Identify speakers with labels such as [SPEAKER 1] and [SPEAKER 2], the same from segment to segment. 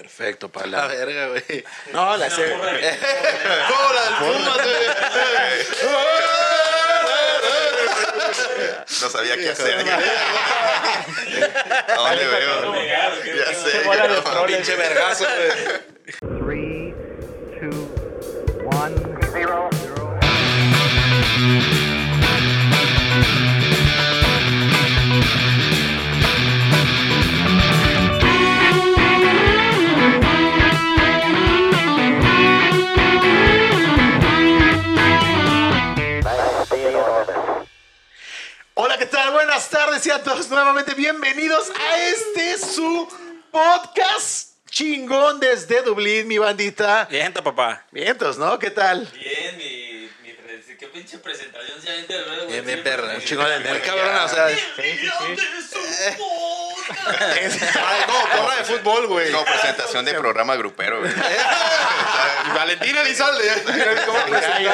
[SPEAKER 1] Perfecto, para
[SPEAKER 2] La verga, güey.
[SPEAKER 1] No, la sé.
[SPEAKER 2] Como la del Pumas, güey.
[SPEAKER 3] No sabía qué hacer. ¿A dónde veo? Ya sé.
[SPEAKER 2] Pinche vergazo, güey.
[SPEAKER 1] Tal? Buenas tardes y a todos nuevamente bienvenidos a este su podcast chingón desde Dublín, mi bandita.
[SPEAKER 4] Viento, papá.
[SPEAKER 1] Vientos, ¿no? ¿Qué tal?
[SPEAKER 5] Bien, mi, mi pre- qué pinche presentación se aventa el güey, güey.
[SPEAKER 2] Bien, bien,
[SPEAKER 5] me-
[SPEAKER 1] Un chingón de
[SPEAKER 2] Muy cabrón, o sea.
[SPEAKER 6] Sí, sí, sí.
[SPEAKER 2] Ay, como porra de fútbol, güey.
[SPEAKER 3] Como presentación de programa grupero, güey.
[SPEAKER 2] Y Valentina Elizalde. ¿Cómo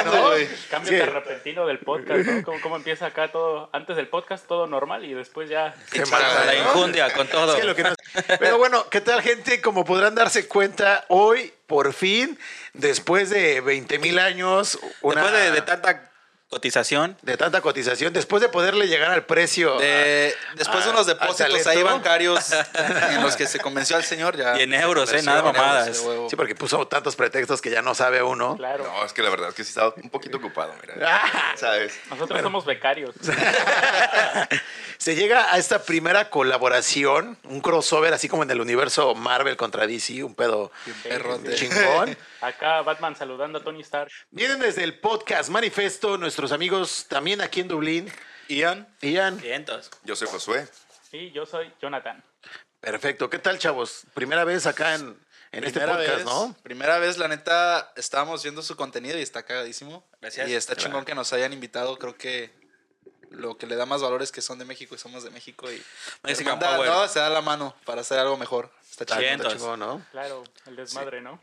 [SPEAKER 1] ¿no?
[SPEAKER 6] Cambio
[SPEAKER 1] Sí.
[SPEAKER 6] tan repentino del podcast, ¿no? Como empieza acá todo, antes del podcast todo normal y después ya...
[SPEAKER 1] Qué
[SPEAKER 4] La injundia con todo.
[SPEAKER 1] Es que lo que no- Pero bueno, ¿qué tal, gente? Como podrán darse cuenta, hoy, por fin, después de 20 mil años, una-
[SPEAKER 4] Después de, de tanta cotización,
[SPEAKER 1] de tanta cotización, después de poderle llegar al precio.
[SPEAKER 2] De- después de unos depósitos ahí bancarios en los que se convenció al señor ya.
[SPEAKER 4] y en euros, ¿eh? Nada
[SPEAKER 2] euros,
[SPEAKER 4] mamadas.
[SPEAKER 1] Sí, porque puso tantos pretextos que ya no sabe uno.
[SPEAKER 6] Claro.
[SPEAKER 3] No, es que la verdad es que sí estaba un poquito ocupado, mira. ¿Sabes?
[SPEAKER 6] Nosotros somos becarios.
[SPEAKER 1] Se llega a esta primera colaboración, un crossover así como en el universo Marvel contra DC, un pedo
[SPEAKER 2] perrote.
[SPEAKER 1] chingón.
[SPEAKER 6] Acá Batman saludando a Tony Stark.
[SPEAKER 1] Vienen desde el podcast Manifesto nuestros amigos también aquí en Dublín.
[SPEAKER 2] Ian.
[SPEAKER 1] Ian,
[SPEAKER 4] Vientos.
[SPEAKER 3] Yo soy Josué.
[SPEAKER 6] Y yo soy Jonathan.
[SPEAKER 1] perfecto. ¿Qué tal, chavos? Primera vez acá en, en este podcast,
[SPEAKER 2] vez,
[SPEAKER 1] ¿no?
[SPEAKER 2] Primera vez, la neta, estábamos viendo su contenido y está cagadísimo.
[SPEAKER 4] Gracias.
[SPEAKER 2] Y está chingón que nos hayan invitado. Creo que lo que le da más valor es que son de México y somos de México. Y
[SPEAKER 4] Mexican
[SPEAKER 2] Hermandad,
[SPEAKER 4] Power.
[SPEAKER 2] ¿no? Se da la mano para hacer algo mejor. Está chingón.
[SPEAKER 1] está chingón, ¿no?
[SPEAKER 6] Claro, el desmadre, ¿no?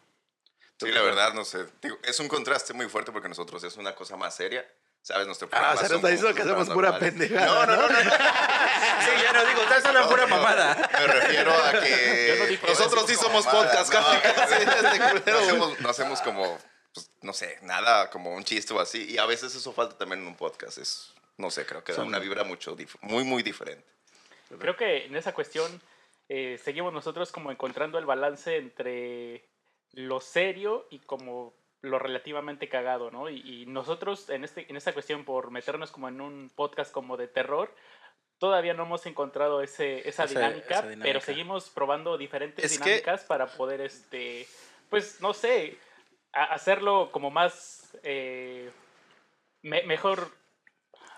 [SPEAKER 3] Sí, la verdad, no sé. Digo, es un contraste muy fuerte porque nosotros es una cosa más seria. ¿Sabes? Nuestro
[SPEAKER 1] Ah,
[SPEAKER 3] programa
[SPEAKER 1] se nos
[SPEAKER 3] son
[SPEAKER 1] está diciendo que hacemos pura
[SPEAKER 3] normales.
[SPEAKER 1] pendejada.
[SPEAKER 3] No, no, no, no. no.
[SPEAKER 4] Sí, ya no digo, ustedes hablan pura
[SPEAKER 3] No, no,
[SPEAKER 4] mamada.
[SPEAKER 3] Me refiero a que.
[SPEAKER 2] Nosotros sí somos podcast,
[SPEAKER 3] no,
[SPEAKER 2] casi, casi,
[SPEAKER 3] no,
[SPEAKER 2] este
[SPEAKER 3] hacemos, no hacemos como, pues, no sé, nada como un chiste o así. Y a veces eso falta también en un podcast. Es, no sé, creo que da una vibra mucho, dif- muy, muy diferente.
[SPEAKER 6] Creo que en esa cuestión eh, seguimos nosotros como encontrando el balance entre lo serio y como lo relativamente cagado, ¿no? Y, y nosotros en, este, en esta cuestión, por meternos como en un podcast como de terror, todavía no hemos encontrado ese, esa,
[SPEAKER 4] Esa-
[SPEAKER 6] dinámica,
[SPEAKER 4] esa dinámica.
[SPEAKER 6] pero seguimos probando diferentes
[SPEAKER 2] Es que-
[SPEAKER 6] dinámicas para poder, este, pues, no sé, a- hacerlo como más, eh, me- mejor...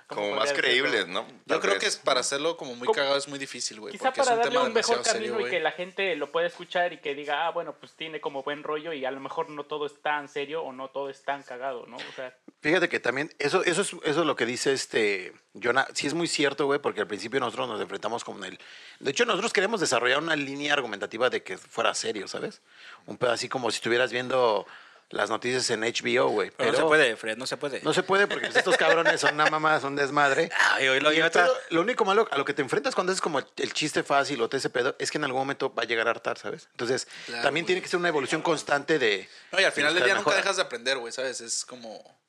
[SPEAKER 6] ¿cómo
[SPEAKER 3] Como más creíbles, ¿no?
[SPEAKER 2] Yo creo
[SPEAKER 3] vez.
[SPEAKER 2] que es para hacerlo como muy
[SPEAKER 6] Como-
[SPEAKER 2] cagado es muy difícil, güey.
[SPEAKER 6] Quizá
[SPEAKER 2] es
[SPEAKER 6] para
[SPEAKER 2] un
[SPEAKER 6] darle
[SPEAKER 2] tema
[SPEAKER 6] un mejor camino
[SPEAKER 2] serio,
[SPEAKER 6] y que la gente lo pueda escuchar y que diga, ah, bueno, pues tiene como buen rollo y a lo mejor no todo es tan serio o no todo es tan cagado, ¿no? O sea,
[SPEAKER 1] Fíjate que también, eso, eso, es, eso es lo que dice este Jonah. Sí es muy cierto, güey, porque al principio nosotros nos enfrentamos con el... De hecho, nosotros queremos desarrollar una línea argumentativa de que fuera serio, ¿sabes? Un pedo así como si estuvieras viendo las noticias en HBO, güey.
[SPEAKER 4] Pero no se puede, Fred, no se puede.
[SPEAKER 1] No se puede porque pues, estos cabrones son una mamá, son desmadre.
[SPEAKER 4] Ay, hoy lo
[SPEAKER 1] Y pedo- lo único malo a lo que te enfrentas cuando es como el, chiste fácil o te ese pedo es que en algún momento va a llegar a hartar, ¿sabes? Entonces,
[SPEAKER 2] Claro,
[SPEAKER 1] también tiene que ser una evolución constante de...
[SPEAKER 2] No, y al final del día nunca dejas de aprender, güey, ¿sabes? Es como.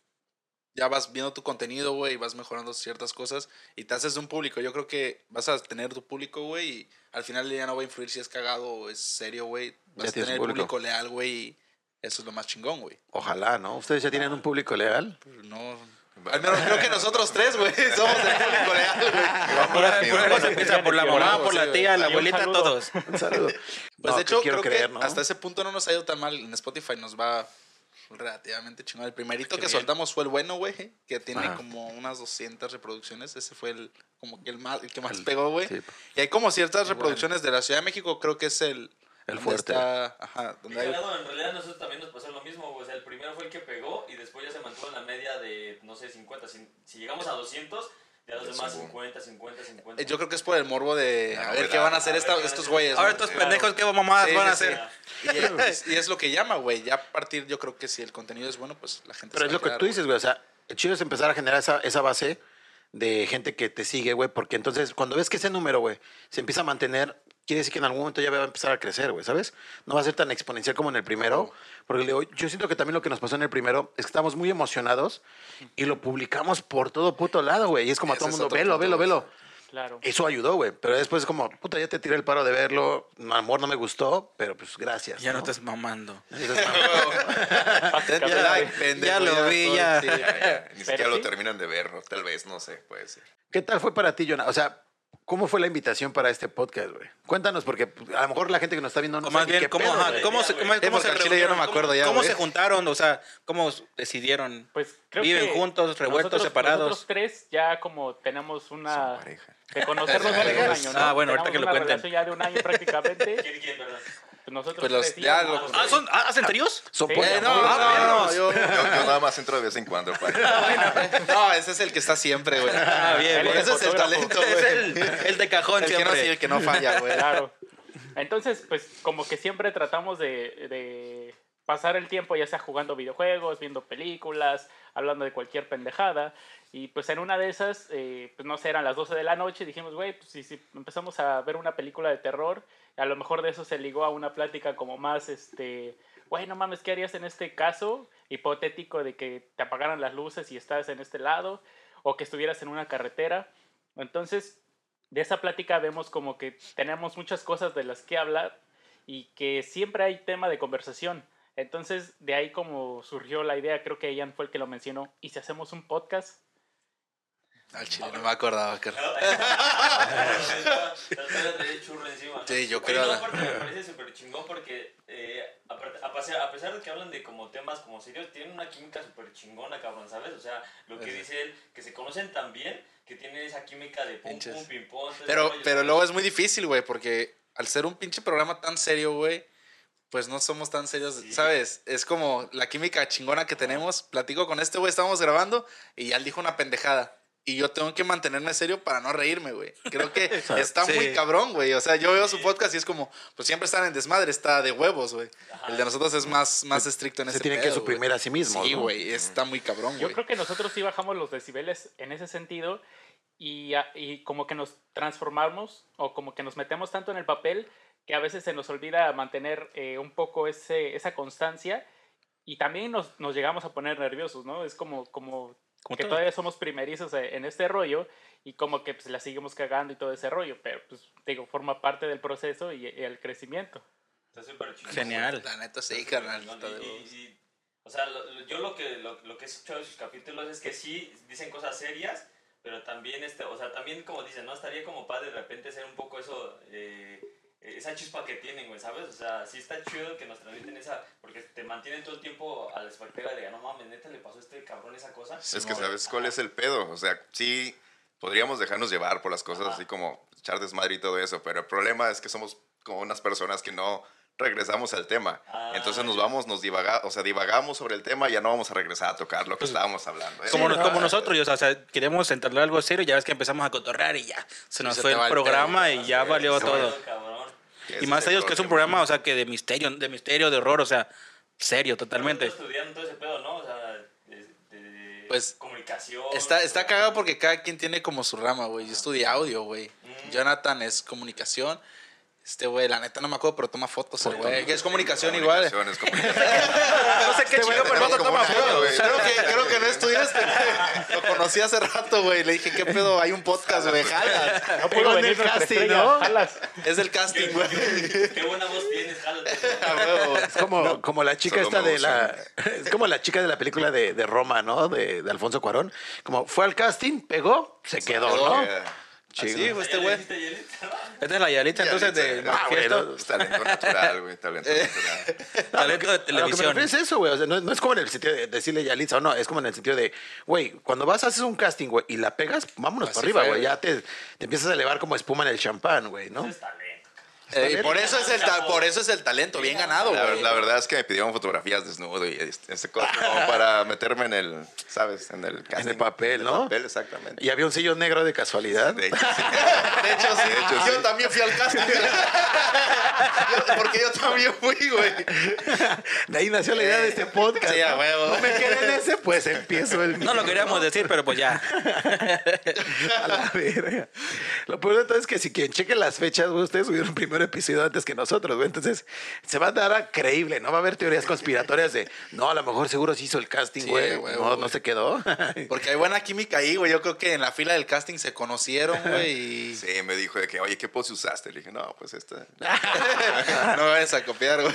[SPEAKER 2] Ya vas viendo tu contenido, güey, y vas mejorando ciertas cosas y te haces de un público. Yo creo que vas a tener tu público, güey, y al final del día no va a influir si es cagado o es serio, güey. Vas
[SPEAKER 1] Ya
[SPEAKER 2] a tener
[SPEAKER 1] público.
[SPEAKER 2] público leal, güey, y eso es lo más chingón, güey.
[SPEAKER 1] Ojalá, ¿no? ¿Ustedes ya tienen un público legal?
[SPEAKER 2] No. Al menos creo que nosotros tres, güey, somos el público leal, güey.
[SPEAKER 4] Por la mamá, por la tía, la abuelita, todos.
[SPEAKER 1] Un saludo.
[SPEAKER 2] Pues
[SPEAKER 1] No,
[SPEAKER 2] de hecho,
[SPEAKER 1] quiero
[SPEAKER 2] creo
[SPEAKER 1] creer,
[SPEAKER 2] que
[SPEAKER 1] ¿no?
[SPEAKER 2] hasta ese punto no nos ha ido tan mal. En Spotify nos va relativamente chingón. El primerito
[SPEAKER 4] Qué
[SPEAKER 2] que
[SPEAKER 4] bien.
[SPEAKER 2] soltamos fue el bueno, güey, que tiene
[SPEAKER 1] Ajá.
[SPEAKER 2] como unas 200 reproducciones. Ese fue el como que el, más, el que más pegó, güey.
[SPEAKER 1] sí.
[SPEAKER 2] Y hay como ciertas reproducciones de la Ciudad de México, creo que es el...
[SPEAKER 1] El fuerte.
[SPEAKER 2] está- ajá, donde hay-
[SPEAKER 5] Cagado, en realidad nosotros también nos pasó lo mismo, güey. o sea, el primero fue el que pegó y después ya se mantuvo en la media de, no sé, 50. Si, si llegamos a 200, ya los demás 50, 50, 50.
[SPEAKER 2] eh, Yo creo que es por el morbo de a ver qué van a hacer esta- estos güeyes.
[SPEAKER 4] Ahora estos pendejos, ¿qué mamadas van a hacer?
[SPEAKER 2] Y es, lo que llama, güey. Ya a partir, yo creo que si el contenido es bueno, pues la gente
[SPEAKER 1] Pero
[SPEAKER 2] se
[SPEAKER 1] es lo que tú dices, güey. O sea, el chido es empezar a generar esa, esa base de gente que te sigue, güey. Porque entonces, cuando ves que ese número, güey, se empieza a mantener, quiere decir que en algún momento ya va a empezar a crecer, güey, ¿sabes? No va a ser tan exponencial como en el primero, porque digo, yo siento que también lo que nos pasó en el primero es que estamos muy emocionados y lo publicamos por todo puto lado, güey, y es como a todo el mundo, velo, velo, velo.
[SPEAKER 6] Claro.
[SPEAKER 1] Eso ayudó, güey, pero después es como, puta, ya te tiré el paro de verlo, amor, no me gustó, pero pues gracias.
[SPEAKER 4] Ya no
[SPEAKER 1] ¿no?
[SPEAKER 4] estás mamando.
[SPEAKER 1] Y dices, "No,
[SPEAKER 2] Denle
[SPEAKER 6] Ya-
[SPEAKER 4] ya lo vi, ya.
[SPEAKER 2] sí.
[SPEAKER 3] Ya, ya, Ni siquiera lo terminan de ver, tal vez, no sé, puede ser.
[SPEAKER 1] ¿Qué tal fue para ti, Jonah? O sea, ¿cómo fue la invitación para este podcast, güey? Cuéntanos, porque a lo mejor la gente que nos está viendo no
[SPEAKER 4] O más
[SPEAKER 1] sabe ni
[SPEAKER 4] bien,
[SPEAKER 1] qué
[SPEAKER 4] ¿cómo,
[SPEAKER 1] pedo,
[SPEAKER 4] ajá, se,
[SPEAKER 5] güey.
[SPEAKER 4] cómo, cómo
[SPEAKER 2] porque
[SPEAKER 4] se
[SPEAKER 2] al chile yo no me
[SPEAKER 4] reunieron?
[SPEAKER 2] acuerdo
[SPEAKER 4] ¿Cómo-
[SPEAKER 2] ya,
[SPEAKER 4] ¿Cómo
[SPEAKER 2] güey.
[SPEAKER 4] se juntaron? O sea, ¿cómo decidieron?
[SPEAKER 6] Pues creo
[SPEAKER 4] Viven
[SPEAKER 6] que
[SPEAKER 4] juntos, revueltos,
[SPEAKER 6] nosotros-
[SPEAKER 4] separados.
[SPEAKER 6] Nosotros tres ya como tenemos una... De conocernos de un
[SPEAKER 3] parejas.
[SPEAKER 6] año, ¿no?
[SPEAKER 4] Ah, bueno, ahorita que lo cuenten.
[SPEAKER 6] ya de un año prácticamente. Pues nosotros
[SPEAKER 2] Pues los- ya los-
[SPEAKER 4] Ah, ¿son, ah, ¿Hacen tríos?
[SPEAKER 1] Son
[SPEAKER 6] Sí.
[SPEAKER 1] poliamor.
[SPEAKER 2] Eh, no, no, no, yo-
[SPEAKER 3] Yo, yo nada más entro de vez en cuando. para-
[SPEAKER 2] no, ese es el que está siempre, güey.
[SPEAKER 4] Ah, bien,
[SPEAKER 6] es
[SPEAKER 2] Ese es el talento,
[SPEAKER 4] Es
[SPEAKER 2] güey.
[SPEAKER 4] el, el de cajón
[SPEAKER 2] El que no, sí, el que no falla, güey.
[SPEAKER 6] Claro. Entonces, pues como que siempre tratamos de, de pasar el tiempo ya sea jugando videojuegos, viendo películas, hablando de cualquier pendejada. Y pues en una de esas, eh, pues no sé, eran las 12 de la noche, dijimos, güey, pues si, si empezamos a ver una película de terror, a lo mejor de eso se ligó a una plática como más, este, güey, no mames, ¿qué harías en este caso hipotético de que te apagaran las luces y estás en este lado? O que estuvieras en una carretera. Entonces, de esa plática vemos como que tenemos muchas cosas de las que hablar y que siempre hay tema de conversación. Entonces, de ahí como surgió la idea, creo que Ian fue el que lo mencionó, ¿y si hacemos un podcast?
[SPEAKER 2] Al chile, no me acordaba, carnal.
[SPEAKER 5] de churro encima. ¿no?
[SPEAKER 2] Sí, yo
[SPEAKER 5] Oye,
[SPEAKER 2] creo-
[SPEAKER 5] no, me parece súper chingón porque eh, a, pesar, a pesar de que hablan de como temas como serios, tienen una química súper chingona, cabrón, ¿sabes? O sea, lo que
[SPEAKER 2] Sí.
[SPEAKER 5] dice él, que se conocen tan bien, que tienen esa química de pum, pum, pim, pum.
[SPEAKER 2] Pero,
[SPEAKER 5] rollo,
[SPEAKER 2] pero luego es muy difícil, güey, porque al ser un pinche programa tan serio, güey, pues no somos tan serios,
[SPEAKER 5] Sí.
[SPEAKER 2] ¿sabes? Es como la química chingona que tenemos. Platico con este güey, estábamos grabando y ya él dijo una pendejada. Y yo tengo que mantenerme serio para no reírme, güey. Creo que está
[SPEAKER 4] Sí.
[SPEAKER 2] muy cabrón, güey. O sea, yo veo su podcast y es como, pues siempre están en desmadre, está de huevos, güey. El de nosotros es más, más estricto en
[SPEAKER 1] Se
[SPEAKER 2] ese
[SPEAKER 1] tienen que
[SPEAKER 2] pedo,
[SPEAKER 1] suprimir
[SPEAKER 2] güey.
[SPEAKER 1] a sí mismos,
[SPEAKER 2] Sí,
[SPEAKER 1] ¿no?
[SPEAKER 2] güey, está muy cabrón,
[SPEAKER 6] Yo
[SPEAKER 2] güey.
[SPEAKER 6] creo que nosotros sí bajamos los decibeles en ese sentido y, y como que nos transformamos o como que nos metemos tanto en el papel que a veces se nos olvida mantener eh, un poco ese, esa constancia y también nos, nos llegamos a poner nerviosos, ¿no? Es como, como,
[SPEAKER 4] Como
[SPEAKER 6] que
[SPEAKER 4] todo.
[SPEAKER 6] todavía somos primerizos eh, en este rollo y como que pues la seguimos cagando y todo ese rollo, pero pues digo, forma parte del proceso y, y el crecimiento.
[SPEAKER 5] Está súper chingón.
[SPEAKER 4] Genial.
[SPEAKER 2] La neta, sí, carnal.
[SPEAKER 5] Y- y- y- o sea, lo- lo- yo lo que, lo, lo que he escuchado de sus capítulos es que sí dicen cosas serias, pero también, este, o sea, también como dicen, ¿no? Estaría como padre de repente ser un poco eso, eh, esa chispa que tienen, güey, ¿sabes? O sea, sí está chido que nos transmiten esa, porque te mantienen todo el tiempo a la expectativa de, "Ah, no mames, neta le pasó a este cabrón esa cosa.
[SPEAKER 3] Es que sabes cuál es el pedo. O sea, sí podríamos dejarnos llevar por las cosas
[SPEAKER 5] Ajá.
[SPEAKER 3] así como echar desmadre y todo eso, pero el problema es que somos como unas personas que no regresamos al tema.
[SPEAKER 5] Ah,
[SPEAKER 3] Entonces nos vamos, nos divaga, o sea, divagamos sobre el tema y ya no vamos a regresar a tocar lo que estábamos hablando. ¿eh?
[SPEAKER 4] Como,
[SPEAKER 3] Sí,
[SPEAKER 4] como
[SPEAKER 3] ¿no?
[SPEAKER 4] nosotros, o sea, queremos entablar algo serio, ya ves que empezamos a cotorrar y ya se nos
[SPEAKER 2] se
[SPEAKER 4] fue el programa y ya valió todo.
[SPEAKER 5] Cabrón.
[SPEAKER 4] Y más ellos que es un programa, o sea, que de misterio, de misterio, de horror, o sea, serio, totalmente.
[SPEAKER 5] Estudiando todo ese pedo, ¿no? O sea, de, de
[SPEAKER 2] Pues,
[SPEAKER 5] comunicación.
[SPEAKER 2] Está, está cagado porque cada quien tiene como su rama, güey. Yo estudié audio, güey.
[SPEAKER 5] Mm.
[SPEAKER 2] Jonathan es comunicación. Este güey, la neta no me acuerdo, pero toma fotos, el güey. Que es comunicación igual.
[SPEAKER 3] comunicación, es comunicación.
[SPEAKER 4] No sé qué chido, pero no toma fotos.
[SPEAKER 2] Creo que, creo que no estudiaste. Lo conocí hace rato, güey. Le dije, ¿qué pedo? Hay un podcast, güey. Jala.
[SPEAKER 6] No
[SPEAKER 1] en
[SPEAKER 6] venir
[SPEAKER 1] el casting, ¿no?
[SPEAKER 6] jalas.
[SPEAKER 2] Es el casting, güey.
[SPEAKER 5] Qué buena voz tienes,
[SPEAKER 2] huevo.
[SPEAKER 1] Es como, como la chica esta de la. Es como la chica de la película de, de Roma, ¿no? De, de Alfonso Cuarón. Como fue al casting, pegó, se quedó,
[SPEAKER 2] quedó.
[SPEAKER 1] ¿no?
[SPEAKER 2] Así,
[SPEAKER 1] Chido.
[SPEAKER 2] güey, este güey.
[SPEAKER 4] Esta es la Yalita, entonces, de
[SPEAKER 3] Yalitza,
[SPEAKER 1] Ah,
[SPEAKER 4] manifiesto,
[SPEAKER 1] bueno.
[SPEAKER 3] Es talento natural, güey, talento natural.
[SPEAKER 4] talento de
[SPEAKER 1] A lo que me
[SPEAKER 4] televisión.
[SPEAKER 1] refiero es eso, güey. O sea, no, no es como en el sentido de decirle Yalitza o no. Es como en el sentido de, güey, cuando vas, haces un casting, güey, y la pegas, vámonos
[SPEAKER 2] Así
[SPEAKER 1] para arriba, güey.
[SPEAKER 2] güey.
[SPEAKER 1] Ya te, te empiezas a elevar como espuma en el champán, güey, ¿no?
[SPEAKER 5] Es talento.
[SPEAKER 2] Eh, y por eso es el por eso es el talento, bien ganado,
[SPEAKER 3] La,
[SPEAKER 2] güey.
[SPEAKER 3] la verdad es que me pidieron fotografías desnudo y este, este cosa como para meterme en el, ¿sabes? En el, casting.
[SPEAKER 1] el papel,
[SPEAKER 3] En
[SPEAKER 1] ¿no?
[SPEAKER 3] el papel, exactamente.
[SPEAKER 1] Y había un sello negro de casualidad.
[SPEAKER 3] De hecho, sí.
[SPEAKER 2] De hecho, sí.
[SPEAKER 3] De hecho,
[SPEAKER 2] Yo
[SPEAKER 3] sí.
[SPEAKER 2] también fui al casting. yo- porque yo también fui, güey.
[SPEAKER 1] De ahí nació la idea de este podcast.
[SPEAKER 2] Sí, a
[SPEAKER 1] ¿no?
[SPEAKER 2] huevo.
[SPEAKER 1] No me quedé en ese, pues empiezo el
[SPEAKER 4] No lo queríamos
[SPEAKER 1] ¿no?
[SPEAKER 4] decir, pero pues ya.
[SPEAKER 1] A la verga. Lo peor de todo es que si quien cheque las fechas, güey, ustedes subieron un primer episodio antes que nosotros, güey. Entonces, se va a dar a creíble, ¿no? Va a haber teorías conspiratorias de, no, a lo mejor seguro se hizo el casting,
[SPEAKER 2] Sí,
[SPEAKER 1] güey.
[SPEAKER 2] güey,
[SPEAKER 1] no, no se quedó.
[SPEAKER 2] Porque hay buena química ahí, güey. Yo creo que en la fila del casting se conocieron, güey. Y...
[SPEAKER 3] Sí, me dijo de que, oye, ¿qué pose usaste? Le dije, no, pues esta.
[SPEAKER 2] no vayas a copiar, güey.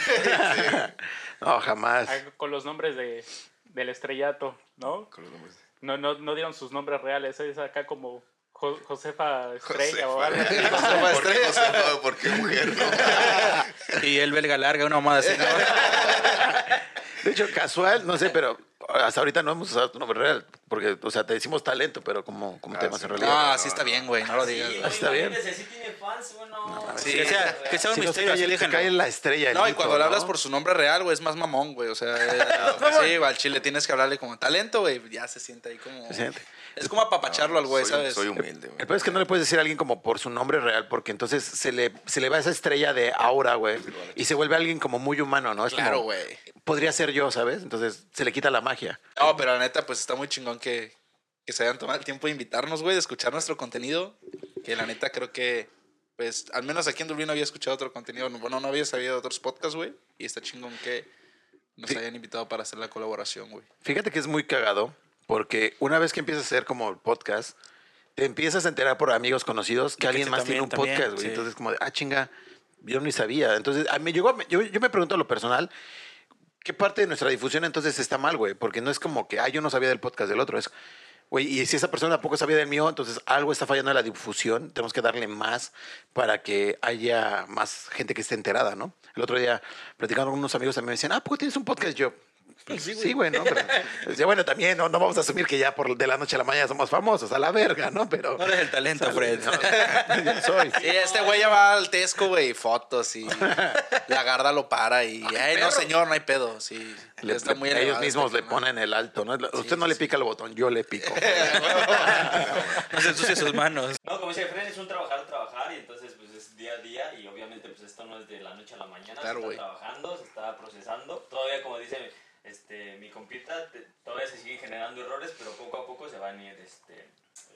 [SPEAKER 1] no, jamás.
[SPEAKER 6] Con los nombres de, del estrellato, ¿no?
[SPEAKER 3] Con los nombres.
[SPEAKER 6] No, no, no dieron sus nombres reales. Es acá como Jo- Josefa Estrella o
[SPEAKER 3] Josefa.
[SPEAKER 6] algo así.
[SPEAKER 2] Josefa
[SPEAKER 3] ¿Por qué,
[SPEAKER 2] Estrella.
[SPEAKER 3] Josefa? ¿Por qué mujer? No?
[SPEAKER 4] Y el belga larga, una mamada así. ¿no?
[SPEAKER 1] De hecho, casual, no sé, pero hasta ahorita no hemos usado tu nombre real. Porque, o sea, te decimos talento, pero como, como
[SPEAKER 3] Ah,
[SPEAKER 1] temas
[SPEAKER 3] sí.
[SPEAKER 1] en realidad.
[SPEAKER 2] No, así está bien, güey. No lo
[SPEAKER 5] Sí,
[SPEAKER 2] digas,
[SPEAKER 5] güey.
[SPEAKER 1] está bien.
[SPEAKER 5] sí tiene fans, no.
[SPEAKER 2] Sí.
[SPEAKER 4] Que sea, que sea un
[SPEAKER 1] Si no
[SPEAKER 4] misterio,
[SPEAKER 1] cae,
[SPEAKER 4] así
[SPEAKER 1] se cae
[SPEAKER 4] déjenlo.
[SPEAKER 1] la estrella. el
[SPEAKER 2] No, y cuando le hablas
[SPEAKER 1] ¿no?
[SPEAKER 2] por su nombre real, güey, es más mamón, güey. O sea, eh, sí, al chile tienes que hablarle como talento, güey. Ya se siente ahí como.
[SPEAKER 1] Se siente.
[SPEAKER 2] Es como apapacharlo al güey,
[SPEAKER 3] soy,
[SPEAKER 2] ¿sabes?
[SPEAKER 3] Soy humilde, güey.
[SPEAKER 1] El peor es que no le puedes decir a alguien como por su nombre real, porque entonces se le, se le va esa estrella de aura, güey, y se vuelve alguien como muy humano, ¿no? Es
[SPEAKER 2] Claro, güey.
[SPEAKER 1] Podría ser yo, ¿sabes? Entonces se le quita la magia.
[SPEAKER 2] No, pero la neta, pues está muy chingón que, que se hayan tomado el tiempo de invitarnos, güey, de escuchar nuestro contenido. Que la neta creo que, pues, al menos aquí en Dublín no había escuchado otro contenido. Bueno, no había sabido de otros podcasts, güey. Y está chingón que nos
[SPEAKER 1] Sí.
[SPEAKER 2] hayan invitado para hacer la colaboración, güey.
[SPEAKER 1] Fíjate que es muy cagado, porque una vez que empiezas a hacer como el podcast, te empiezas a enterar por amigos conocidos que
[SPEAKER 4] Que
[SPEAKER 1] alguien más tiene un
[SPEAKER 4] también,
[SPEAKER 1] podcast, güey.
[SPEAKER 4] sí.
[SPEAKER 1] Entonces, como de, ah, chinga, yo ni sabía. Entonces, a mí llegó, yo, yo me pregunto a lo personal, ¿qué parte de nuestra difusión entonces está mal, güey? Porque no es como que, ah, yo no sabía del podcast del otro, es, güey, y si esa persona tampoco sabía del mío, entonces algo está fallando en la difusión, tenemos que darle más para que haya más gente que esté enterada, ¿no? El otro día, platicando con unos amigos, también me decían, ah, ¿por qué tienes un podcast? Yo, pues sí, güey, ¿no? Pero, decía, bueno, también no, no vamos a asumir que ya por de la noche a la mañana somos famosos, a la verga, ¿no? Pero...
[SPEAKER 4] No eres el talento, Fred.
[SPEAKER 1] No, yo soy.
[SPEAKER 2] Y este güey ya va al Tesco, güey, fotos y la garda lo para y, ay, no, señor, no hay pedo. Sí,
[SPEAKER 1] Le-
[SPEAKER 2] está muy
[SPEAKER 1] ellos
[SPEAKER 2] elevado
[SPEAKER 1] mismos
[SPEAKER 2] este
[SPEAKER 1] le
[SPEAKER 2] tema.
[SPEAKER 1] ponen el alto, ¿no? Usted no le pica el botón, yo le pico.
[SPEAKER 4] No se ensucie sus manos.
[SPEAKER 5] No, como dice Fred, es un trabajar, trabajar, y entonces pues es día a día, y obviamente pues esto no es de la noche a la mañana,
[SPEAKER 2] Claro,
[SPEAKER 5] se está trabajando, se está procesando. Todavía, como dice este, mi compita, te- todavía se siguen generando errores, pero poco a poco se van a ir este,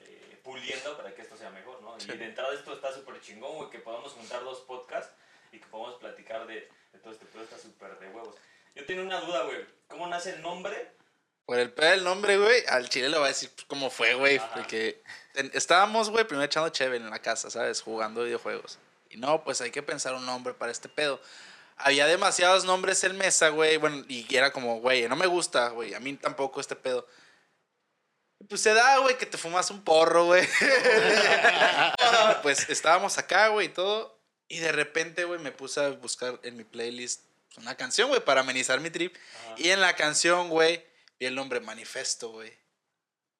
[SPEAKER 5] eh, puliendo para que esto sea mejor, ¿no? Y de entrada esto está súper chingón, güey, que podamos juntar dos podcasts y que podamos platicar de, de todo este pedo, está súper de huevos. Yo tengo una duda, güey, ¿cómo nace el nombre?
[SPEAKER 2] Por el pedo del nombre, güey, al chile le voy a decir cómo fue, güey.
[SPEAKER 5] Ajá.
[SPEAKER 2] Porque estábamos, güey, primero echando chévere en la casa, ¿sabes? Jugando videojuegos. Y no, pues hay que pensar un nombre para este pedo. Había demasiados nombres en mesa, güey. Bueno, y era como, güey, no me gusta, güey. A mí tampoco este pedo. Pues se da, güey, que te fumas un porro, güey. pues estábamos acá, güey, y todo. Y de repente, güey, me puse a buscar en mi playlist una canción, güey, para amenizar mi trip. Y en la canción, güey, vi el nombre Manifesto, güey.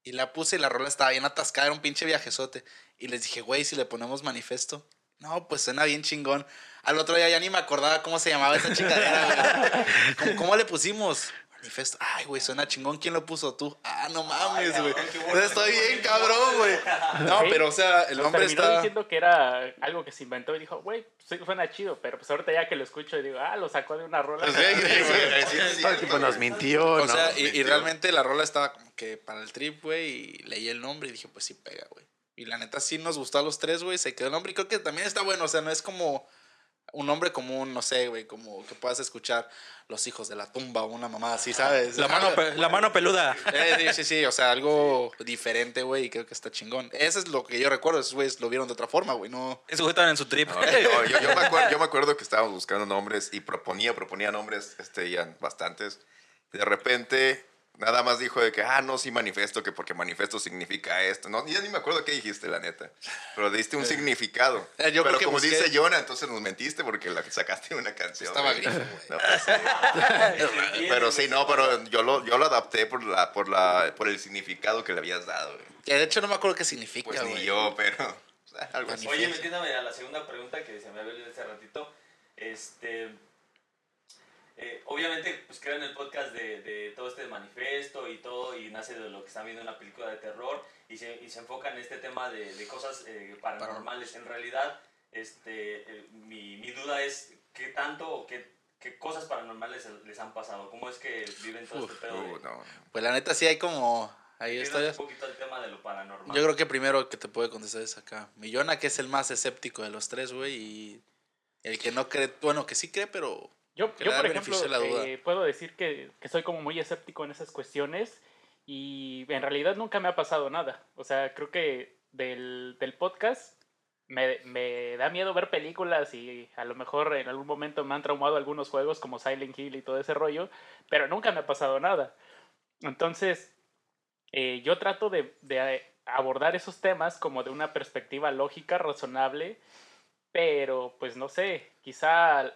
[SPEAKER 2] Y la puse y la rola estaba bien atascada, era un pinche viajezote. Y les dije, güey, si le ponemos Manifesto. No, pues suena bien chingón. Al otro día ya ni me acordaba cómo se llamaba esa chingadera, güey. ¿Cómo, cómo le pusimos? Manifesto. Ay, güey, suena chingón. ¿Quién lo puso tú? Ah, no mames, güey. Estoy bien cabrón, güey. No,
[SPEAKER 6] Sí.
[SPEAKER 2] pero o sea, el
[SPEAKER 6] Nos terminó
[SPEAKER 2] está...
[SPEAKER 6] diciendo que era algo que se inventó y dijo, güey, sí, suena chido, pero pues ahorita ya que lo escucho y digo, ah, lo sacó de una rola.
[SPEAKER 2] Sí.
[SPEAKER 1] Todo el tiempo nos mintió,
[SPEAKER 2] O
[SPEAKER 1] ¿no?
[SPEAKER 2] sea, y, y
[SPEAKER 3] mintió.
[SPEAKER 2] realmente la rola estaba como que para el trip, güey, y leí el nombre y dije, pues sí pega, güey. Y la neta sí nos gustó a los tres, güey, se quedó el nombre y creo que también está bueno, o sea, no es como un nombre común, no sé, güey, como que puedas escuchar Los Hijos de la Tumba o una mamá así, ¿sabes?
[SPEAKER 4] La mano, pe- la mano peluda.
[SPEAKER 2] Eh, sí, sí, sí, o sea, algo diferente, güey, y creo que está chingón. Eso es lo que yo recuerdo, esos güeyes lo vieron de otra forma, güey, no...
[SPEAKER 4] Esos güeyes estaban en su trip.
[SPEAKER 3] No, no, yo, yo me acuerdo, yo me acuerdo que estábamos buscando nombres y proponía, proponía nombres, este, ya bastantes. Y de repente, nada más dijo de que, ah, no, sí manifiesto, que porque manifiesto significa esto. No, ya ni me acuerdo qué dijiste, la neta. Pero diste un significado.
[SPEAKER 2] Eh, yo creo
[SPEAKER 3] Pero
[SPEAKER 2] que
[SPEAKER 3] como
[SPEAKER 2] busqué-
[SPEAKER 3] dice Jonah, entonces nos mentiste porque la sacaste de una canción.
[SPEAKER 2] Estaba
[SPEAKER 3] güey.
[SPEAKER 2] grifo, güey.
[SPEAKER 3] No, pues, pero sí, no, pero yo lo, yo lo adapté por, la, por, la, por el significado que le habías dado. güey.
[SPEAKER 2] Que de hecho no me acuerdo qué significa,
[SPEAKER 3] Pues
[SPEAKER 2] güey.
[SPEAKER 3] ni yo, pero o sea, algo así.
[SPEAKER 5] Oye, metiéndome a la segunda pregunta que se me había olvidado hace ratito. Este. Eh, obviamente, pues crean el podcast de, de todo este manifiesto y todo, y nace de lo que están viendo en una película de terror, y se, y se enfocan en este tema de, de cosas eh, paranormales. En realidad, este, eh, mi, mi duda es: qué tanto o qué, qué cosas paranormales les han pasado. ¿Cómo es que viven todo este pedo? de-
[SPEAKER 3] Uh, no.
[SPEAKER 2] Pues la neta sí hay como... Ahí historias.
[SPEAKER 5] un poquito el tema de lo paranormal.
[SPEAKER 2] Yo creo que primero que te puede contestar es acá. Millona, que es el más escéptico de los tres, güey. Y el que no cree, bueno, que sí cree, pero
[SPEAKER 6] Yo, yo por ejemplo, eh, puedo decir que, que soy como muy escéptico en esas cuestiones y en realidad nunca me ha pasado nada. O sea, creo que del, del podcast me, me da miedo ver películas y a lo mejor en algún momento me han traumado algunos juegos como Silent Hill y todo ese rollo, pero nunca me ha pasado nada. Entonces, eh, yo trato de, de abordar esos temas como de una perspectiva lógica, razonable, pero pues no sé, quizá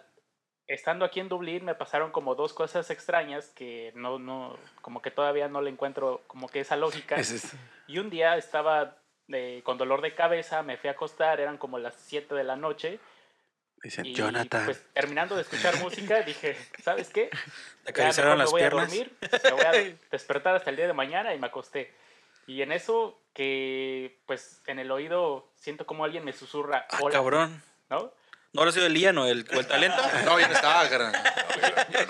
[SPEAKER 6] estando aquí en Dublín me pasaron como dos cosas extrañas que no, no, como que todavía no le encuentro como que esa lógica.
[SPEAKER 1] Es-
[SPEAKER 6] Y un día estaba eh, con dolor de cabeza, me fui a acostar, eran como las 7 de la noche.
[SPEAKER 1] Dicen,
[SPEAKER 6] Y
[SPEAKER 1] Jonathan.
[SPEAKER 6] pues terminando de escuchar música, dije, ¿sabes qué?
[SPEAKER 4] Te acariciaron
[SPEAKER 6] mejor me
[SPEAKER 4] las
[SPEAKER 6] voy
[SPEAKER 4] piernas.
[SPEAKER 6] a dormir, me voy a despertar hasta el día de mañana y me acosté. Y en eso que, pues, en el oído siento como alguien me susurra,
[SPEAKER 4] Ah,
[SPEAKER 6] hola,
[SPEAKER 4] cabrón.
[SPEAKER 6] ¿no?
[SPEAKER 4] ¿No habrá sido el Ian o el, o el talento?
[SPEAKER 2] No, ya no estaba, carnal.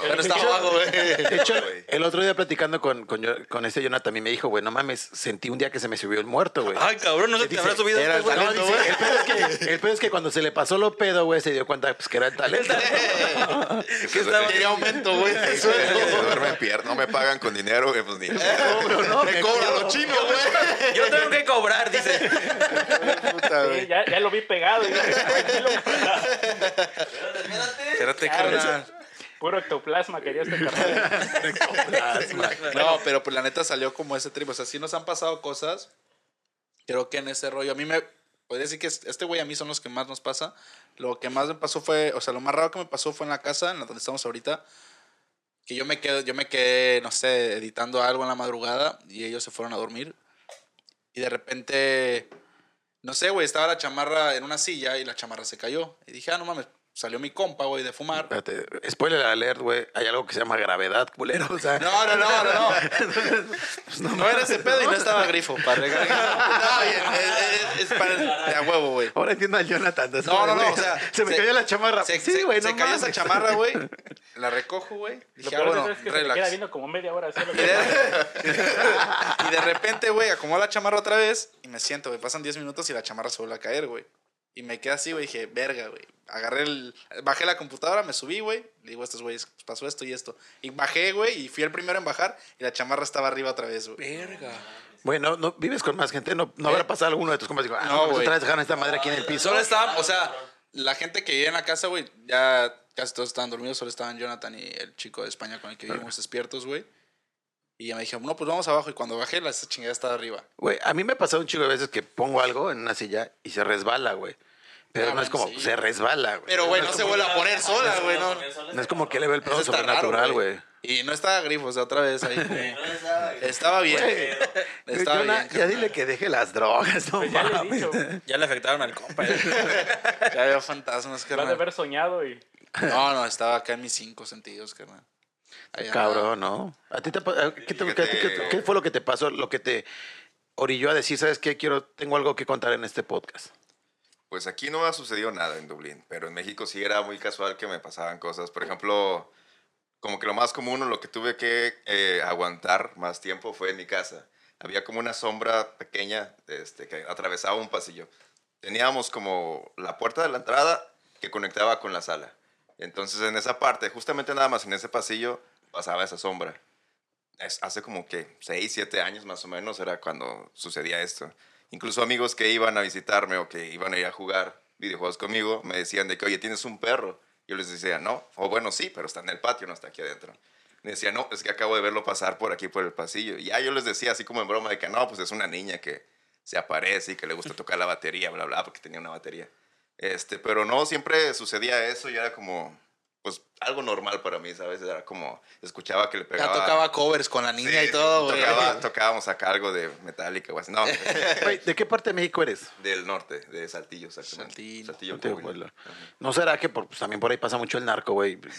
[SPEAKER 2] Ya no estaba abajo, güey.
[SPEAKER 1] De hecho, el otro día platicando con, con, yo- con este Jonathan, y me dijo, güey, no mames, sentí un día que se me subió el muerto, güey.
[SPEAKER 4] Ay, cabrón, no se te
[SPEAKER 1] Dice,
[SPEAKER 4] habrá subido
[SPEAKER 2] era
[SPEAKER 4] este,
[SPEAKER 2] el
[SPEAKER 4] güey.
[SPEAKER 1] No,
[SPEAKER 2] talento, güey.
[SPEAKER 1] el, pedo es que, el pedo es que cuando se le pasó lo pedo, güey, se dio cuenta pues, que era el talento.
[SPEAKER 4] ¿Qué estaba-
[SPEAKER 2] Quería aumento, güey. sueldo.
[SPEAKER 3] duermen piernas, no me pagan con dinero, güey, pues ni.
[SPEAKER 1] no,
[SPEAKER 2] Me cobran los chinos, güey.
[SPEAKER 4] Yo tengo que cobrar, dice.
[SPEAKER 2] Puta,
[SPEAKER 6] Sí,
[SPEAKER 2] güey.
[SPEAKER 6] ya, ya lo vi pegado. "Tranquilo".
[SPEAKER 5] Espérate, espérate.
[SPEAKER 2] Espérate, carnal.
[SPEAKER 6] Puro ectoplasma quería este carnal.
[SPEAKER 2] No, pero pues la neta salió como ese trip. O sea, sí nos han pasado cosas. Creo que en ese rollo. A mí me. Podría decir que es- este güey a mí son los que más nos pasa. Lo que más me pasó fue. O sea, lo más raro que me pasó fue en la casa, en la donde estamos ahorita. Que yo me quedé, yo me quedé, no sé, editando algo en la madrugada. Y ellos se fueron a dormir. Y de repente. No sé, güey, estaba la chamarra en una silla y la chamarra se cayó. Y dije, ah, no mames, salió mi compa, güey, de fumar.
[SPEAKER 1] Espérate, spoiler alert, güey. Hay algo que se llama gravedad, culero. O sea,
[SPEAKER 2] No, no, no, no, no. No era ese pedo y no estaba grifo para regar. No, es, es- es para de a huevo, güey.
[SPEAKER 1] ahora entiendo al Jonathan.
[SPEAKER 2] No, no, no,
[SPEAKER 1] güey,
[SPEAKER 2] o sea,
[SPEAKER 1] se me
[SPEAKER 2] se-
[SPEAKER 1] cayó la chamarra.
[SPEAKER 2] Se,
[SPEAKER 1] sí,
[SPEAKER 2] se-
[SPEAKER 1] güey,
[SPEAKER 2] se
[SPEAKER 1] no
[SPEAKER 2] cayó esa chamarra, güey. La recojo, güey.
[SPEAKER 6] Lo
[SPEAKER 2] Dije, ah, bueno,
[SPEAKER 6] es que se me queda
[SPEAKER 2] relax.
[SPEAKER 6] viendo como media hora. así
[SPEAKER 2] Y de, y de repente, güey, acomodo la chamarra otra vez y me siento, güey. Pasan 10 minutos y la chamarra se vuelve a caer, güey. Y me quedé así, güey. Dije, verga, güey. Agarré el. Bajé la computadora, me subí, güey. Le digo a estos güeyes, pues, pasó esto y esto. Y bajé, güey, y fui el primero en bajar y la chamarra estaba arriba otra vez, güey.
[SPEAKER 4] Verga.
[SPEAKER 1] Bueno, no, vives con más gente. No, no habrá pasado alguno de tus compas. Digo, ah,
[SPEAKER 2] No,
[SPEAKER 1] pues
[SPEAKER 2] güey.
[SPEAKER 1] otra vez dejaron esta madre aquí en el piso.
[SPEAKER 2] Solo estaban, o sea, la gente que vivía en la casa, güey, ya casi todos estaban dormidos, solo estaban Jonathan y el chico de España con el que vivimos despiertos, güey. Y ya me dijeron, no, pues vamos abajo. Y cuando bajé, la esa chingada estaba arriba.
[SPEAKER 1] Güey, a mí me ha pasado un chico de veces que pongo algo en una silla y se resbala, güey. Pero
[SPEAKER 2] Ah,
[SPEAKER 1] no es como,
[SPEAKER 2] sí.
[SPEAKER 1] se resbala, güey.
[SPEAKER 2] Pero, güey, no se vuelve a poner sola, güey, no.
[SPEAKER 1] No es como que le ve el
[SPEAKER 2] raro,
[SPEAKER 1] sobrenatural, güey.
[SPEAKER 2] Y no estaba grifo, o sea, otra vez ahí. como-
[SPEAKER 5] No estaba-
[SPEAKER 2] Estaba bien.
[SPEAKER 1] Güey,
[SPEAKER 2] Estaba bien.
[SPEAKER 1] ya dile que deje las drogas, no
[SPEAKER 6] Pues ya le he
[SPEAKER 1] mames.
[SPEAKER 6] dicho.
[SPEAKER 4] Ya le afectaron al compa.
[SPEAKER 2] Ya había fantasmas,
[SPEAKER 6] Lo ha de
[SPEAKER 2] carnal.
[SPEAKER 6] haber soñado y.
[SPEAKER 2] No, no, estaba acá en mis cinco sentidos, carnal. Andaba.
[SPEAKER 1] Cabrón, ¿no? ¿A ti te, pa- a- ¿qué, te-
[SPEAKER 3] Fíjate.
[SPEAKER 1] qué- qué- qué fue lo que te pasó? Lo que te orilló a decir, ¿sabes qué? Quiero, tengo algo que contar en este podcast.
[SPEAKER 3] Pues aquí no ha sucedido nada en Dublín, pero en México sí era muy casual que me pasaban cosas. Por ejemplo, como que lo más común o lo que tuve que eh, aguantar más tiempo fue en mi casa. Había como una sombra pequeña este, que atravesaba un pasillo. Teníamos como la puerta de la entrada que conectaba con la sala. Entonces en esa parte, justamente nada más en ese pasillo, pasaba esa sombra. Es, hace como que 6, 7 años más o menos era cuando sucedía esto. Incluso amigos que iban a visitarme o que iban a ir a jugar videojuegos conmigo me decían de que, oye, ¿tienes un perro? Yo les decía, no. O bueno, sí, pero está en el patio, no está aquí adentro. Me decía, no, es que acabo de verlo pasar por aquí, por el pasillo. Y ya yo les decía así como en broma de que no, pues es una niña que se aparece y que le gusta tocar la batería, bla, bla, porque tenía una batería. Este, pero no, siempre sucedía eso y era como, pues algo normal para mí, ¿sabes? Era como, escuchaba que le
[SPEAKER 2] Ya
[SPEAKER 3] pegaba...
[SPEAKER 2] tocaba covers con la niña
[SPEAKER 3] Sí,
[SPEAKER 2] y todo, güey.
[SPEAKER 3] tocaba- tocábamos acá algo de Metallica así. No,
[SPEAKER 1] Güey, ¿De qué parte de México eres?
[SPEAKER 3] del norte, de Saltillo, exactamente.
[SPEAKER 2] Saltillo.
[SPEAKER 3] Saltillo,
[SPEAKER 1] Saltillo,
[SPEAKER 3] Coahuila.
[SPEAKER 1] Puebla. ¿No será que por- pues, también por ahí pasa mucho el narco, güey? Pues,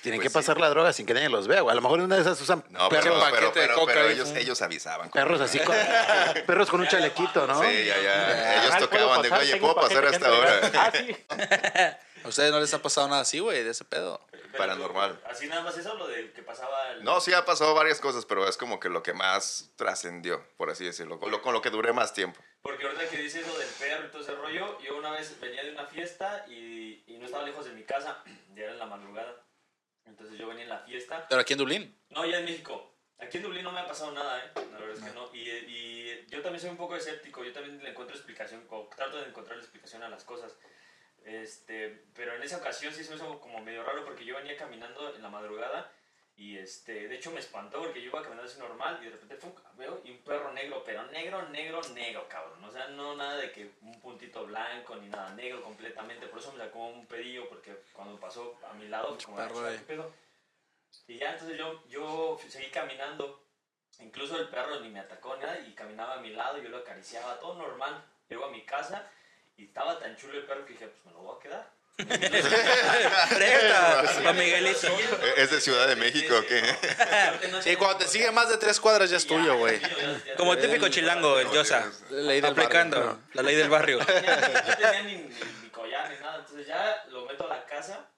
[SPEAKER 1] tienen
[SPEAKER 3] Pues
[SPEAKER 1] que pasar la droga sin que nadie los vea, güey. A lo mejor en una de esas usan
[SPEAKER 3] No, pero,
[SPEAKER 1] perros,
[SPEAKER 3] pero,
[SPEAKER 2] paquete de
[SPEAKER 3] pero,
[SPEAKER 2] coca
[SPEAKER 3] pero ellos, ellos avisaban.
[SPEAKER 1] perros así con, perros con un chalequito, ¿no?
[SPEAKER 3] Sí, ya, ya. Ellos
[SPEAKER 6] Carnal, ¿puedo
[SPEAKER 3] tocaban de, oye, ¿puedo pasar hasta ahora?
[SPEAKER 6] entregar". Ah, sí.
[SPEAKER 2] ¿A ustedes no les ha pasado nada así, güey, de ese pedo?
[SPEAKER 5] Pero,
[SPEAKER 3] Paranormal.
[SPEAKER 5] Así nada más eso, lo de que pasaba. el-
[SPEAKER 3] No, sí ha pasado varias cosas, pero es como que lo que más trascendió, por así decirlo, con lo, con lo que duré más tiempo.
[SPEAKER 5] Porque ahorita que dices eso del perro y todo ese rollo, yo una vez venía de una fiesta y, y no estaba lejos de mi casa, ya era en la madrugada. Entonces yo venía en la fiesta.
[SPEAKER 2] Pero aquí en Dublín.
[SPEAKER 5] No, ya en México. Aquí en Dublín no me ha pasado nada, ¿eh? La verdad es que no. Y, y yo también soy un poco escéptico, yo también le encuentro explicación, o trato de encontrar explicación a las cosas. Este, pero en esa ocasión sí se me hizo como medio raro porque yo venía caminando en la madrugada y este, de hecho me espantó porque yo iba caminando así normal y de repente veo y un perro negro, pero negro, negro, negro, cabrón. O sea, no nada de que un puntito blanco ni nada, negro completamente. Por eso me sacó un pedillo porque cuando pasó a mi lado fue como,
[SPEAKER 2] Perro,
[SPEAKER 5] "Ah,
[SPEAKER 2] eh".
[SPEAKER 5] ¿qué pedo?". Y ya entonces yo, yo seguí caminando. Incluso el perro ni me atacó ni nada y caminaba a mi lado, yo lo acariciaba, todo normal. Llego a mi casa y estaba tan chulo el perro que dije, pues me lo voy a quedar.
[SPEAKER 4] Presta, Miguelito.
[SPEAKER 3] ¿Es de Ciudad de México o qué?
[SPEAKER 2] Sí, cuando te sigue más de tres cuadras ya es tuyo, güey.
[SPEAKER 4] Como típico chilango, el Yosa.
[SPEAKER 2] Ley del
[SPEAKER 4] Aplicando la ley del barrio.
[SPEAKER 5] No tenía ni, ni, ni collar ni nada, entonces ya lo meto a la casa,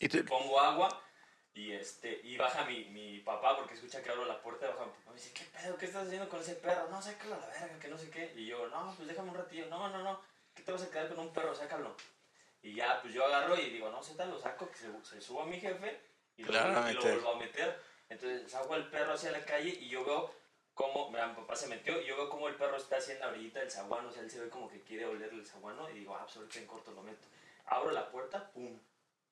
[SPEAKER 1] Y
[SPEAKER 5] pongo agua y este y baja mi, mi papá porque escucha que abro la puerta, baja mi papá y me dice, ¿qué pedo? ¿Qué estás haciendo con ese perro? No, sácalo a la verga, que no sé qué. Y yo, no, pues déjame un ratillo. No, no, no, ¿qué te vas a quedar con un perro? Sácalo. Y ya, pues yo agarro y digo, no, Z, lo saco, que se, se suba mi jefe y lo, y vuelvo a meter. Entonces saco el perro hacia la calle y yo veo cómo, mira, mi papá se metió y yo veo cómo el perro está haciendo la orillita del zaguano, o sea, él se ve como que quiere olerle el zaguano y digo, ah, pues ahorita en corto lo meto. Abro la puerta, pum,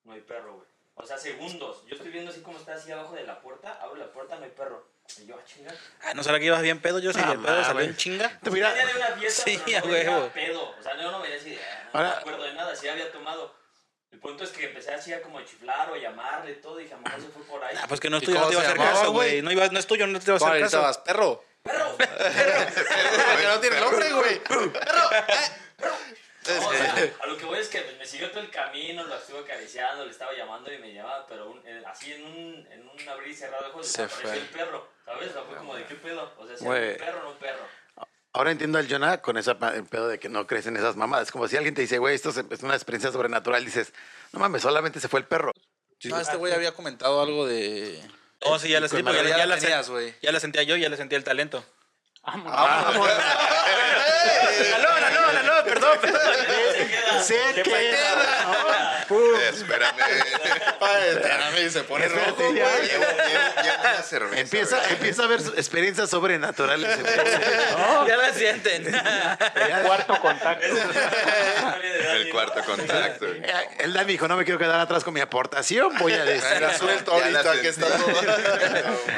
[SPEAKER 5] no hay perro, güey. O sea, segundos. Yo estoy viendo así como está así abajo de la puerta, abro la puerta, no hay perro. Y yo, ah, chingar.
[SPEAKER 4] Ah, ¿no será que ibas bien pedo, yo? Si
[SPEAKER 1] Ah,
[SPEAKER 4] el pedo salió en chinga.
[SPEAKER 1] Te mira-
[SPEAKER 5] Venía de una fiesta,
[SPEAKER 4] Sí,
[SPEAKER 5] pero
[SPEAKER 4] a
[SPEAKER 5] no venía pedo. O sea, yo no venía así de, ah, no
[SPEAKER 1] Ahora-
[SPEAKER 5] me acuerdo de nada, sí había tomado. El punto es que empecé así a como a chiflar o a llamarle y todo, y dije, a se fue por ahí.
[SPEAKER 4] Ah, pues que no es
[SPEAKER 2] ¿Y
[SPEAKER 4] tuyo, no te iba a hacer
[SPEAKER 2] llamaba,
[SPEAKER 4] caso,
[SPEAKER 2] güey?
[SPEAKER 4] No, no es tuyo, no te iba a
[SPEAKER 2] ¿Cómo
[SPEAKER 4] hacer caso.
[SPEAKER 2] gritabas? Perro.
[SPEAKER 5] ¡Perro!
[SPEAKER 2] que no tiene nombre, güey.
[SPEAKER 5] No, o sea, a lo que voy es que me siguió todo el camino, lo estuve acariciando, le estaba llamando y me llamaba, pero un- eh, así en un, en un abrir y cerrar de ojos
[SPEAKER 2] Se fue.
[SPEAKER 5] el perro, ¿sabes? O sea, fue como de qué pedo, o sea, si era un perro o no perro.
[SPEAKER 1] Ahora entiendo al Jonah con ese pedo de que no crees en esas mamadas. Como si alguien te dice, güey, esto es es una experiencia sobrenatural. Dices, no mames, solamente se fue el perro.
[SPEAKER 2] No, este güey había comentado algo de...
[SPEAKER 4] No, sí, ya la,
[SPEAKER 2] Pero
[SPEAKER 4] ya,
[SPEAKER 2] ya
[SPEAKER 4] ya
[SPEAKER 2] la
[SPEAKER 4] sentía yo, ya la sentía el talento.
[SPEAKER 6] Vámonos.
[SPEAKER 4] Perdón, perdón.
[SPEAKER 1] Se queda.
[SPEAKER 3] Espérame.
[SPEAKER 2] Ay, espérame, se pone rojo.
[SPEAKER 3] Llevo, llevo- llevo una cerveza.
[SPEAKER 1] Empieza, empieza a ver experiencias sobrenaturales.
[SPEAKER 4] Ya la sienten.
[SPEAKER 6] Cuarto contacto.
[SPEAKER 3] El cuarto contacto.
[SPEAKER 1] Eh, El Dani dijo, no me quiero quedar atrás con mi aportación, voy a decir.
[SPEAKER 2] Venga, suelto
[SPEAKER 3] la
[SPEAKER 2] ahorita que está todo.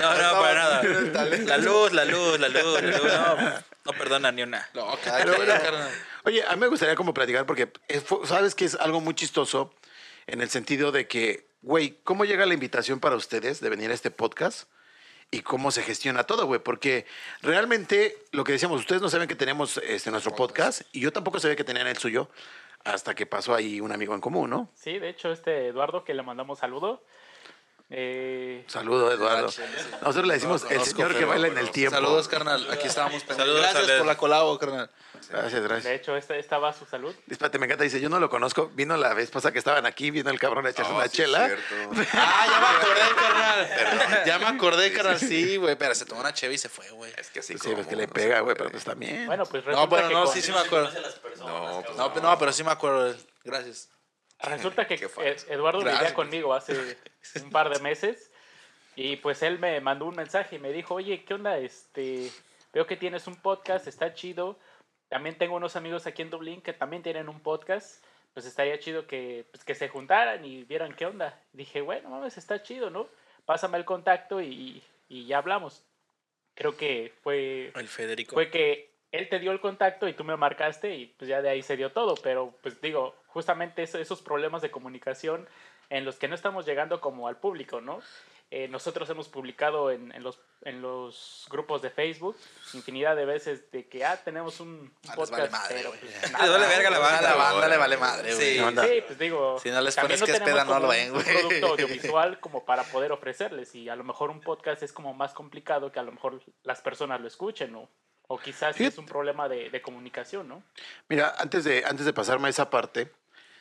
[SPEAKER 4] No, no, para nada. La luz, la luz, la luz, la luz. No, no perdona ni una.
[SPEAKER 2] No, quien, carnal.
[SPEAKER 1] Oye, a mí me gustaría como platicar porque sabes que es algo muy chistoso en el sentido de que, güey, ¿cómo llega la invitación para ustedes de venir a este podcast? Y cómo se gestiona todo, güey, porque realmente lo que decíamos, ustedes no saben que tenemos este, nuestro podcast y yo tampoco sabía que tenían el suyo hasta que pasó ahí un amigo en común, ¿no?
[SPEAKER 6] Sí, de hecho, este Eduardo, que le mandamos saludo. Eh,
[SPEAKER 1] Saludo, Eduardo. Nosotros le decimos
[SPEAKER 2] No
[SPEAKER 1] el señor que baila en el tiempo.
[SPEAKER 2] Saludos, carnal. Aquí estábamos.
[SPEAKER 4] Saludos,
[SPEAKER 2] Gracias por la colabo, carnal.
[SPEAKER 1] Gracias,
[SPEAKER 6] de
[SPEAKER 1] gracias.
[SPEAKER 6] hecho, esta, esta va a su salud.
[SPEAKER 1] Espérate, me encanta. Dice, yo no lo conozco. Vino la vez pasada que estaban aquí, vino el cabrón a echarse
[SPEAKER 3] No,
[SPEAKER 1] una
[SPEAKER 3] sí es
[SPEAKER 1] chela.
[SPEAKER 2] Ah, ya me acordé, carnal. Ya me acordé, carnal. Sí, güey. Pero se tomó una cheve y se fue, güey.
[SPEAKER 3] Es que así
[SPEAKER 1] Sí,
[SPEAKER 3] como,
[SPEAKER 1] que le pega, güey, pero pues también.
[SPEAKER 6] Bueno, pues resulta
[SPEAKER 2] No, pero
[SPEAKER 6] que
[SPEAKER 2] no, sí, sí me acuerdo.
[SPEAKER 3] No, pues
[SPEAKER 2] No, pero- no, pero sí me acuerdo. Gracias.
[SPEAKER 6] Resulta que. Eduardo
[SPEAKER 2] Gracias.
[SPEAKER 6] vivía conmigo hace un par de meses y pues él me mandó un mensaje y me dijo, oye, ¿qué onda? Este, veo que tienes un podcast, está chido. También tengo unos amigos aquí en Dublín que también tienen un podcast. Pues estaría chido que, pues, que se juntaran y vieran qué onda. Dije, bueno, mames, está chido, ¿no? Pásame el contacto y, y ya hablamos. Creo que fue
[SPEAKER 4] El Federico.
[SPEAKER 6] fue que él te dio el contacto y tú me marcaste y pues ya de ahí se dio todo, pero pues digo, justamente eso- esos problemas de comunicación en los que no estamos llegando como al público, ¿no? Eh, nosotros hemos publicado en, en los, en los grupos de Facebook infinidad de veces de que, ah, tenemos un, un
[SPEAKER 2] Ah, les vale
[SPEAKER 6] podcast,
[SPEAKER 2] madre,
[SPEAKER 6] pero
[SPEAKER 2] güey.
[SPEAKER 6] pues,
[SPEAKER 4] Les
[SPEAKER 6] nada,
[SPEAKER 4] vale verga la banda.
[SPEAKER 2] la banda le vale madre, güey.
[SPEAKER 4] Sí.
[SPEAKER 6] Sí, pues digo,
[SPEAKER 2] Si no les
[SPEAKER 6] también
[SPEAKER 2] pones que es
[SPEAKER 6] tenemos
[SPEAKER 2] peda, no
[SPEAKER 6] como
[SPEAKER 2] lo
[SPEAKER 6] un-
[SPEAKER 2] ven,
[SPEAKER 6] un
[SPEAKER 2] güey.
[SPEAKER 6] producto audiovisual como para poder ofrecerles y a lo mejor un podcast es como más complicado que a lo mejor las personas lo escuchen o, o quizás sí es un problema de, de comunicación, ¿no?
[SPEAKER 1] Mira, antes de, antes de pasarme a esa parte,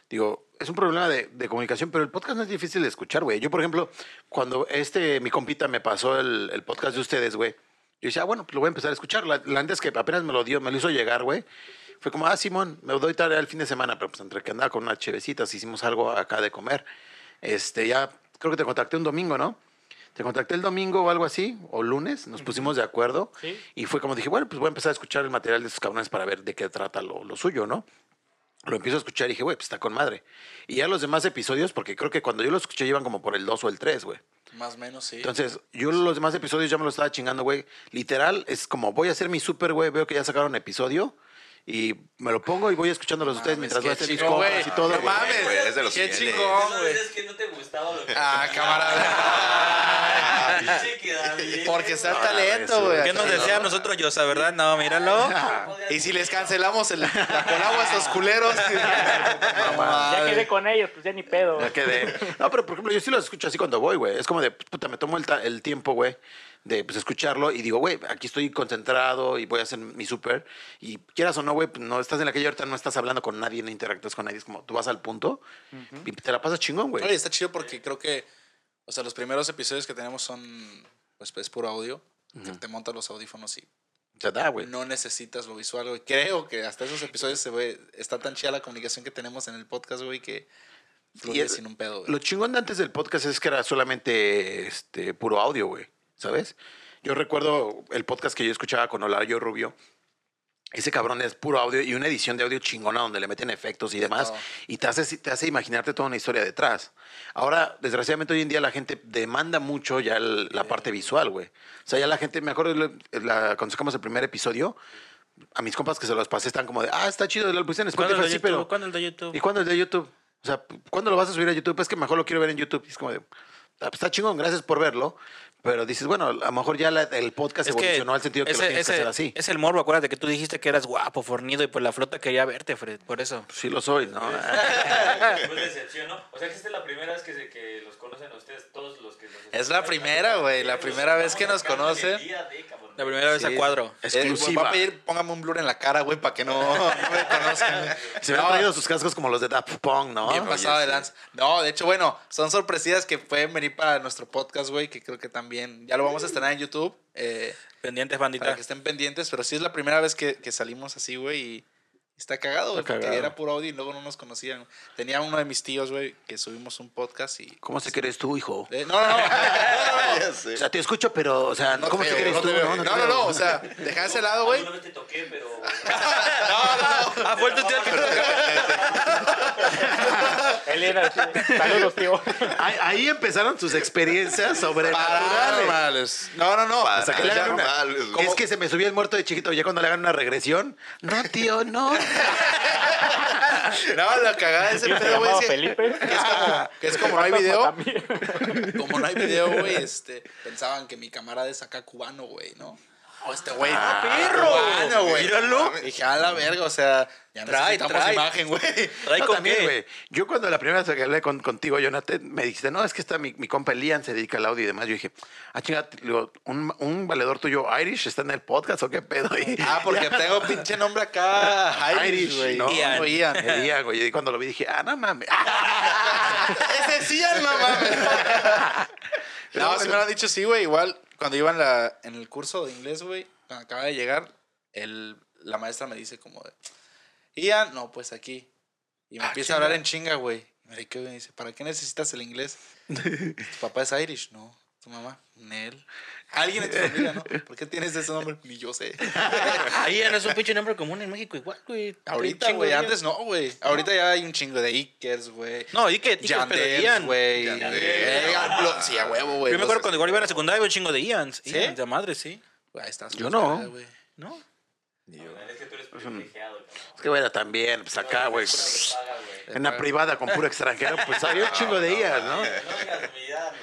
[SPEAKER 1] digo, es un problema de, de comunicación, pero el podcast no es difícil de escuchar, güey. Yo, por ejemplo, cuando este, mi compita me pasó el, el podcast de ustedes, güey, yo decía, ah, bueno, pues lo voy a empezar a escuchar. La, la antes que apenas me lo dio, me lo hizo llegar, güey. Fue como, ah, Simón, me doy tarea el fin de semana, pero pues entre que andaba con unas chevecitas, hicimos algo acá de comer. Este, ya, creo que te contacté un domingo, ¿no? Te contacté el domingo o algo así, o lunes, nos pusimos de acuerdo.
[SPEAKER 6] Sí.
[SPEAKER 1] Y fue como dije, bueno, pues voy a empezar a escuchar el material de estos cabrones para ver de qué trata lo, lo suyo, ¿no? Lo empiezo a escuchar y dije, güey, pues está con madre. Y ya los demás episodios, porque creo que cuando yo los escuché iban como por el 2 o el 3, güey.
[SPEAKER 2] Más o menos, sí.
[SPEAKER 1] Entonces, yo los demás episodios ya me los estaba chingando, güey. Literal, es como voy a hacer mi súper, güey, veo que ya sacaron episodio y me lo pongo y voy escuchándolos a ustedes
[SPEAKER 2] Mames,
[SPEAKER 1] mientras voy a hacer mis compras
[SPEAKER 2] güey.
[SPEAKER 1] y todo.
[SPEAKER 2] No mames,
[SPEAKER 3] Güey, es de los
[SPEAKER 2] qué chingón, güey.
[SPEAKER 5] que no te gustaba lo que
[SPEAKER 2] Ah, camarada. Porque está el talento, güey.
[SPEAKER 4] ¿Qué nos decía a nosotros, Yosa, verdad? No, míralo.
[SPEAKER 2] Y si les cancelamos el, la colagua a estos culeros.
[SPEAKER 6] Ya quedé con ellos, pues ya ni pedo.
[SPEAKER 1] Ya quedé. No, pero por ejemplo, yo sí los escucho así cuando voy, güey. Es como de, puta, me tomo el, el tiempo, güey, de pues, escucharlo y digo, güey, aquí estoy concentrado y voy a hacer mi súper. Y quieras o no, güey, pues, no estás en la calle ahorita, no estás hablando con nadie, no interactúas con nadie. Es como, tú vas al punto y te la pasas chingón, güey.
[SPEAKER 2] Oye, está chido porque creo que, o sea, los primeros episodios que tenemos son, pues, es puro audio. que te montas los audífonos y
[SPEAKER 1] da, güey.
[SPEAKER 2] no necesitas lo visual, güey. Creo que hasta esos episodios se ve, está tan chida la comunicación que tenemos en el podcast, güey, que fluye
[SPEAKER 1] el-
[SPEAKER 2] sin un pedo, güey.
[SPEAKER 1] Lo chingón de antes del podcast es que era solamente este, puro audio, güey. ¿Sabes? Yo recuerdo el podcast que yo escuchaba con Olario Rubio. Ese cabrón es puro audio y una edición de audio chingona donde le meten efectos y demás. Y te hace, te hace imaginarte toda una historia detrás. Ahora, desgraciadamente, hoy en día la gente demanda mucho ya el- la parte visual, güey. O sea, ya la gente, me acuerdo lo- la, cuando sacamos el primer episodio, a mis compas que se los pasé están como de, ah, está chido, lo puse en
[SPEAKER 4] ¿Cuándo
[SPEAKER 1] Spotify,
[SPEAKER 4] el de
[SPEAKER 1] sí, pero...
[SPEAKER 4] ¿Cuándo el de YouTube?
[SPEAKER 1] ¿Y cuándo es de YouTube? O sea, ¿cuándo lo vas a subir a YouTube? Es que mejor lo quiero ver en YouTube. Y es como de, "Ah, pues está chingón, gracias por verlo. Pero dices, bueno, a lo mejor ya la- el podcast evolucionó al sentido que lo
[SPEAKER 4] ese-
[SPEAKER 1] tienes que hacer así.
[SPEAKER 4] Es el morbo, acuérdate que tú dijiste que eras guapo, fornido y pues la flota quería verte, Fred, por eso.
[SPEAKER 1] Sí lo soy, ¿no?
[SPEAKER 5] Fue decepción, ¿no? O sea, que esta es la primera vez que, se- que los conocen a ustedes, todos los que los
[SPEAKER 2] Es la primera, güey, la primera vez que nos conocen.
[SPEAKER 5] Día de, cabrón.
[SPEAKER 4] La primera vez
[SPEAKER 2] Sí.
[SPEAKER 4] a cuadro.
[SPEAKER 1] Exclusiva.
[SPEAKER 2] Va a pedir, póngame un blur en la cara, güey, para que no, no me conozcan.
[SPEAKER 1] Se me han traído sus cascos como los de Daft Punk, ¿no?
[SPEAKER 2] Bien pasado de lanza. No, de hecho, bueno, son sorpresillas que pueden venir para nuestro podcast, güey, que creo que también ya lo vamos a estrenar en YouTube. eh,
[SPEAKER 4] Pendientes,
[SPEAKER 2] para
[SPEAKER 4] bandita.
[SPEAKER 2] que estén pendientes, pero sí es la primera vez que, que salimos así, güey, y está cagado, güey, porque
[SPEAKER 1] cagado.
[SPEAKER 2] era puro audio y luego no nos conocían. Tenía uno de mis tíos, güey, que subimos un podcast y...
[SPEAKER 1] ¿Cómo se crees tú, hijo?
[SPEAKER 2] Eh, no, no, no. no, no, no.
[SPEAKER 1] O sea, te escucho, pero, o sea,
[SPEAKER 2] No
[SPEAKER 1] ¿cómo
[SPEAKER 2] te
[SPEAKER 1] te crees
[SPEAKER 2] no
[SPEAKER 1] tú?
[SPEAKER 2] te.
[SPEAKER 1] No,
[SPEAKER 2] No,
[SPEAKER 1] te
[SPEAKER 2] no, no, o sea, deja ese lado, güey.
[SPEAKER 5] Alguna vez te toqué, pero...
[SPEAKER 4] Ah, fue el el que
[SPEAKER 6] Él era así, saludos, tío.
[SPEAKER 1] Ahí, ahí empezaron sus experiencias sobrenaturales.
[SPEAKER 2] Paranormales. No, no, no.
[SPEAKER 1] Que le hagan una-. Es que se me subía el muerto de chiquito, ya cuando le hagan una regresión. No, tío, no.
[SPEAKER 2] No, la cagada de ese
[SPEAKER 6] Tío se
[SPEAKER 2] pedo, güey.
[SPEAKER 6] llamaba
[SPEAKER 2] es que-
[SPEAKER 6] Felipe.
[SPEAKER 2] Que es como, que es como no hay video.
[SPEAKER 6] También.
[SPEAKER 2] Como no hay video, güey, este, pensaban que mi camarada es acá cubano, güey, ¿no? O este güey, perro, cubano, güey.
[SPEAKER 4] Míralo.
[SPEAKER 2] Dije, a la verga, o sea, ya
[SPEAKER 4] Trae, trae.
[SPEAKER 2] imagen, güey.
[SPEAKER 4] Trae
[SPEAKER 1] No,
[SPEAKER 4] con
[SPEAKER 1] también, güey. Yo cuando la primera vez que hablé con, contigo, Jonathan, me dijiste, no, es que está mi, mi compa Elian, se dedica al audio y demás. Yo dije, ah, chingada, un, un valedor tuyo Irish está en el podcast o qué pedo. Y,
[SPEAKER 2] Ah, porque tengo pinche nombre acá, Irish, güey.
[SPEAKER 1] ¿no?
[SPEAKER 4] Ian.
[SPEAKER 2] No, Ian.
[SPEAKER 1] Elian, güey. Y cuando lo vi dije, ah, no mames.
[SPEAKER 2] Ese sí, no mames. No, si me lo han dicho, sí, güey. Igual, cuando iba en, la, en el curso de inglés, güey, cuando acaba de llegar, el, la maestra me dice como de, Ian, no, pues aquí. Y me
[SPEAKER 1] Ah,
[SPEAKER 2] empieza a hablar en chinga, güey. Y me dice, me dice, ¿para qué necesitas el inglés? ¿Tu papá es Irish? No. ¿Tu mamá? Nel. Alguien en tu familia, ¿no? ¿Por qué tienes ese nombre? Ni yo sé.
[SPEAKER 4] Ahí no es un pinche nombre común en México igual, güey.
[SPEAKER 2] Ahorita, güey.
[SPEAKER 4] de
[SPEAKER 2] Antes no, güey. Ahorita ya hay un chingo de Ikers, güey.
[SPEAKER 4] No, pero
[SPEAKER 2] Yandels,
[SPEAKER 4] Ian.
[SPEAKER 2] güey. Eh, Sí, a huevo, güey.
[SPEAKER 4] Yo me acuerdo cuando igual iba a la secundaria había un chingo de Ians.
[SPEAKER 2] ¿Sí?
[SPEAKER 4] Ians, de madre, sí.
[SPEAKER 2] Ahí está.
[SPEAKER 1] Yo no.
[SPEAKER 4] ¿No?
[SPEAKER 5] Es que tú eres privilegiado, cabrón.
[SPEAKER 1] Es que, bueno, también, pues acá, güey. En la privada con puro extranjero, pues había un chingo de Ians, ¿no?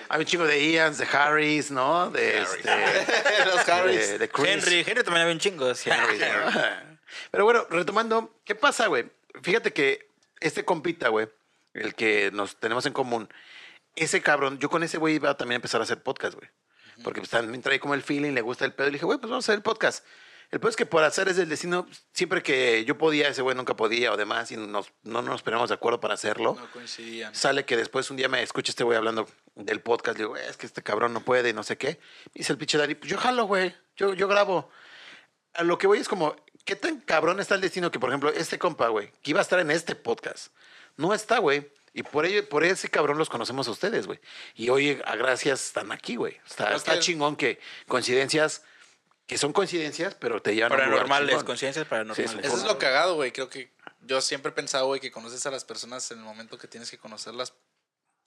[SPEAKER 1] Había un chingo de Ians, de Harris, ¿no? De, este,
[SPEAKER 2] Los Harris.
[SPEAKER 1] de, de Chris.
[SPEAKER 4] Henry, Henry también había un chingo. sí.
[SPEAKER 1] Pero bueno, retomando, ¿qué pasa, güey? Fíjate que este compita, güey, el que nos tenemos en común, ese cabrón, yo con ese güey iba también a empezar a hacer podcast, güey. Porque pues, también trae como el feeling, le gusta el pedo. Y le dije, güey, pues vamos a hacer el podcast. El pedo es que por hacer es del destino, siempre que yo podía, ese güey nunca podía o demás, y nos, no nos ponemos de acuerdo para hacerlo.
[SPEAKER 2] No coincidían.
[SPEAKER 1] Sale que después un día me escucha este güey hablando del podcast. Le digo, "Güey, es que este cabrón no puede y no sé qué. Y dice el pinche Dari, pues yo jalo, güey. Yo, yo grabo. A lo que voy es como, ¿qué tan cabrón está el destino que, por ejemplo, este compa, güey, que iba a estar en este podcast, no está, güey? Y por ello, por ese cabrón los conocemos a ustedes, güey. Y hoy, a gracias, están aquí, güey. Está, está chingón que coincidencias, que son coincidencias, pero te llevan a un
[SPEAKER 4] Paranormales,
[SPEAKER 1] chingón.
[SPEAKER 4] conciencias paranormales.
[SPEAKER 1] Sí,
[SPEAKER 2] Eso es lo cagado, güey. Creo que yo siempre he pensado, güey, que conoces a las personas en el momento que tienes que conocerlas.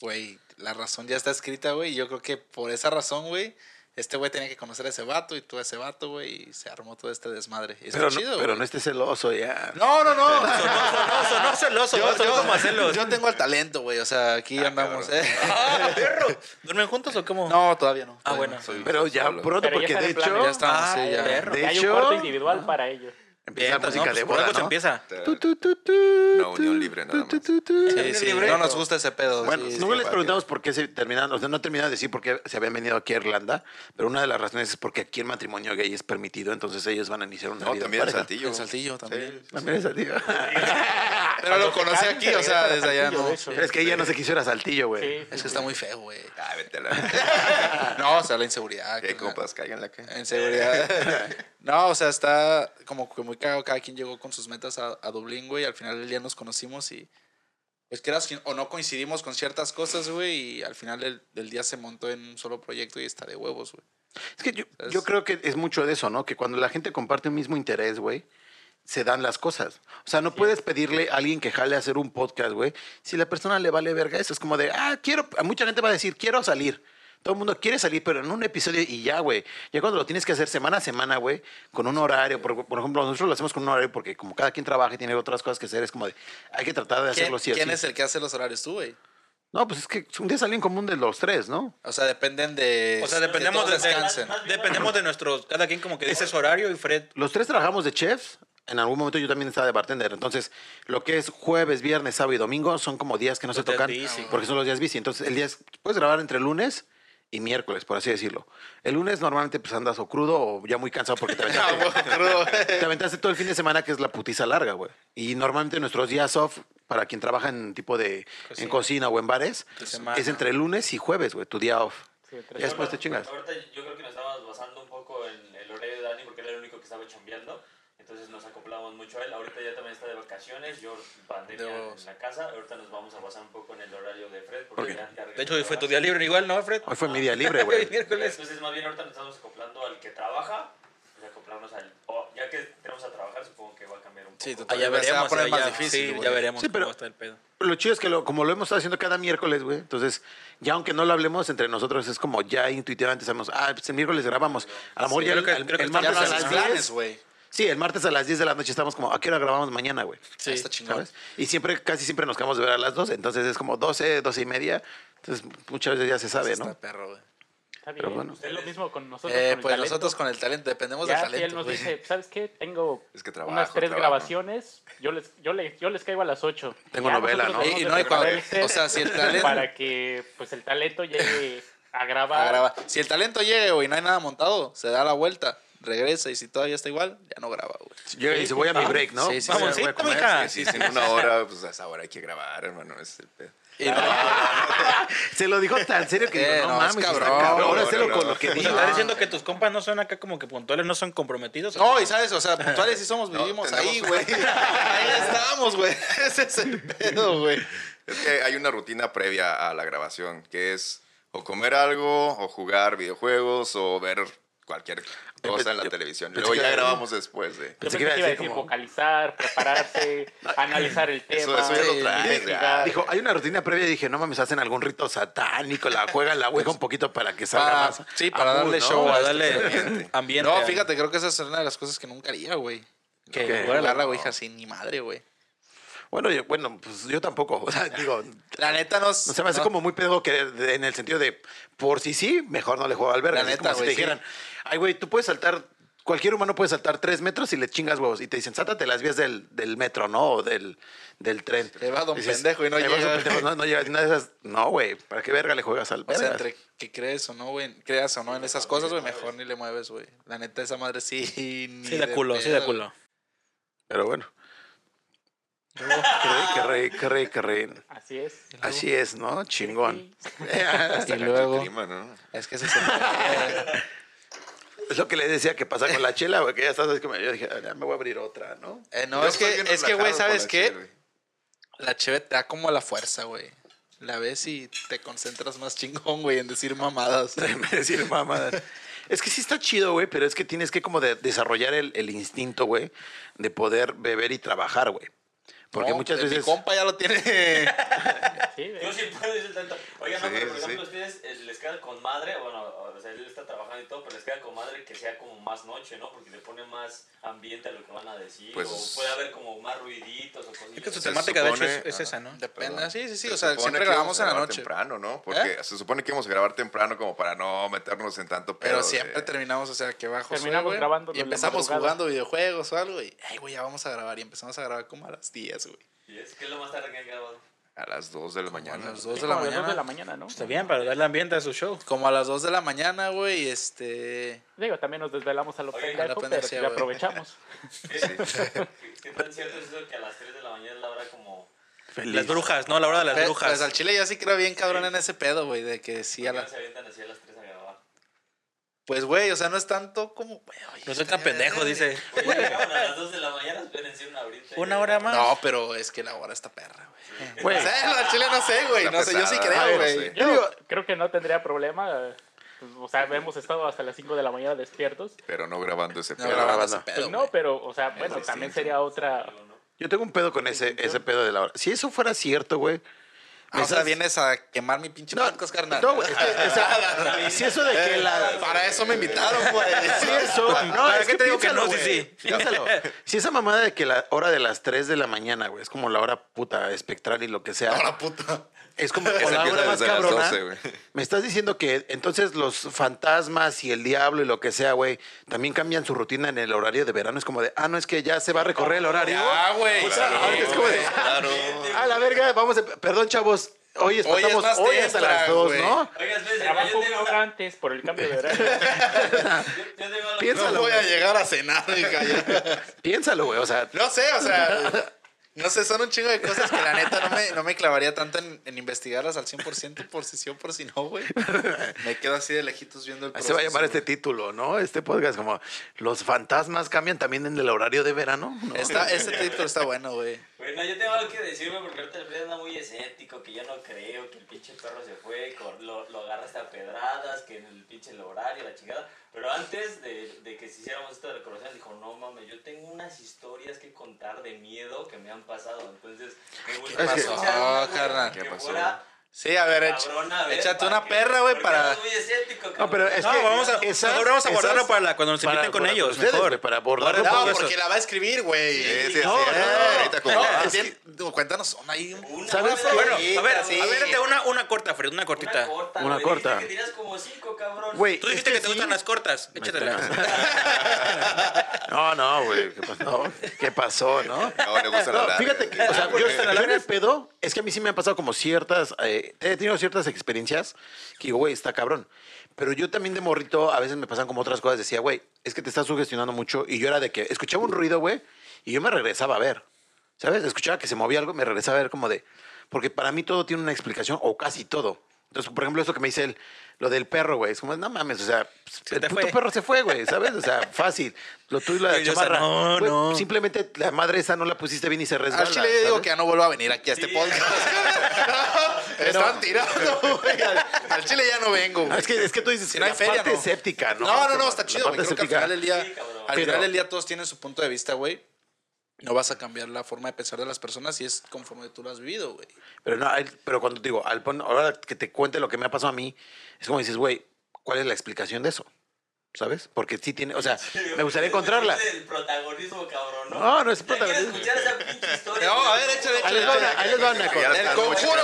[SPEAKER 2] Güey, la razón ya está escrita, güey. Y yo creo que por esa razón, güey, este güey tenía que conocer a ese vato y tú a ese vato, güey. Y se armó todo este desmadre. Y
[SPEAKER 1] Pero, no,
[SPEAKER 2] chido,
[SPEAKER 1] pero no estés celoso ya.
[SPEAKER 2] No, no, no.
[SPEAKER 4] Sonó, sonó celoso,
[SPEAKER 2] Yo,
[SPEAKER 4] ¿no? sonó
[SPEAKER 2] yo-
[SPEAKER 4] como a celos.
[SPEAKER 2] yo tengo el talento, güey. O sea, aquí andamos,
[SPEAKER 3] cabrón.
[SPEAKER 2] ¿eh?
[SPEAKER 4] ¡Ah, perro! ¿Duermen juntos o cómo?
[SPEAKER 2] No, todavía no.
[SPEAKER 4] Ah,
[SPEAKER 2] todavía
[SPEAKER 4] bueno.
[SPEAKER 2] no.
[SPEAKER 3] Soy-
[SPEAKER 1] Pero ya
[SPEAKER 3] solo.
[SPEAKER 1] pronto, porque de hecho
[SPEAKER 2] Ya estamos,
[SPEAKER 4] Ah,
[SPEAKER 2] sí, ya.
[SPEAKER 4] perro.
[SPEAKER 1] De
[SPEAKER 6] hay
[SPEAKER 1] hecho-
[SPEAKER 6] un cuarto individual para ellos.
[SPEAKER 1] Empieza la música
[SPEAKER 4] no,
[SPEAKER 1] de
[SPEAKER 4] pues por
[SPEAKER 1] boda, ¿no?
[SPEAKER 4] empieza.
[SPEAKER 1] Tu, tu, tu, tu,
[SPEAKER 3] Una unión libre, nada más.
[SPEAKER 1] tu, tu, tu.
[SPEAKER 2] Sí, sí. No nos gusta ese pedo.
[SPEAKER 1] Bueno,
[SPEAKER 2] sí,
[SPEAKER 1] no
[SPEAKER 2] sí.
[SPEAKER 1] les preguntamos por qué se terminaron, o sea, no terminaron de decir por qué se habían venido aquí a Irlanda, pero una de las razones es porque aquí el matrimonio gay es permitido, entonces ellos van a iniciar una
[SPEAKER 3] No,
[SPEAKER 1] vida en
[SPEAKER 3] también el
[SPEAKER 1] pareja.
[SPEAKER 3] saltillo.
[SPEAKER 2] El saltillo también.
[SPEAKER 3] Sí, sí, sí.
[SPEAKER 1] También es saltillo.
[SPEAKER 2] Pero lo conocí aquí, o sea, desde allá no.
[SPEAKER 1] Es que ella no se quiso ir a saltillo, güey.
[SPEAKER 6] Sí,
[SPEAKER 2] Es que está muy feo, güey.
[SPEAKER 3] Ah, vete a la...
[SPEAKER 2] No, o sea, la inseguridad.
[SPEAKER 3] ¿Qué compas? Cáiganle acá.
[SPEAKER 2] Inseguridad. No, o sea, está como que muy cagado. Cada quien llegó con sus metas a, a Dublín, güey. Al final del día nos conocimos y. Pues quieras o no coincidimos con ciertas cosas, güey. Y al final del, del día se montó en un solo proyecto y está de huevos, güey.
[SPEAKER 1] Es que yo, yo creo que es mucho de eso, ¿no? Que cuando la gente comparte un mismo interés, güey, se dan las cosas. O sea, no puedes pedirle a alguien que jale a hacer un podcast, güey, si la persona le vale verga eso. Es como de, ah, quiero, a mucha gente va a decir, quiero salir. Todo el mundo quiere salir, pero en un episodio y ya, güey. Ya cuando lo tienes que hacer semana a semana, güey, con un horario. Por, por ejemplo, nosotros lo hacemos con un horario porque como cada quien trabaja y tiene otras cosas que hacer, es como de, hay que tratar de
[SPEAKER 2] ¿Quién,
[SPEAKER 1] hacerlo sí o
[SPEAKER 2] quién es el que hace los horarios tú, güey?
[SPEAKER 1] No, pues es que un día salen común de los tres, ¿no?
[SPEAKER 2] O sea, dependen de.
[SPEAKER 4] O sea, dependemos de,
[SPEAKER 2] descansen.
[SPEAKER 4] dependemos de nuestros. Cada quien como que dice su horario y Fred.
[SPEAKER 1] Los tres trabajamos de chefs. En algún momento yo también estaba de bartender. Entonces, lo que es jueves, viernes, sábado y domingo son como días que no
[SPEAKER 4] Los
[SPEAKER 1] se tocan
[SPEAKER 4] bici.
[SPEAKER 1] porque son los días bici. Entonces, el día es- puedes grabar entre lunes y miércoles, por así decirlo. El lunes normalmente pues andas o crudo o ya muy cansado porque te
[SPEAKER 2] Ah,
[SPEAKER 1] aventaste,
[SPEAKER 2] crudo.
[SPEAKER 1] te aventaste todo el fin de semana que es la putiza larga, güey. Y normalmente nuestros días off para quien trabaja en tipo de en cocina o en bares es entre lunes y jueves, güey, tu día off.
[SPEAKER 6] Sí,
[SPEAKER 1] después te chingas.
[SPEAKER 5] Ahorita yo creo que nos estábamos basando un poco en el horario de Dani porque él era el único que estaba chambeando. Entonces nos acoplamos mucho a él. Ahorita ya también está de vacaciones. Yo pandemia
[SPEAKER 2] Debo-
[SPEAKER 5] en la casa. Ahorita nos vamos a basar un poco en el horario de Fred.
[SPEAKER 1] ¿Por
[SPEAKER 5] Porque
[SPEAKER 1] qué?
[SPEAKER 5] ya, ya
[SPEAKER 4] De hecho, hoy fue tu día libre igual, ¿no, Fred?
[SPEAKER 1] Hoy fue mi día libre, güey.
[SPEAKER 4] Miércoles.
[SPEAKER 5] Entonces más bien ahorita nos estamos acoplando al que trabaja. Pues acoplarnos al... o ya que tenemos a trabajar, supongo que va a cambiar un poco.
[SPEAKER 2] Sí,
[SPEAKER 4] Ah,
[SPEAKER 2] total.
[SPEAKER 4] ya
[SPEAKER 2] Se va a
[SPEAKER 4] veremos.
[SPEAKER 2] poner más
[SPEAKER 4] ya-
[SPEAKER 2] difícil,
[SPEAKER 4] Sí, ya veremos
[SPEAKER 1] Sí, pero-
[SPEAKER 4] cómo está el pedo.
[SPEAKER 1] Lo chido es que lo- como lo hemos estado haciendo cada miércoles, güey, entonces ya aunque no lo hablemos entre nosotros, es como ya intuitivamente sabemos, ah, pues el miércoles grabamos. A lo mejor
[SPEAKER 4] Sí,
[SPEAKER 1] ya
[SPEAKER 4] creo
[SPEAKER 1] el,
[SPEAKER 4] que-
[SPEAKER 1] el-
[SPEAKER 4] creo que
[SPEAKER 1] el
[SPEAKER 4] estamos
[SPEAKER 2] Ya
[SPEAKER 1] martes
[SPEAKER 2] no
[SPEAKER 1] a las
[SPEAKER 2] planes,
[SPEAKER 1] 10.
[SPEAKER 2] güey.
[SPEAKER 1] Sí, el martes a las 10 de la noche estamos como, ¿a qué hora grabamos mañana, güey?
[SPEAKER 2] Sí. Está chingón.
[SPEAKER 1] ¿Sabes? Y siempre, casi siempre nos quedamos de ver a las 12, entonces es como 12, 12 y media. Entonces muchas veces ya se sabe,
[SPEAKER 2] Está
[SPEAKER 1] ¿no?
[SPEAKER 2] perro, güey.
[SPEAKER 6] Está
[SPEAKER 1] Pero
[SPEAKER 6] bien.
[SPEAKER 1] bueno.
[SPEAKER 6] Es lo mismo con nosotros.
[SPEAKER 2] Eh,
[SPEAKER 6] con el
[SPEAKER 2] pues
[SPEAKER 6] talento.
[SPEAKER 2] nosotros con el talento, dependemos
[SPEAKER 6] Ya
[SPEAKER 2] del
[SPEAKER 6] si él
[SPEAKER 2] talento,
[SPEAKER 6] nos
[SPEAKER 2] güey.
[SPEAKER 6] dice, ¿sabes qué? Tengo
[SPEAKER 3] Es que trabajo,
[SPEAKER 6] unas tres
[SPEAKER 3] trabajo.
[SPEAKER 6] grabaciones, yo les, yo, les, yo les caigo a las 8.
[SPEAKER 1] Tengo novela, ¿no?
[SPEAKER 2] Y- y no, y cuando- o sea, si el talento-
[SPEAKER 6] Para que pues el talento llegue a grabar.
[SPEAKER 2] A grabar. Si el talento llega, güey, y no hay nada montado, se da la vuelta, regresa y si todavía está igual, ya no graba, güey.
[SPEAKER 1] Llega y dice, voy a mi break, ¿no?
[SPEAKER 2] Sí, sí,
[SPEAKER 1] Voy a-
[SPEAKER 4] Vamos,
[SPEAKER 1] voy a
[SPEAKER 4] sí,
[SPEAKER 1] comer.
[SPEAKER 4] mija.
[SPEAKER 3] Es en una hora, pues a esa hora hay que grabar, hermano. Es el pedo.
[SPEAKER 2] Y no,
[SPEAKER 1] Se lo dijo tan serio que
[SPEAKER 2] Eh,
[SPEAKER 1] digo, no,
[SPEAKER 2] no, es
[SPEAKER 1] mames, está
[SPEAKER 2] cabrón.
[SPEAKER 1] cabrón. Ahora
[SPEAKER 3] No,
[SPEAKER 1] sélo
[SPEAKER 3] no,
[SPEAKER 1] con lo que
[SPEAKER 4] O sea,
[SPEAKER 1] dijo.
[SPEAKER 4] ¿estás diciendo que tus compas no son acá como que puntuales, no son comprometidos?
[SPEAKER 2] no, y sabes, o sea, puntuales sí somos, vivimos ahí, güey. Ahí estamos, güey. Ese es el pedo, güey.
[SPEAKER 3] Es que hay una rutina previa a la grabación, que es o comer algo, o jugar videojuegos, o ver cualquier cosa en la
[SPEAKER 1] Yo-
[SPEAKER 3] televisión. Luego ya grabamos después de...
[SPEAKER 6] Yo
[SPEAKER 1] Pensé que iba a
[SPEAKER 6] a
[SPEAKER 1] decir como-
[SPEAKER 6] vocalizar, prepararse, analizar el tema.
[SPEAKER 3] Eso- eso ya lo
[SPEAKER 2] Sí,
[SPEAKER 3] traes, ya.
[SPEAKER 1] Dijo, hay una rutina previa y dije, no mames, hacen algún rito satánico, la juegan la ouija un poquito para que salga
[SPEAKER 2] Para-
[SPEAKER 1] más.
[SPEAKER 2] sí, para
[SPEAKER 1] a
[SPEAKER 2] darle
[SPEAKER 1] ¿no?
[SPEAKER 2] show
[SPEAKER 4] Para
[SPEAKER 2] a
[SPEAKER 4] darle
[SPEAKER 3] ambiente.
[SPEAKER 2] No,
[SPEAKER 4] a-
[SPEAKER 2] fíjate, creo que esa es una de las cosas que nunca haría, güey.
[SPEAKER 4] que.
[SPEAKER 2] Jugar la ouija sin ni madre, güey.
[SPEAKER 1] Bueno, yo, bueno, pues yo tampoco. O sea, digo,
[SPEAKER 2] La neta nos.
[SPEAKER 1] no se me hace
[SPEAKER 2] no-
[SPEAKER 1] como muy pedo que de- en el sentido de por si sí, mejor no le juego al verga.
[SPEAKER 2] La
[SPEAKER 1] Es como
[SPEAKER 2] neta,
[SPEAKER 1] si te
[SPEAKER 2] sí.
[SPEAKER 1] Ay, güey, tú puedes saltar. Cualquier humano puede saltar tres metros y le chingas huevos. Y te dicen, sáltate las vías del, del metro, ¿no? O del, del tren.
[SPEAKER 2] Ahí va don
[SPEAKER 1] Dices,
[SPEAKER 2] pendejo y no
[SPEAKER 1] "Ahí va don
[SPEAKER 2] llega".
[SPEAKER 1] pendejo, no, no llega. Una de esas, no, güey. ¿Para qué verga le juegas al
[SPEAKER 2] O sea,
[SPEAKER 1] vergas?
[SPEAKER 2] entre que crees o no, güey, creas o no en esas cosas, güey, mejor ni le mueves, güey. La neta, esa madre sí. ni
[SPEAKER 4] Sí, de culo, sí, de
[SPEAKER 2] pedo.
[SPEAKER 4] culo.
[SPEAKER 1] Pero bueno. Qué rey, qué rey, qué rey, qué rey.
[SPEAKER 6] Así es.
[SPEAKER 1] Así es, ¿no? Chingón.
[SPEAKER 2] Y luego.
[SPEAKER 3] Clima, ¿no?
[SPEAKER 2] Es que ese es el.
[SPEAKER 1] Es lo que le decía que pasa con la chela, güey, que ya estás, es como, yo dije, "Ah, me voy a abrir otra, ¿no?
[SPEAKER 2] Eh, no,
[SPEAKER 3] Yo
[SPEAKER 2] es que, es que, güey, ¿sabes
[SPEAKER 3] la
[SPEAKER 2] qué?
[SPEAKER 3] chela.
[SPEAKER 2] La cheve te da como la fuerza, güey. La ves y te concentras más chingón, güey, en decir mamadas.
[SPEAKER 1] En decir mamadas. Es que sí está chido, güey, pero es que tienes que como de desarrollar el, el instinto, güey, de poder beber y trabajar, güey. Porque
[SPEAKER 2] No,
[SPEAKER 1] muchas
[SPEAKER 2] eh,
[SPEAKER 1] veces...
[SPEAKER 2] Mi compa ya lo tiene.
[SPEAKER 6] Sí,
[SPEAKER 5] Yo sí puedo decir tanto. Oigan, no,
[SPEAKER 3] Sí,
[SPEAKER 5] pero por
[SPEAKER 3] sí,
[SPEAKER 5] ejemplo,
[SPEAKER 3] sí.
[SPEAKER 5] ustedes eh, les queda con madre, bueno, o sea, él está trabajando y todo, pero les queda con madre que sea como más noche, ¿no? Porque le pone más ambiente a lo que van a decir,
[SPEAKER 3] Pues-
[SPEAKER 5] o puede haber como más ruiditos o
[SPEAKER 4] Es que su
[SPEAKER 5] cosas.
[SPEAKER 4] Temática, de hecho,
[SPEAKER 3] supone-
[SPEAKER 4] es, es esa, ¿no?
[SPEAKER 2] Depende. Sí, sí, sí.
[SPEAKER 3] Se
[SPEAKER 2] O sea,
[SPEAKER 3] supone
[SPEAKER 2] siempre grabamos en la noche.
[SPEAKER 3] temprano, ¿no? Porque se supone que íbamos a grabar temprano como para no meternos en tanto pedo.
[SPEAKER 2] Pero
[SPEAKER 3] de-
[SPEAKER 2] siempre terminamos, o sea, que bajo
[SPEAKER 6] Terminamos grabando
[SPEAKER 2] y empezamos jugando videojuegos o algo y, ay, güey, ya vamos a grabar y empezamos a grabar como a las 10, güey.
[SPEAKER 5] Y es que es lo más tarde que han grabado.
[SPEAKER 3] A las 2 de la mañana.
[SPEAKER 2] A las
[SPEAKER 6] sí,
[SPEAKER 2] 2 de la
[SPEAKER 6] a las dos
[SPEAKER 2] mañana.
[SPEAKER 6] de la mañana, ¿no?
[SPEAKER 4] Está bien, para darle ambiente a su show.
[SPEAKER 2] Como a las 2 de la mañana, güey, y este...
[SPEAKER 6] Digo, también nos desvelamos a lo
[SPEAKER 5] Oye, a la
[SPEAKER 6] pendejo, pero
[SPEAKER 2] pendeja,
[SPEAKER 6] sí
[SPEAKER 2] güey.
[SPEAKER 6] aprovechamos.
[SPEAKER 5] ¿Qué, qué tan cierto es eso que a las 3 de la mañana es la hora como...
[SPEAKER 1] Feliz.
[SPEAKER 4] Las brujas, ¿no? La hora de las
[SPEAKER 2] Pues,
[SPEAKER 4] brujas.
[SPEAKER 2] pues al chile yo sí creo bien cabrón en ese pedo, güey, de que sí a
[SPEAKER 5] ¿Por qué
[SPEAKER 2] la...
[SPEAKER 5] se avientan así a las 3 a grabar?
[SPEAKER 2] Pues, güey, o sea, no es tanto como... oye,
[SPEAKER 4] No soy tan pendejo, dice.
[SPEAKER 5] Oye, llegaban a las 2 de la mañana, espérense una horita. y-
[SPEAKER 4] Una hora más.
[SPEAKER 2] No, pero es que la hora está perra, güey.
[SPEAKER 1] Güey,
[SPEAKER 2] O sea, lo del chile no sé, güey, no sé, yo sí creo,
[SPEAKER 3] no
[SPEAKER 2] güey.
[SPEAKER 3] sé.
[SPEAKER 6] Yo
[SPEAKER 1] digo-
[SPEAKER 6] creo que no tendría problema. eh, pues, o sea, hemos estado hasta las 5 de la mañana despiertos.
[SPEAKER 3] Pero no grabando ese
[SPEAKER 2] No
[SPEAKER 3] pedo.
[SPEAKER 2] grabando
[SPEAKER 1] grabando.
[SPEAKER 2] ese
[SPEAKER 6] Pues
[SPEAKER 2] pedo,
[SPEAKER 6] no,
[SPEAKER 2] güey.
[SPEAKER 6] pero, o sea, bueno, también sería otra.
[SPEAKER 1] yo tengo un pedo con ese, ese pedo de la hora. Si eso fuera cierto, güey.
[SPEAKER 2] Ah, o sea,
[SPEAKER 1] esas-
[SPEAKER 2] vienes a quemar mi pinche
[SPEAKER 1] No,
[SPEAKER 2] podcast, carnal.
[SPEAKER 1] no, güey, es que, o sea, si eso de que la...
[SPEAKER 2] Para eso me invitaron, güey.
[SPEAKER 1] Sí, eso. No,
[SPEAKER 4] ¿Para
[SPEAKER 1] es que
[SPEAKER 4] te digo que no? Sí, sí.
[SPEAKER 1] Piénsalo. Si esa mamada de que la hora de las 3 de la mañana, güey, es como la hora puta espectral y lo que sea.
[SPEAKER 2] Ahora, puta.
[SPEAKER 1] Es como o la hora más cabrona.
[SPEAKER 3] 12, güey.
[SPEAKER 1] Me estás diciendo que entonces los fantasmas y el diablo y lo que sea, güey, también cambian su rutina en el horario de verano. Es como de, ah, no, es que ya se va a recorrer el horario.
[SPEAKER 2] Ya, güey.
[SPEAKER 1] O sea, ahora es como de,
[SPEAKER 4] Claro.
[SPEAKER 1] a la verga, vamos a, perdón, chavos. Hoy
[SPEAKER 2] Hoy es
[SPEAKER 1] estamos
[SPEAKER 2] más
[SPEAKER 1] hoy hasta las 2,
[SPEAKER 2] güey.
[SPEAKER 1] ¿no?
[SPEAKER 5] Oigan,
[SPEAKER 6] Trabajo una
[SPEAKER 5] tengo
[SPEAKER 6] hora antes por el cambio de horario.
[SPEAKER 5] Yo, yo
[SPEAKER 1] Piénsalo.
[SPEAKER 2] No voy a llegar a cenar.
[SPEAKER 1] Piénsalo, güey, o sea,
[SPEAKER 2] No sé, o sea, no sé, son un chingo de cosas que la neta no me, no me clavaría tanto en, en investigarlas al 100% por si sí o por si no, güey. Me quedo así de lejitos viendo el
[SPEAKER 1] así se va a llamar este título, ¿no? Este podcast como los fantasmas cambian también en el horario de verano. ¿no?
[SPEAKER 2] Está, este título está bueno, güey.
[SPEAKER 5] Bueno, yo tengo algo que decirme porque ahorita el Fred anda muy escéptico, que yo no creo, que el pinche perro se fue, lo, lo agarraste a pedradas, que en el pinche el horario, la chingada. Pero antes de, de que se hiciéramos esta decoración, dijo, no mames, yo tengo unas historias que contar de miedo que me han pasado. Entonces, me gustaría
[SPEAKER 1] Es que-
[SPEAKER 5] escuchar
[SPEAKER 2] Ah,
[SPEAKER 5] fuera
[SPEAKER 2] Sí, a ver, echa-
[SPEAKER 5] cabrona, a ver,
[SPEAKER 2] échate una
[SPEAKER 5] que-
[SPEAKER 2] perra, güey, para...
[SPEAKER 5] andas muy escéptico,
[SPEAKER 1] No, pero es
[SPEAKER 4] No,
[SPEAKER 1] que
[SPEAKER 4] vamos a,
[SPEAKER 1] esas-
[SPEAKER 4] mejor vamos a guardarlo
[SPEAKER 1] esas-
[SPEAKER 4] para la, cuando nos
[SPEAKER 1] para-
[SPEAKER 4] inviten con
[SPEAKER 1] para
[SPEAKER 4] ellos.
[SPEAKER 1] ustedes,
[SPEAKER 4] mejor.
[SPEAKER 1] para abordarlo
[SPEAKER 2] No, porque
[SPEAKER 4] eso.
[SPEAKER 2] la va a escribir, güey.
[SPEAKER 3] Sí, sí,
[SPEAKER 1] No,
[SPEAKER 3] es.
[SPEAKER 1] no, no.
[SPEAKER 3] Ahorita como
[SPEAKER 2] cuéntanos una ahí. un-
[SPEAKER 5] Una,
[SPEAKER 1] ¿Sabes
[SPEAKER 5] una
[SPEAKER 1] qué?
[SPEAKER 4] Bueno, a ver,
[SPEAKER 2] Sí.
[SPEAKER 4] a ver, una, una corta, Fred, una cortita.
[SPEAKER 5] Una corta.
[SPEAKER 1] Una
[SPEAKER 5] güey,
[SPEAKER 1] corta.
[SPEAKER 5] dijiste que tiras como cinco, cabrón.
[SPEAKER 1] Güey,
[SPEAKER 4] Tú dijiste que te
[SPEAKER 1] sí.
[SPEAKER 4] gustan las cortas. Échatelas.
[SPEAKER 1] No, no, güey. ¿Qué pasó? ¿Qué pasó, no?
[SPEAKER 3] No, le gusta la
[SPEAKER 1] No,
[SPEAKER 3] larga.
[SPEAKER 1] fíjate que, o sea, yo,
[SPEAKER 4] ¿Te la
[SPEAKER 1] yo en el
[SPEAKER 4] largas?
[SPEAKER 1] pedo, es que a mí sí me han pasado como ciertas, he tenido ciertas experiencias que digo, güey, está cabrón. Pero yo también de morrito, a veces me pasan como otras cosas, decía, güey, es que te estás sugestionando mucho. Y yo era de que escuchaba un ruido, güey, y yo me regresaba a ver. ¿Sabes? Escuchaba que se movía algo, me regresaba a ver como de, porque para mí todo tiene una explicación, o casi todo. Entonces, por ejemplo, eso que me dice él, lo del perro, güey, es como, no mames, o sea,
[SPEAKER 4] Se
[SPEAKER 1] el puto
[SPEAKER 4] fue.
[SPEAKER 1] perro se fue, güey, ¿sabes? O sea, fácil. Lo tuyo y la
[SPEAKER 4] Y yo, o sea,
[SPEAKER 1] chamarra.
[SPEAKER 4] no,
[SPEAKER 1] Güey,
[SPEAKER 4] no.
[SPEAKER 1] Simplemente la madre esa no la pusiste bien y se resbala.
[SPEAKER 2] Al chile digo
[SPEAKER 1] ¿sabes?
[SPEAKER 2] que ya no vuelvo a venir aquí a este
[SPEAKER 5] Sí.
[SPEAKER 2] podcast. Están tirando, güey. Al, al chile ya no vengo,
[SPEAKER 1] es, que, es que tú dices
[SPEAKER 2] Si no hay
[SPEAKER 1] la
[SPEAKER 2] feria,
[SPEAKER 1] parte
[SPEAKER 2] no.
[SPEAKER 1] escéptica, ¿no?
[SPEAKER 2] No, no,
[SPEAKER 1] Como
[SPEAKER 2] no, está chido, güey. Creo que al final del día, al
[SPEAKER 1] Pero-
[SPEAKER 2] final del día todos tienen su punto de vista, güey. No vas a cambiar la forma de pensar de las personas y es conforme tú lo has vivido, güey.
[SPEAKER 1] Pero, no, pero cuando te digo, al ahora que te cuente lo que me ha pasado a mí, es como dices, güey, ¿cuál es la explicación de eso? ¿Sabes? Porque sí tiene, o sea, me gustaría encontrarla.
[SPEAKER 5] El protagonismo, cabrón, ¿no?
[SPEAKER 1] No, no es protagonismo.
[SPEAKER 5] escuchar esa pinche historia.
[SPEAKER 2] No, a ver, échale, échale.
[SPEAKER 1] ahí les va una cosa.
[SPEAKER 2] El conjuro.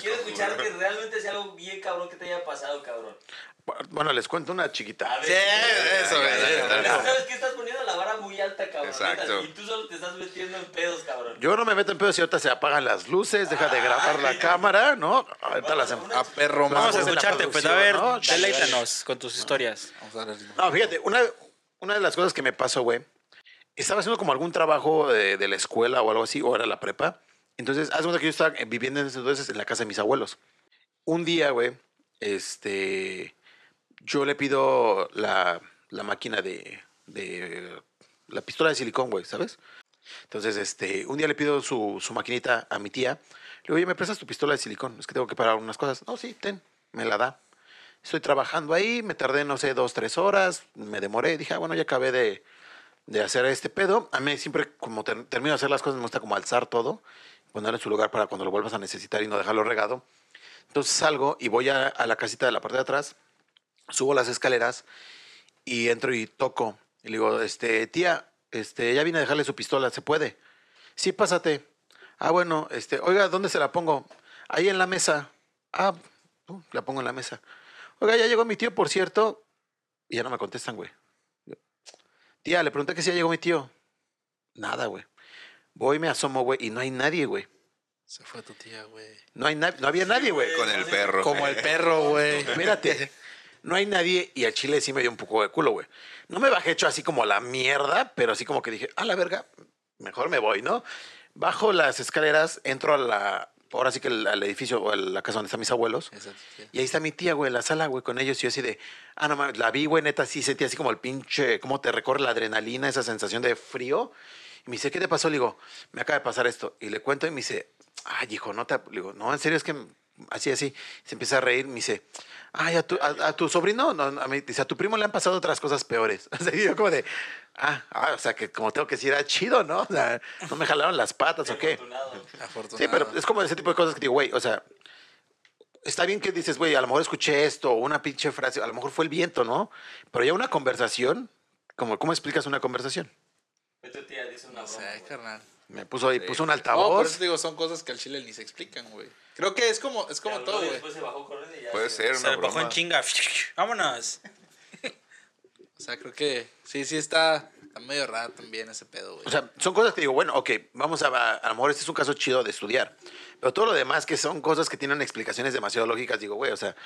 [SPEAKER 5] quiero escuchar que realmente sea algo bien cabrón que te haya pasado, cabrón.
[SPEAKER 1] Bueno, les cuento una chiquita.
[SPEAKER 5] ver,
[SPEAKER 2] Sí, eso, güey.
[SPEAKER 5] ¿Sabes que estás poniendo la vara muy alta, cabrón?
[SPEAKER 3] Exacto.
[SPEAKER 5] Y tú solo te estás metiendo en pedos, cabrón.
[SPEAKER 1] Yo no me meto en pedo si ahorita se apagan las luces, deja de grabar la cámara, ¿no? Ahorita la hacemos.
[SPEAKER 2] A perro
[SPEAKER 4] Vamos a escucharte, pues a ver, deleítanos con tus historias.
[SPEAKER 1] No, fíjate, una, una de las cosas que me pasó, güey, estaba haciendo como algún trabajo de, de la escuela o algo así, o era la prepa. Entonces, haz de cuenta que yo estaba viviendo en ese entonces en la casa de mis abuelos. Un día, güey, este, yo le pido la, la máquina de, de, la pistola de silicón, güey, ¿sabes? Entonces, este, un día le pido su, su maquinita a mi tía. Le digo, oye, ¿me prestas tu pistola de silicón? Es que tengo que parar unas cosas. No, sí, ten, me la da. Estoy trabajando ahí, me tardé, no sé, dos, tres horas, me demoré. Dije, ah, bueno, ya acabé de, de hacer este pedo. A mí siempre, como ter- termino de hacer las cosas, me gusta como alzar todo, ponerlo en su lugar para cuando lo vuelvas a necesitar y no dejarlo regado. Entonces salgo y voy a, a la casita de la parte de atrás, subo las escaleras y entro y toco. Y le digo, este, tía, este, ya vine a dejarle su pistola, ¿se puede? Sí, pásate. Ah, bueno, este, oiga, ¿dónde se la pongo? Ahí en la mesa. Ah, uh, la pongo en la mesa. Oiga, ya llegó mi tío, por cierto. Y ya no me contestan, güey. Tía, le pregunté que si ya llegó mi tío. Nada, güey. Voy, me asomo, güey, y no hay nadie, güey.
[SPEAKER 2] Se fue tu tía, güey.
[SPEAKER 1] No, hay na- no había nadie, güey.
[SPEAKER 3] Con el perro.
[SPEAKER 2] Como el perro, güey.
[SPEAKER 1] Espérate. No hay nadie y al chile sí me dio un poco de culo, güey. No me bajé hecho así como a la mierda, pero así como que dije, a la verga, mejor me voy, ¿no? Bajo las escaleras, entro a la, ahora sí que al, al edificio o a la casa donde están mis abuelos.
[SPEAKER 2] Tía.
[SPEAKER 1] Y ahí está mi tía, güey, en la sala, güey, con ellos. Y yo así de, ah, no mames, la vi, güey, neta, sí sentí así como el pinche, cómo te recorre la adrenalina, esa sensación de frío. Y me dice, ¿qué te pasó? Le digo, me acaba de pasar esto. Y le cuento y me dice, ay, hijo, no te. Le digo, no, en serio, es que así, así. Se empieza a reír, me dice, ay, a tu, a, a tu sobrino, no, no, a mí, dice, a tu primo le han pasado otras cosas peores. O sea, y yo como de, ah, ah, o sea, que como tengo que decir, era chido, ¿no? O sea, no me jalaron las patas o qué.
[SPEAKER 5] Afortunado.
[SPEAKER 2] Afortunado.
[SPEAKER 1] Sí, pero es como ese tipo de cosas que digo, güey, o sea, está bien que dices, güey, a lo mejor escuché esto, o una pinche frase, a lo mejor fue el viento, ¿no? Pero ya una conversación, como, ¿cómo explicas una conversación?
[SPEAKER 5] Ve tu tía dice una
[SPEAKER 2] No
[SPEAKER 5] broma.
[SPEAKER 2] sé,
[SPEAKER 5] güey.
[SPEAKER 2] carnal.
[SPEAKER 1] Me puso ahí, puso un
[SPEAKER 2] No, por
[SPEAKER 1] altavoz.
[SPEAKER 2] eso digo, son cosas que al chile ni se explican, güey. Creo que es como, es como todo, güey.
[SPEAKER 5] Después se bajó corriendo y ya.
[SPEAKER 3] Puede
[SPEAKER 5] se-
[SPEAKER 3] ser
[SPEAKER 4] Se
[SPEAKER 3] una
[SPEAKER 4] le bajó en chinga. Vámonos.
[SPEAKER 2] O sea, creo que sí, sí está, está medio raro también ese pedo, güey.
[SPEAKER 1] O sea, son cosas que digo, bueno, ok, vamos a, a, a lo mejor este es un caso chido de estudiar. Pero todo lo demás que son cosas que tienen explicaciones demasiado lógicas, digo, güey, o sea,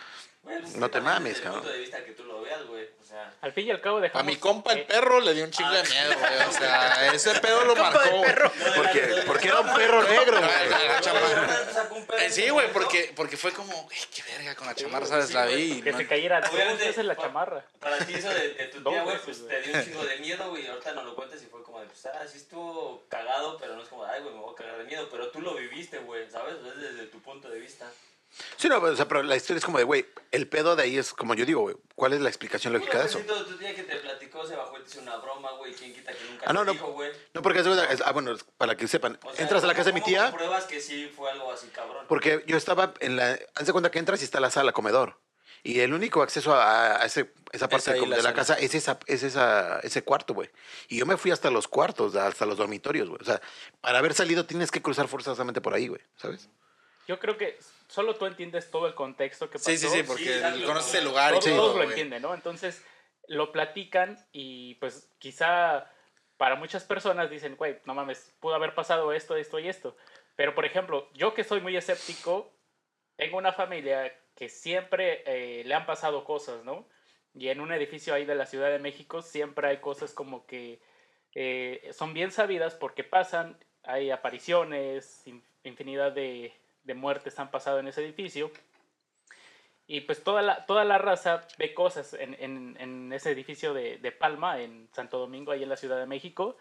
[SPEAKER 5] pues,
[SPEAKER 1] No te mames,
[SPEAKER 5] desde el
[SPEAKER 1] cabrón.
[SPEAKER 5] punto de vista que tú lo veas, güey. O sea,
[SPEAKER 6] Al fin y al cabo
[SPEAKER 2] a
[SPEAKER 6] dejamos...
[SPEAKER 2] mi compa el perro le dio un chingo de miedo, güey. O sea, ese pedo lo marcó. güey.
[SPEAKER 1] porque, porque era un perro negro, güey.
[SPEAKER 2] Sí, güey, porque, porque fue como, "Ey, qué verga con la chamarra, ¿sabes? La vi.
[SPEAKER 6] Que se cayera
[SPEAKER 5] Obviamente,
[SPEAKER 6] veces la chamarra.
[SPEAKER 5] Para ti eso de, de tu tía, güey, pues te dio un chingo de miedo, güey. y Ahorita no lo cuentas y fue como de, pues, ah, sí estuvo cagado, pero no es como, ay, güey, me voy a cagar de miedo. Pero tú lo viviste, güey, ¿sabes? Es desde tu punto de vista.
[SPEAKER 1] Sí, no, o sea, pero la historia es como de, güey, el pedo de ahí es como yo digo, güey, ¿cuál es la explicación lógica de eso?
[SPEAKER 5] Tu, tu tía que te platicó se bajó y te hizo una broma, güey. ¿Quién quita que nunca
[SPEAKER 1] Ah, no,
[SPEAKER 5] te
[SPEAKER 1] no.
[SPEAKER 5] dijo, güey?
[SPEAKER 1] No, porque es, es- ah, bueno, para que sepan,
[SPEAKER 5] O sea,
[SPEAKER 1] entras a la
[SPEAKER 5] ¿cómo-
[SPEAKER 1] casa de mi
[SPEAKER 5] cómo
[SPEAKER 1] tía,
[SPEAKER 5] compruebas que sí fue algo así, cabrón?
[SPEAKER 1] porque yo estaba en la, haz de cuenta que entras y está la sala, comedor. Y el único acceso a, a ese, esa parte de,
[SPEAKER 4] la
[SPEAKER 1] de la
[SPEAKER 4] sala.
[SPEAKER 1] casa es, esa, es esa, ese cuarto, güey. Y yo me fui hasta los cuartos, hasta los dormitorios, güey. O sea, para haber salido tienes que cruzar forzosamente por ahí, güey, ¿sabes?
[SPEAKER 6] Yo creo que solo tú entiendes todo el contexto que pasó.
[SPEAKER 2] Sí, sí, sí, porque
[SPEAKER 5] exacto.
[SPEAKER 2] conoces el lugar y
[SPEAKER 6] todos,
[SPEAKER 2] todo,
[SPEAKER 6] todos lo entienden, ¿no? Entonces lo platican y pues quizá para muchas personas dicen, güey, no mames, pudo haber pasado esto, esto y esto. Pero por ejemplo, yo que soy muy escéptico, tengo una familia que siempre eh, le han pasado cosas, ¿no? Y en un edificio ahí de la Ciudad de México siempre hay cosas como que eh, son bien sabidas porque pasan, hay apariciones, in- infinidad de, de muertes han pasado en ese edificio. Y pues toda la, toda la raza ve cosas en, ese edificio de, de Palma, en Santo Domingo, ahí en la Ciudad de México.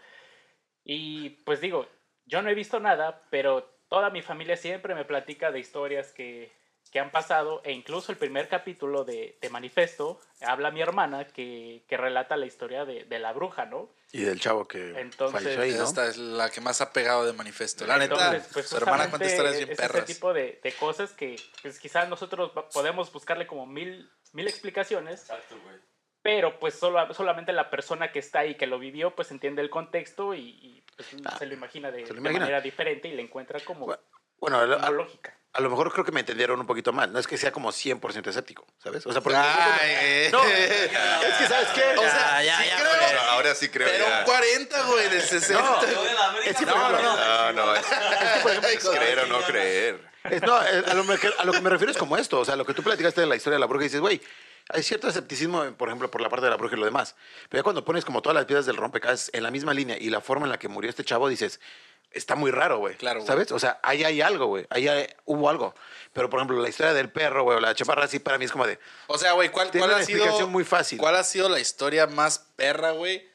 [SPEAKER 6] Y pues digo, yo no he visto nada, pero toda mi familia siempre me platica de historias que, que han pasado. E incluso el primer capítulo de, de Manifesto habla mi hermana que, que relata la historia de, de la bruja, ¿no?
[SPEAKER 1] Y del chavo que
[SPEAKER 6] Entonces,
[SPEAKER 1] falleció ahí, ¿no?
[SPEAKER 2] Esta es la que más ha pegado de manifiesto. La neta,
[SPEAKER 6] Entonces, pues,
[SPEAKER 2] su hermana cuenta historias bien
[SPEAKER 6] es
[SPEAKER 2] perras.
[SPEAKER 6] Ese tipo de, de cosas que pues, quizás nosotros podemos buscarle como mil, mil explicaciones,
[SPEAKER 5] Exacto, güey.
[SPEAKER 6] pero pues solo, solamente la persona que está ahí, que lo vivió, pues entiende el contexto y, y, pues, se lo imagina de,
[SPEAKER 1] Ah, lo imagina.
[SPEAKER 6] manera diferente y le encuentra como,
[SPEAKER 1] Bueno, Bueno, a, a-
[SPEAKER 6] lógica.
[SPEAKER 1] a lo mejor creo que me entendieron un poquito mal. No es que sea como 100% escéptico, ¿sabes? O sea, porque...
[SPEAKER 2] Ay,
[SPEAKER 1] no, es que, ¿sabes qué?
[SPEAKER 2] O sea,
[SPEAKER 4] Ya, ya,
[SPEAKER 2] sí
[SPEAKER 4] ya,
[SPEAKER 2] creo,
[SPEAKER 4] pues.
[SPEAKER 3] Ahora, ahora sí creo
[SPEAKER 2] pero
[SPEAKER 3] ya.
[SPEAKER 2] un 40, güey, de 60.
[SPEAKER 1] No. Es que,
[SPEAKER 5] pero
[SPEAKER 1] no, no,
[SPEAKER 3] No, no, es, es creer o no creer.
[SPEAKER 1] Es- no, eh, a lo, me- a lo que me refiero es como esto. O sea, lo que tú platicaste de la historia de la bruja y dices, güey, hay cierto escepticismo, por ejemplo, por la parte de la bruja y lo demás. Pero ya cuando pones como todas las piezas del rompecabezas en la misma línea y la forma en la que murió este chavo, dices, está muy raro, güey.
[SPEAKER 2] Claro, güey.
[SPEAKER 1] ¿Sabes? O sea, ahí hay algo, güey. Ahí hay- hubo algo. Pero, por ejemplo, la historia del perro, güey, o la chaparra, sí, para mí es como de,
[SPEAKER 2] O sea, güey, ¿cuál, cuál
[SPEAKER 1] una
[SPEAKER 2] ha sido
[SPEAKER 1] muy fácil.
[SPEAKER 2] ¿Cuál ha sido la historia más perra, güey,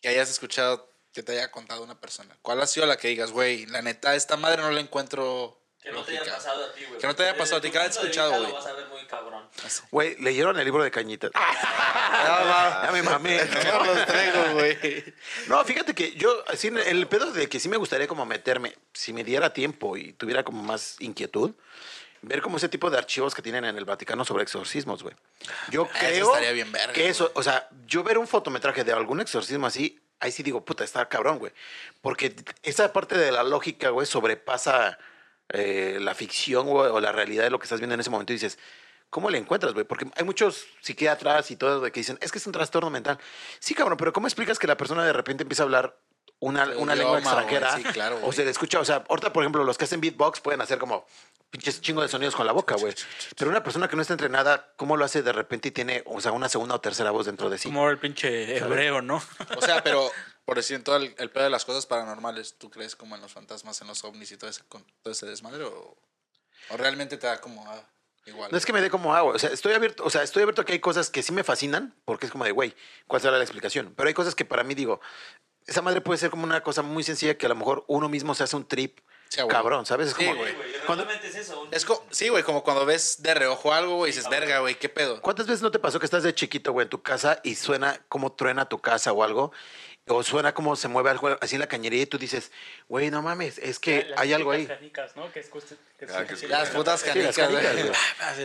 [SPEAKER 2] que hayas escuchado que te haya contado una persona? ¿Cuál ha sido la que digas, güey, la neta, esta madre no la encuentro
[SPEAKER 5] Que no te haya
[SPEAKER 2] lógica"?
[SPEAKER 5] pasado a ti, güey.
[SPEAKER 2] Que no te haya pasado a ti, que la has escuchado, güey.
[SPEAKER 5] Lo vas a ver muy cabrón.
[SPEAKER 1] güey, leyeron el libro de Cañitas.
[SPEAKER 2] Ah,
[SPEAKER 1] ya me mamé.
[SPEAKER 2] No los traigo, güey.
[SPEAKER 1] No, fíjate que yo, así, el pedo de que sí me gustaría como meterme, si me diera tiempo y tuviera como más inquietud, ver como ese tipo de archivos que tienen en el Vaticano sobre exorcismos, güey. Yo
[SPEAKER 2] Ah, eso
[SPEAKER 1] creo
[SPEAKER 2] estaría bien verga,
[SPEAKER 1] que eso, o sea, yo ver un fotometraje de algún exorcismo así, ahí sí digo, puta, está cabrón, güey. Porque esa parte de la lógica, güey, sobrepasa eh, la ficción, o la realidad de lo que estás viendo en ese momento y dices, ¿Cómo le encuentras, güey? Porque hay muchos psiquiatras y todo de que dicen, es que es un trastorno mental. Sí, cabrón, pero ¿cómo explicas que la persona de repente empieza a hablar una, una lengua extranjera?
[SPEAKER 2] sí, claro,
[SPEAKER 1] o se le escucha, o sea, ahorita, por ejemplo, los que hacen beatbox pueden hacer como pinches chingo de sonidos con la boca, güey. Pero una persona que no está entrenada, ¿cómo lo hace de repente y tiene, o sea, una segunda o tercera voz dentro de sí?
[SPEAKER 4] Como el pinche hebreo, ¿no?
[SPEAKER 2] O sea, pero por decir en todo el, el pedo de las cosas paranormales, ¿tú crees como en los fantasmas, en los ovnis y todo ese, con- todo ese desmadre? ¿O, o realmente te da como ah, igual?
[SPEAKER 1] No es que me dé como agua, o sea, estoy abierto, o sea, estoy abierto a que hay cosas que sí me fascinan, porque es como de, güey, ¿cuál será la explicación? Pero hay cosas que para mí digo, esa madre puede ser como una cosa muy sencilla que a lo mejor uno mismo se hace un trip
[SPEAKER 2] Sí, güey.
[SPEAKER 1] cabrón, ¿sabes? Es como,
[SPEAKER 2] güey.
[SPEAKER 5] Güey,
[SPEAKER 1] cuando-
[SPEAKER 5] es eso.
[SPEAKER 2] Es co- sí, güey, como cuando ves de reojo algo, güey, y dices, verga, güey, ¿qué pedo?
[SPEAKER 1] ¿Cuántas veces no te pasó que estás de chiquito, güey, en tu casa y suena como truena tu casa o algo? O suena como se mueve algo así en la cañería y tú dices, güey, no mames, es que
[SPEAKER 6] Las
[SPEAKER 1] hay algo ahí.
[SPEAKER 6] canicas, ¿no? Que
[SPEAKER 3] Ah, que
[SPEAKER 2] Las putas
[SPEAKER 1] Sí, las
[SPEAKER 2] canicas.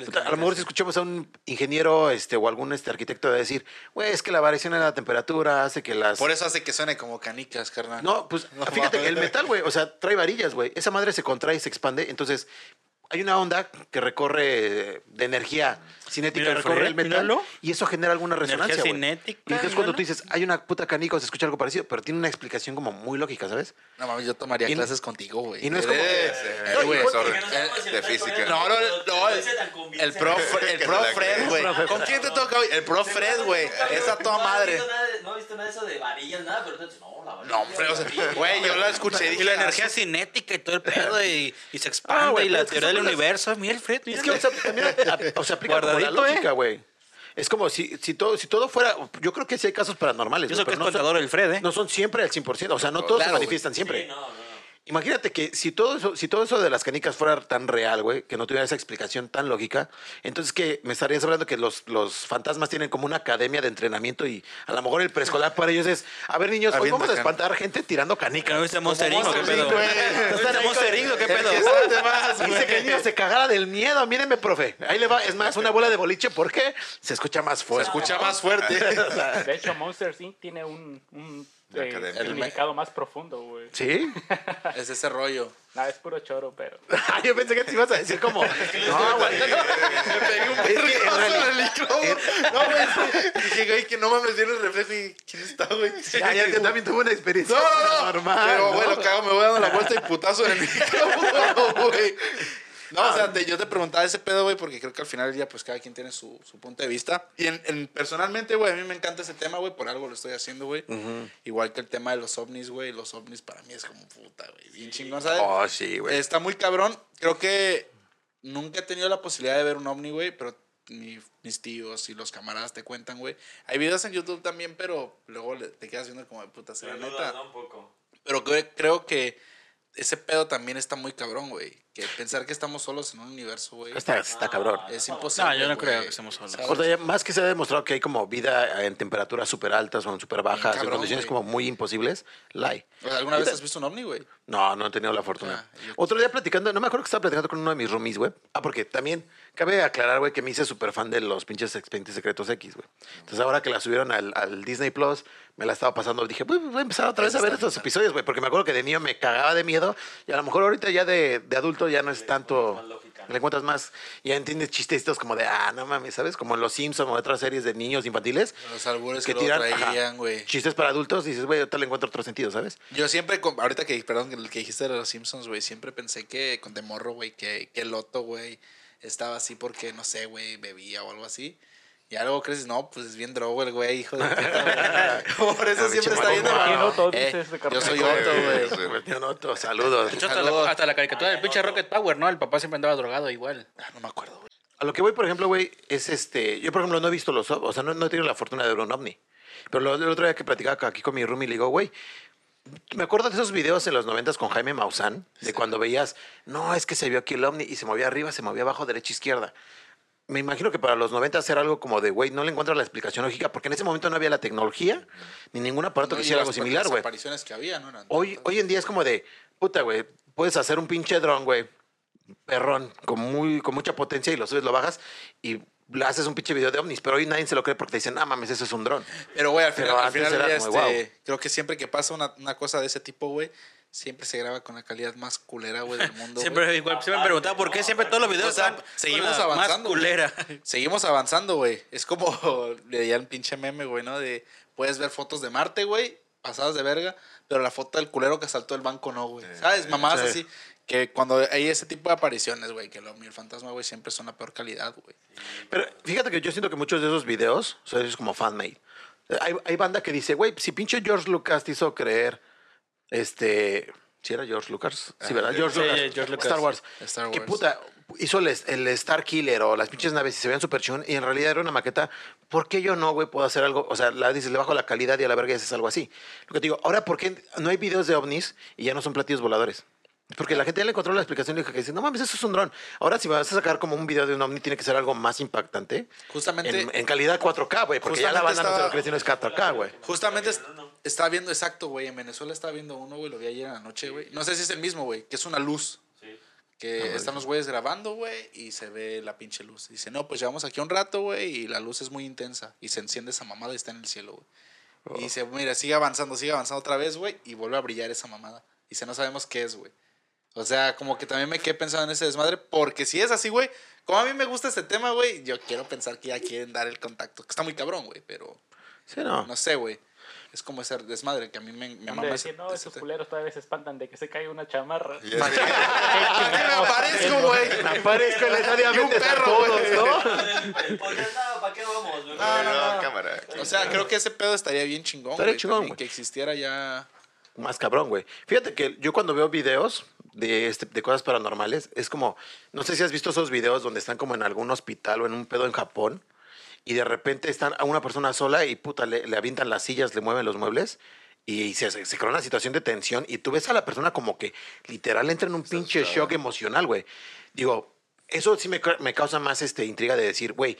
[SPEAKER 1] Puta, a lo mejor si escuchamos a un ingeniero este, o algún este, arquitecto de decir, güey, es que la variación en la temperatura hace que las...
[SPEAKER 2] Por eso hace que suene como canicas, carnal.
[SPEAKER 1] No, pues
[SPEAKER 2] No
[SPEAKER 1] fíjate,
[SPEAKER 2] mames.
[SPEAKER 1] el metal, güey, o sea, trae varillas, güey. Esa madre se contrae y se expande, entonces hay una onda que recorre de energía cinética,
[SPEAKER 4] Mira,
[SPEAKER 1] recorre
[SPEAKER 4] Fred,
[SPEAKER 1] el metal
[SPEAKER 4] míralo.
[SPEAKER 1] y eso genera alguna
[SPEAKER 4] Energía
[SPEAKER 1] resonancia, güey.
[SPEAKER 4] cinética,
[SPEAKER 1] Y entonces cuando tú dices, hay una puta canica o se escucha algo parecido, pero tiene una explicación como muy lógica, ¿sabes?
[SPEAKER 2] No mames, yo tomaría
[SPEAKER 1] Y no-
[SPEAKER 2] clases contigo, güey.
[SPEAKER 1] y no es como-
[SPEAKER 2] Eh, eh, güey, sorry.
[SPEAKER 3] De física.
[SPEAKER 2] No, no, no, el- pro, el pro Fred, güey. ¿Con quién te toca hoy? El pro Fred, güey. Esa toda madre.
[SPEAKER 5] No he visto nada de eso de varillas, nada, pero entonces, no, la varilla.
[SPEAKER 2] No, hombre, o sea, güey, yo la escuché y
[SPEAKER 4] la
[SPEAKER 2] ah,
[SPEAKER 4] energía cinética y todo el pedo y, y se expande
[SPEAKER 1] Ah, güey,
[SPEAKER 4] y la teoría del universo. Mira el Fred, mira.
[SPEAKER 1] Es que, o sea, también a- o sea, aplica como la
[SPEAKER 4] ¿eh?
[SPEAKER 1] lógica, güey. Es como si, si, todo, si todo fuera... Yo creo que sí hay casos paranormales.
[SPEAKER 4] Yo que es
[SPEAKER 1] no son-
[SPEAKER 4] contador el Fred, ¿eh?
[SPEAKER 1] No son siempre al 100%, o sea, no todos
[SPEAKER 2] Claro,
[SPEAKER 1] se manifiestan siempre.
[SPEAKER 5] Sí, no, no.
[SPEAKER 1] Imagínate que si todo eso, si todo eso de las canicas fuera tan real, güey, que no tuviera esa explicación tan lógica, entonces que me estarías hablando que los, los fantasmas tienen como una academia de entrenamiento y a lo mejor el preescolar para ellos es, a ver niños, hoy
[SPEAKER 2] Avienta
[SPEAKER 1] vamos a
[SPEAKER 2] can-
[SPEAKER 1] espantar gente tirando
[SPEAKER 4] ¿Que no
[SPEAKER 1] canicas.
[SPEAKER 4] viste Monster Inc. o qué
[SPEAKER 2] Monster
[SPEAKER 4] pedo? ¿No Monster qué pedo?
[SPEAKER 1] Dice que el niño se cagara del miedo. Mírenme, profe. Ahí le va. Es más, una bola de boliche. ¿Por qué? Se escucha más
[SPEAKER 2] Se
[SPEAKER 1] fuerte.
[SPEAKER 2] escucha más fuerte.
[SPEAKER 6] De hecho, Monsters Inc. tiene un,
[SPEAKER 3] La
[SPEAKER 6] eh,
[SPEAKER 3] academia.
[SPEAKER 6] significado más profundo, güey.
[SPEAKER 1] ¿Sí?
[SPEAKER 2] Es ese rollo.
[SPEAKER 6] Nada, es puro choro, pero...
[SPEAKER 1] Yo pensé que te ibas a decir como... No, güey.
[SPEAKER 2] Me pegué un
[SPEAKER 1] que en
[SPEAKER 2] el micrófono. No, güey, dije, güey, que no mames, viene el reflejo y ¿quién está, güey?
[SPEAKER 1] Ya, ya, yo también tuve una experiencia
[SPEAKER 2] No, no, no.
[SPEAKER 1] normal.
[SPEAKER 2] Pero,
[SPEAKER 1] ¿no?
[SPEAKER 2] güey, lo hago, me voy dando la vuelta y putazo en el micrófono, güey. No, o sea, te- yo te preguntaba ese pedo, güey, porque creo que al final del día, pues cada quien tiene su, su punto de vista. Y en, en- personalmente, güey, a mí me encanta ese tema, güey, por algo lo estoy haciendo, güey. Igual que el tema de los ovnis, güey. Los ovnis para mí es como puta, güey. Bien chingón, ¿sabes?
[SPEAKER 1] Oh, sí, güey.
[SPEAKER 2] Está muy cabrón. Creo que nunca he tenido la posibilidad de ver un ovni, güey, pero mi- mis tíos y los camaradas te cuentan, güey. Hay videos en YouTube también, pero luego te quedas viendo como de puta, será neta.
[SPEAKER 5] dudas, ¿no? Un poco.
[SPEAKER 2] Pero cre- creo que ese pedo también está muy cabrón, güey. Que pensar que estamos solos en un universo, güey.
[SPEAKER 1] Está, está cabrón.
[SPEAKER 2] Es imposible.
[SPEAKER 4] No, yo no creo que estemos solos.
[SPEAKER 2] ¿Sabes?
[SPEAKER 1] O sea, ya más que se ha demostrado que hay como vida en temperaturas súper altas o en súper bajas, en condiciones como muy imposibles, la hay.
[SPEAKER 2] ¿Alguna vez has visto un ovni, güey?
[SPEAKER 1] No, no he tenido la fortuna.
[SPEAKER 2] Ah, yo-
[SPEAKER 1] Otro día platicando, no me acuerdo que estaba platicando con uno de mis roomies, güey. Ah, porque también cabe aclarar, güey, que me hice súper fan de los pinches expedientes secretos X, güey. Entonces ahora que la subieron al, al Disney Plus, me la estaba pasando. Dije, "Pues, voy a empezar otra vez a ver estos
[SPEAKER 2] bien.
[SPEAKER 1] episodios, güey. Porque me acuerdo que de niño me cagaba de miedo. Y a lo mejor ahorita ya de, de adulto ya no es tanto. Le encuentras más. Ya entiendes chistecitos como de, ah, no mames, ¿sabes? Como en Los Simpsons o otras series de niños infantiles.
[SPEAKER 2] Los albures
[SPEAKER 1] Que
[SPEAKER 2] que,
[SPEAKER 1] tiran
[SPEAKER 2] traían, güey.
[SPEAKER 1] chistes para adultos y dices, güey, ahorita le encuentro otro sentido, ¿sabes?
[SPEAKER 2] Yo siempre, con- ahorita que, perdón, el que dijiste de los Simpsons, güey, siempre pensé que con de morro, güey, que, que Loto, güey, estaba así porque, no sé, güey, bebía o algo así. Y algo crees, no, pues es bien drogo el güey, hijo de puta. Por eso
[SPEAKER 1] Ah,
[SPEAKER 2] siempre está viendo.
[SPEAKER 1] mamón.
[SPEAKER 6] ¿Quién Otto
[SPEAKER 2] Eh,
[SPEAKER 6] este
[SPEAKER 2] yo soy Otto, güey.
[SPEAKER 3] Sí.
[SPEAKER 1] Yo noto, saludos.
[SPEAKER 4] De hecho, hasta
[SPEAKER 2] Saludos.
[SPEAKER 4] la, hasta la caricatura del pinche Rocket Power, ¿no? El papá siempre andaba drogado igual.
[SPEAKER 2] Ah, no me acuerdo, güey.
[SPEAKER 1] A lo que voy, por ejemplo, güey, es este. Yo, por ejemplo, no he visto los. O sea, no, no he tenido la fortuna de ver un ovni. Pero lo- el otro día que platicaba aquí con mi roomie, le digo, güey. Me acuerdo de esos videos en los noventas con Jaime Maussan, de cuando veías, no, es que se vio aquí el ovni y se movía arriba, se movía abajo, derecha, izquierda. Me imagino que para los noventas era algo como de, güey, no le encuentro la explicación lógica, porque en ese momento no había la tecnología ni ningún aparato
[SPEAKER 2] No,
[SPEAKER 1] que hiciera algo similar,
[SPEAKER 2] las
[SPEAKER 1] güey.
[SPEAKER 2] apariciones que había, ¿no? Eran
[SPEAKER 1] Hoy, hoy en día es como de, puta, güey, puedes hacer un pinche dron, güey, perrón, con, muy, con mucha potencia y lo subes, lo bajas y haces un pinche video de ovnis, pero hoy nadie se lo cree porque te dicen, ah, mames, eso es un dron.
[SPEAKER 2] Pero, güey, al final, al final
[SPEAKER 1] como,
[SPEAKER 2] este, creo que siempre que pasa una, una cosa de ese tipo, güey, siempre se graba con la calidad más culera, güey, del mundo.
[SPEAKER 4] Siempre, igual, siempre me preguntaba por qué siempre todos los videos
[SPEAKER 2] O sea,
[SPEAKER 4] están
[SPEAKER 2] seguimos
[SPEAKER 4] con la
[SPEAKER 2] avanzando,
[SPEAKER 4] Más culera.
[SPEAKER 2] Seguimos avanzando, güey. Es como leía el pinche meme, güey, ¿no? De puedes ver fotos de Marte, güey, pasadas de verga, pero la foto del culero que asaltó el banco no, güey. ¿Sabes? Mamadas
[SPEAKER 1] Sí.
[SPEAKER 2] así. Que cuando hay ese tipo de apariciones, güey, que y el fantasma, güey, siempre son la peor calidad, güey.
[SPEAKER 1] Pero fíjate que yo siento que muchos de esos videos son es como fan-made. Hay, hay banda que dice, güey, si pinche George Lucas te hizo creer, este... Si era George Lucas? Sí, ¿verdad? George
[SPEAKER 4] sí,
[SPEAKER 1] Lucas.
[SPEAKER 4] George Lucas.
[SPEAKER 1] Star Wars.
[SPEAKER 2] Star
[SPEAKER 1] Que
[SPEAKER 2] Wars.
[SPEAKER 1] puta, hizo el, el Star Killer o las pinches naves y se veían súper chingón y en realidad era una maqueta. ¿Por qué yo no, güey, puedo hacer algo? O sea, la dices, le bajo la calidad y a la verga y haces algo así. Lo que te digo, ahora, ¿por qué no hay videos de ovnis y ya no son platillos voladores? Porque la gente ya le encontró la explicación y que dice, no mames, eso es un dron. Ahora, si vas a sacar como un video de un ovni, tiene que ser algo más impactante.
[SPEAKER 2] Justamente,
[SPEAKER 1] En, en calidad 4K, güey, porque ya la banda no se lo no es 4K, güey.
[SPEAKER 2] justamente es- estaba viendo, exacto, güey, en Venezuela estaba viendo uno, güey, lo vi ayer en la noche, güey. No sé si es el mismo, güey, que es una luz.
[SPEAKER 5] Sí.
[SPEAKER 2] Que están los güeyes grabando, güey, y se ve la pinche luz. Dice, no, pues llevamos aquí un rato, güey, y la luz es muy intensa. Y se enciende esa mamada y está en el cielo, güey. Y dice, mira, sigue avanzando, sigue avanzando otra vez, güey, y vuelve a brillar esa mamada. Y dice, no sabemos qué es, güey. O sea, como que también me quedé pensando en ese desmadre, porque si es así, güey, como a mí me gusta este tema, güey, yo quiero pensar que ya quieren dar el contacto. Que está muy cabrón, güey, pero
[SPEAKER 1] Sí, no.
[SPEAKER 2] no sé, güey. Es como ese desmadre que a mí me, me mama
[SPEAKER 6] decir,
[SPEAKER 2] ese-
[SPEAKER 6] no,
[SPEAKER 2] ese
[SPEAKER 6] esos culeros todavía se espantan de que se caiga una chamarra.
[SPEAKER 2] ¿Para qué me aparezco, güey?
[SPEAKER 1] Me aparezco en la
[SPEAKER 2] Y un perro, güey.
[SPEAKER 5] Ya está, ¿para qué vamos?
[SPEAKER 3] No, no, no, cámara.
[SPEAKER 2] O sea, creo que ese pedo estaría bien chingón,
[SPEAKER 1] Estaría
[SPEAKER 2] güey,
[SPEAKER 1] chingón.
[SPEAKER 2] Que existiera ya...
[SPEAKER 1] Más cabrón, güey. Fíjate que yo cuando veo videos de, este, de cosas paranormales, es como, no sé si has visto esos videos donde están como en algún hospital o en un pedo en Japón y de repente están a una persona sola y puta, le, le avientan las sillas, le mueven los muebles y se, se, se crea una situación de tensión y tú ves a la persona como que literal entra en un pinche shock emocional, güey. Digo, eso sí me, me causa más este, intriga de decir, güey,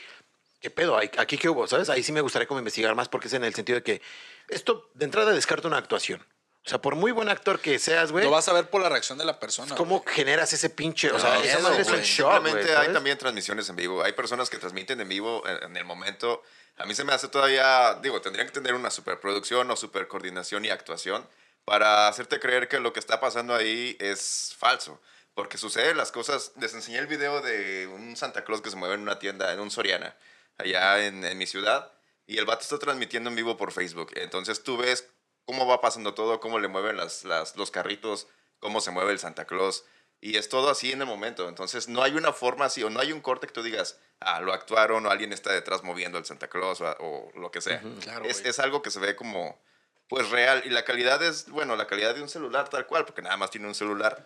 [SPEAKER 1] ¿qué pedo? ¿Aquí qué hubo? ¿Sabes? Ahí sí me gustaría como investigar más porque es en el sentido de que esto de entrada descarta una actuación. O sea, por muy buen actor que seas, güey,
[SPEAKER 2] Lo vas a ver por la reacción de la persona.
[SPEAKER 1] ¿cómo generas ese pinche? O sea,
[SPEAKER 2] No,
[SPEAKER 1] madre es un shock, güey,
[SPEAKER 3] Simplemente hay
[SPEAKER 1] ¿sabes?
[SPEAKER 3] también transmisiones en vivo. Hay personas que transmiten en vivo en, en el momento. A mí se me hace todavía, digo, tendrían que tener una superproducción o supercoordinación y actuación para hacerte creer que lo que está pasando ahí es falso. Porque suceden las cosas. Les enseñé el video de un Santa Claus que se mueve en una tienda, en un Soriana, allá en, en mi ciudad. Y el vato está transmitiendo en vivo por Facebook. Entonces tú ves cómo va pasando todo, cómo le mueven las, las- los carritos, cómo se mueve el Santa Claus. Y es todo así en el momento. Entonces no hay una forma así, o no hay un corte que tú digas, ah, lo actuaron, o alguien está detrás moviendo el Santa Claus, o, o lo que sea.
[SPEAKER 2] Claro,
[SPEAKER 3] es, es algo que se ve como, pues real. Y la calidad es, bueno, la calidad de un celular tal cual, porque nada más tiene un celular.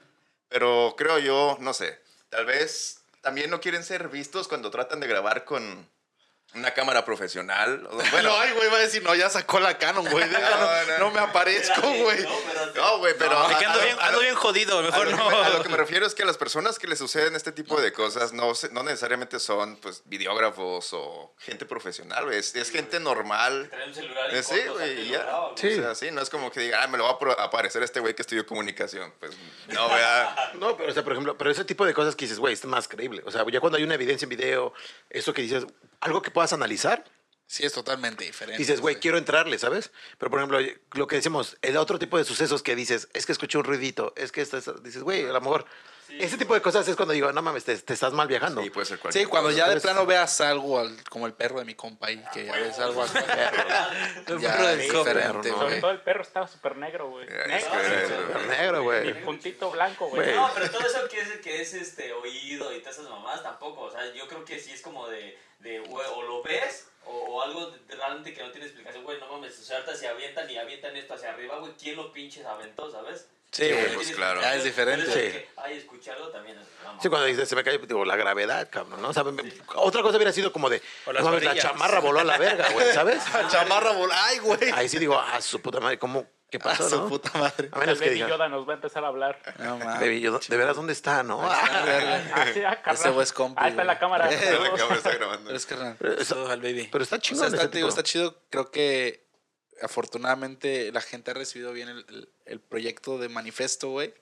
[SPEAKER 3] Pero creo yo, no sé, tal vez también no quieren ser vistos cuando tratan de grabar con, una cámara profesional. o- Bueno,
[SPEAKER 2] no, ay, güey, va a decir, no, ya sacó la Canon, güey.
[SPEAKER 3] No,
[SPEAKER 2] No,
[SPEAKER 3] no.
[SPEAKER 2] no me aparezco, güey.
[SPEAKER 5] No, pero-
[SPEAKER 3] no, güey, pero...
[SPEAKER 4] Es que
[SPEAKER 3] a-
[SPEAKER 4] ando
[SPEAKER 3] a-
[SPEAKER 4] bien,
[SPEAKER 3] a-
[SPEAKER 4] ando bien jodido,
[SPEAKER 3] A
[SPEAKER 4] mejor no.
[SPEAKER 3] me, a lo que me refiero es que las personas que le suceden este tipo de cosas no, no necesariamente son pues videógrafos o gente profesional, güey. Es, es gente normal.
[SPEAKER 5] Trae un celular
[SPEAKER 3] Eh,
[SPEAKER 5] en
[SPEAKER 3] sí, güey,
[SPEAKER 5] y
[SPEAKER 3] y ya.
[SPEAKER 5] graba.
[SPEAKER 1] Sí.
[SPEAKER 3] O sea, sí, no es como que diga, ah, me lo va a aparecer este güey que estudió comunicación. Pues no, vea.
[SPEAKER 1] No, pero, o sea, por ejemplo, pero ese tipo de cosas que dices, güey, es más creíble. O sea, ya cuando hay una evidencia en video, eso que dices, algo que puedas analizar,
[SPEAKER 2] Sí, es totalmente diferente.
[SPEAKER 1] dices, güey, quiero entrarle, ¿sabes? Pero, por ejemplo, lo que decimos, el otro tipo de sucesos que dices, es que escuché un ruidito, es que esto, es- dices, güey, a lo mejor, ese tipo de cosas es cuando digo, no mames, te, te estás mal viajando.
[SPEAKER 3] Sí, puede ser cualquier
[SPEAKER 2] Sí, cuando
[SPEAKER 3] cosa.
[SPEAKER 2] ya de plano veas algo al- como el perro de mi compa ahí, que ya ves algo así.
[SPEAKER 4] El perro de
[SPEAKER 2] es
[SPEAKER 4] mi compa.
[SPEAKER 2] diferente,
[SPEAKER 1] ¿no?
[SPEAKER 6] Sobre todo el perro estaba súper negro, güey.
[SPEAKER 3] Eh,
[SPEAKER 6] Negro, sí,
[SPEAKER 1] Negro,
[SPEAKER 6] Mi
[SPEAKER 1] güey.
[SPEAKER 6] puntito blanco, güey.
[SPEAKER 5] No, pero todo eso que es, que es este oído y todas esas mamadas tampoco. O sea, yo creo que sí es como de, de güey, o lo ves o, o algo de- realmente que no tiene explicación. Güey, no mames, o sea, ahorita se avientan y avientan esto hacia arriba, güey. ¿Quién lo pinches aventó, sabes?
[SPEAKER 2] Sí,
[SPEAKER 3] Sí,
[SPEAKER 2] güey.
[SPEAKER 3] pues claro.
[SPEAKER 2] Ya es diferente.
[SPEAKER 1] Sí.
[SPEAKER 5] que, Ay, escucharlo también es. vamos.
[SPEAKER 1] Sí, cuando dices, se me cae, digo, la gravedad, cabrón, ¿no? O sea, me- otra cosa hubiera sido como de, no mames, la chamarra voló a la verga, güey, ¿sabes?
[SPEAKER 2] Chamarra vol... Ay, güey.
[SPEAKER 1] Ahí sí digo, ah, su puta madre, ¿cómo? ¿Qué
[SPEAKER 2] A
[SPEAKER 1] pasó,
[SPEAKER 2] su
[SPEAKER 1] no?
[SPEAKER 2] puta madre.
[SPEAKER 1] A menos
[SPEAKER 6] El
[SPEAKER 1] que
[SPEAKER 6] Baby
[SPEAKER 1] diga,
[SPEAKER 6] Yoda nos va a empezar a hablar.
[SPEAKER 2] No mames.
[SPEAKER 1] Baby Yoda, ¿de veras dónde está, no? Ah,
[SPEAKER 6] Ah, sí, ah.
[SPEAKER 2] Ese güey es compi,
[SPEAKER 6] Ahí está
[SPEAKER 2] güey.
[SPEAKER 6] la cámara.
[SPEAKER 3] La cámara está grabando.
[SPEAKER 2] Pero es que
[SPEAKER 4] Saludos al baby.
[SPEAKER 1] pero está
[SPEAKER 2] O sea,
[SPEAKER 1] chingón
[SPEAKER 2] está, chido. Creo que afortunadamente la gente ha recibido bien el, el- el proyecto de manifesto, güey.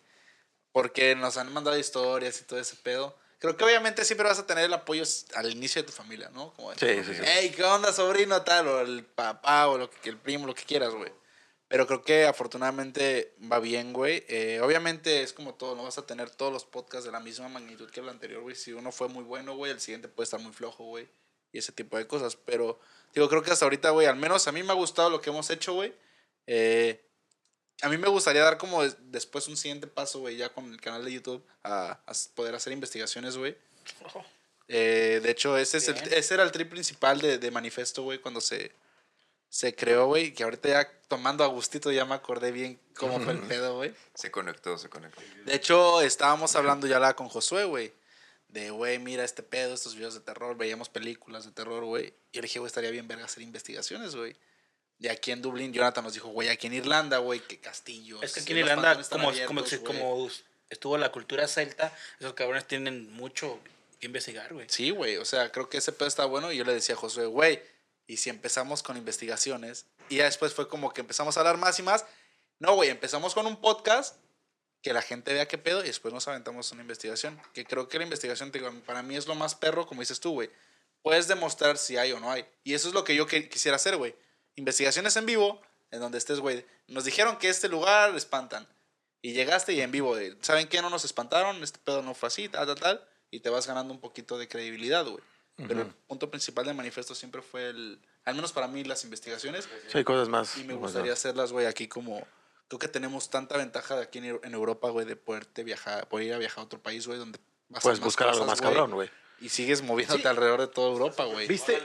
[SPEAKER 2] Porque nos han mandado historias y todo ese pedo. Creo que obviamente siempre vas a tener el apoyo al inicio de tu familia, ¿no? Como de,
[SPEAKER 1] Sí, sí, sí.
[SPEAKER 2] Hey, ¿qué onda, sobrino? Tal, o el papá, o lo que, el primo, lo que quieras, güey. Pero creo que afortunadamente va bien, güey. Eh, obviamente es como todo, no vas a tener todos los podcasts de la misma magnitud que el anterior, güey. Si uno fue muy bueno, güey, el siguiente puede estar muy flojo, güey. Y ese tipo de cosas. Pero, digo, creo que hasta ahorita, güey, al menos a mí me ha gustado lo que hemos hecho, güey. Eh, a mí me gustaría dar como des- después un siguiente paso, güey, ya con el canal de YouTube, a, poder hacer investigaciones, güey. Eh, de hecho, ese, es el- ese era el trip principal de, de Manifesto, güey, cuando se, se creó, güey. Que ahorita ya tomando a gustito ya me acordé bien cómo fue el pedo, güey.
[SPEAKER 3] Se conectó, se conectó.
[SPEAKER 2] De hecho, estábamos hablando ya la con Josué, güey. De, güey, mira este pedo, estos videos de terror. Veíamos películas de terror, güey. Y yo le dije, güey, estaría bien verga hacer investigaciones, güey. Y aquí en Dublín, Jonathan nos dijo, güey, aquí en Irlanda, güey, que castillos.
[SPEAKER 4] Es que aquí en Irlanda, como,
[SPEAKER 2] abiertos,
[SPEAKER 4] como, como estuvo la cultura celta, esos cabrones tienen mucho que investigar, güey.
[SPEAKER 2] Sí, güey, o sea, creo que ese pedo está bueno. Y yo le decía a Josué, güey, y si empezamos con investigaciones, y ya después fue como que empezamos a hablar más y más. No, güey, empezamos con un podcast que la gente vea qué pedo y después nos aventamos una investigación. Que creo que la investigación, te digo, para mí es lo más perro, como dices tú, güey. Puedes demostrar si hay o no hay. Y eso es lo que yo quisiera hacer, güey. Investigaciones en vivo, en donde estés, güey. Nos dijeron que este lugar espantan. Y llegaste y en vivo, ¿saben qué? No nos espantaron, este pedo no fue así, tal, tal, tal. Y te vas ganando un poquito de credibilidad, güey. Pero el punto principal del manifiesto siempre fue el, al menos para mí, las investigaciones.
[SPEAKER 1] Sí, hay cosas más.
[SPEAKER 2] Y me
[SPEAKER 1] más-
[SPEAKER 2] gustaría hacerlas, güey, aquí como... Creo que tenemos tanta ventaja de aquí en, Eu- en Europa, güey, de poderte viajar, poder ir a viajar a otro país, güey, donde vas a
[SPEAKER 1] Puedes
[SPEAKER 2] más
[SPEAKER 1] buscar algo más cabrón, güey.
[SPEAKER 2] Y sigues moviéndote
[SPEAKER 1] Sí.
[SPEAKER 2] alrededor de toda Europa, güey.
[SPEAKER 1] ¿Viste?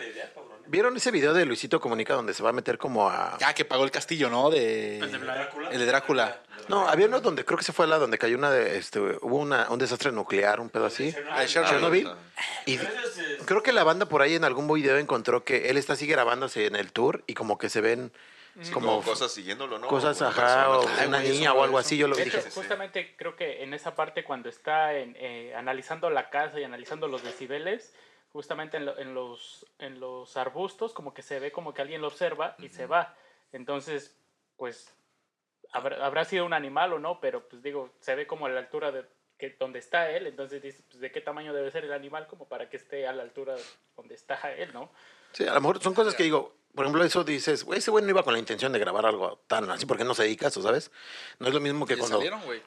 [SPEAKER 1] ¿Vieron ese video de Luisito Comunica donde se va a meter como a...
[SPEAKER 2] Ya que pagó el castillo, ¿no? De...
[SPEAKER 4] El de
[SPEAKER 5] Drácula.
[SPEAKER 2] El de Drácula.
[SPEAKER 1] No, había uno donde creo que se fue a la donde cayó una de, este, hubo una, un desastre nuclear, un pedo así.
[SPEAKER 2] Ah, Chernobyl.
[SPEAKER 1] Chernobyl.
[SPEAKER 3] Ah,
[SPEAKER 1] Y creo que la banda por ahí en algún video encontró que él está sigue grabándose en el tour y como que se ven
[SPEAKER 3] Como,
[SPEAKER 1] como
[SPEAKER 3] cosas siguiéndolo, ¿no?
[SPEAKER 1] cosas, ajá, o una niña o algo
[SPEAKER 2] eso.
[SPEAKER 1] así. Yo lo
[SPEAKER 6] De
[SPEAKER 1] dije.
[SPEAKER 6] hecho, justamente creo que en esa parte cuando está en, eh, analizando la casa y analizando los decibeles, justamente en, lo- en los, en los arbustos, como que se ve como que alguien lo observa y se va. Entonces, pues, habrá, habrá sido un animal o no, pero pues digo, se ve como a la altura de que, donde está él, entonces dices, pues, ¿de qué tamaño debe ser el animal como para que esté a la altura donde está él, no?
[SPEAKER 1] Sí, a lo mejor son cosas que digo, por ejemplo, eso dices, güey, ese güey no iba con la intención de grabar algo tan así, porque no se dedica a eso, ¿sabes? No es lo mismo que cuando
[SPEAKER 2] salieron, güey.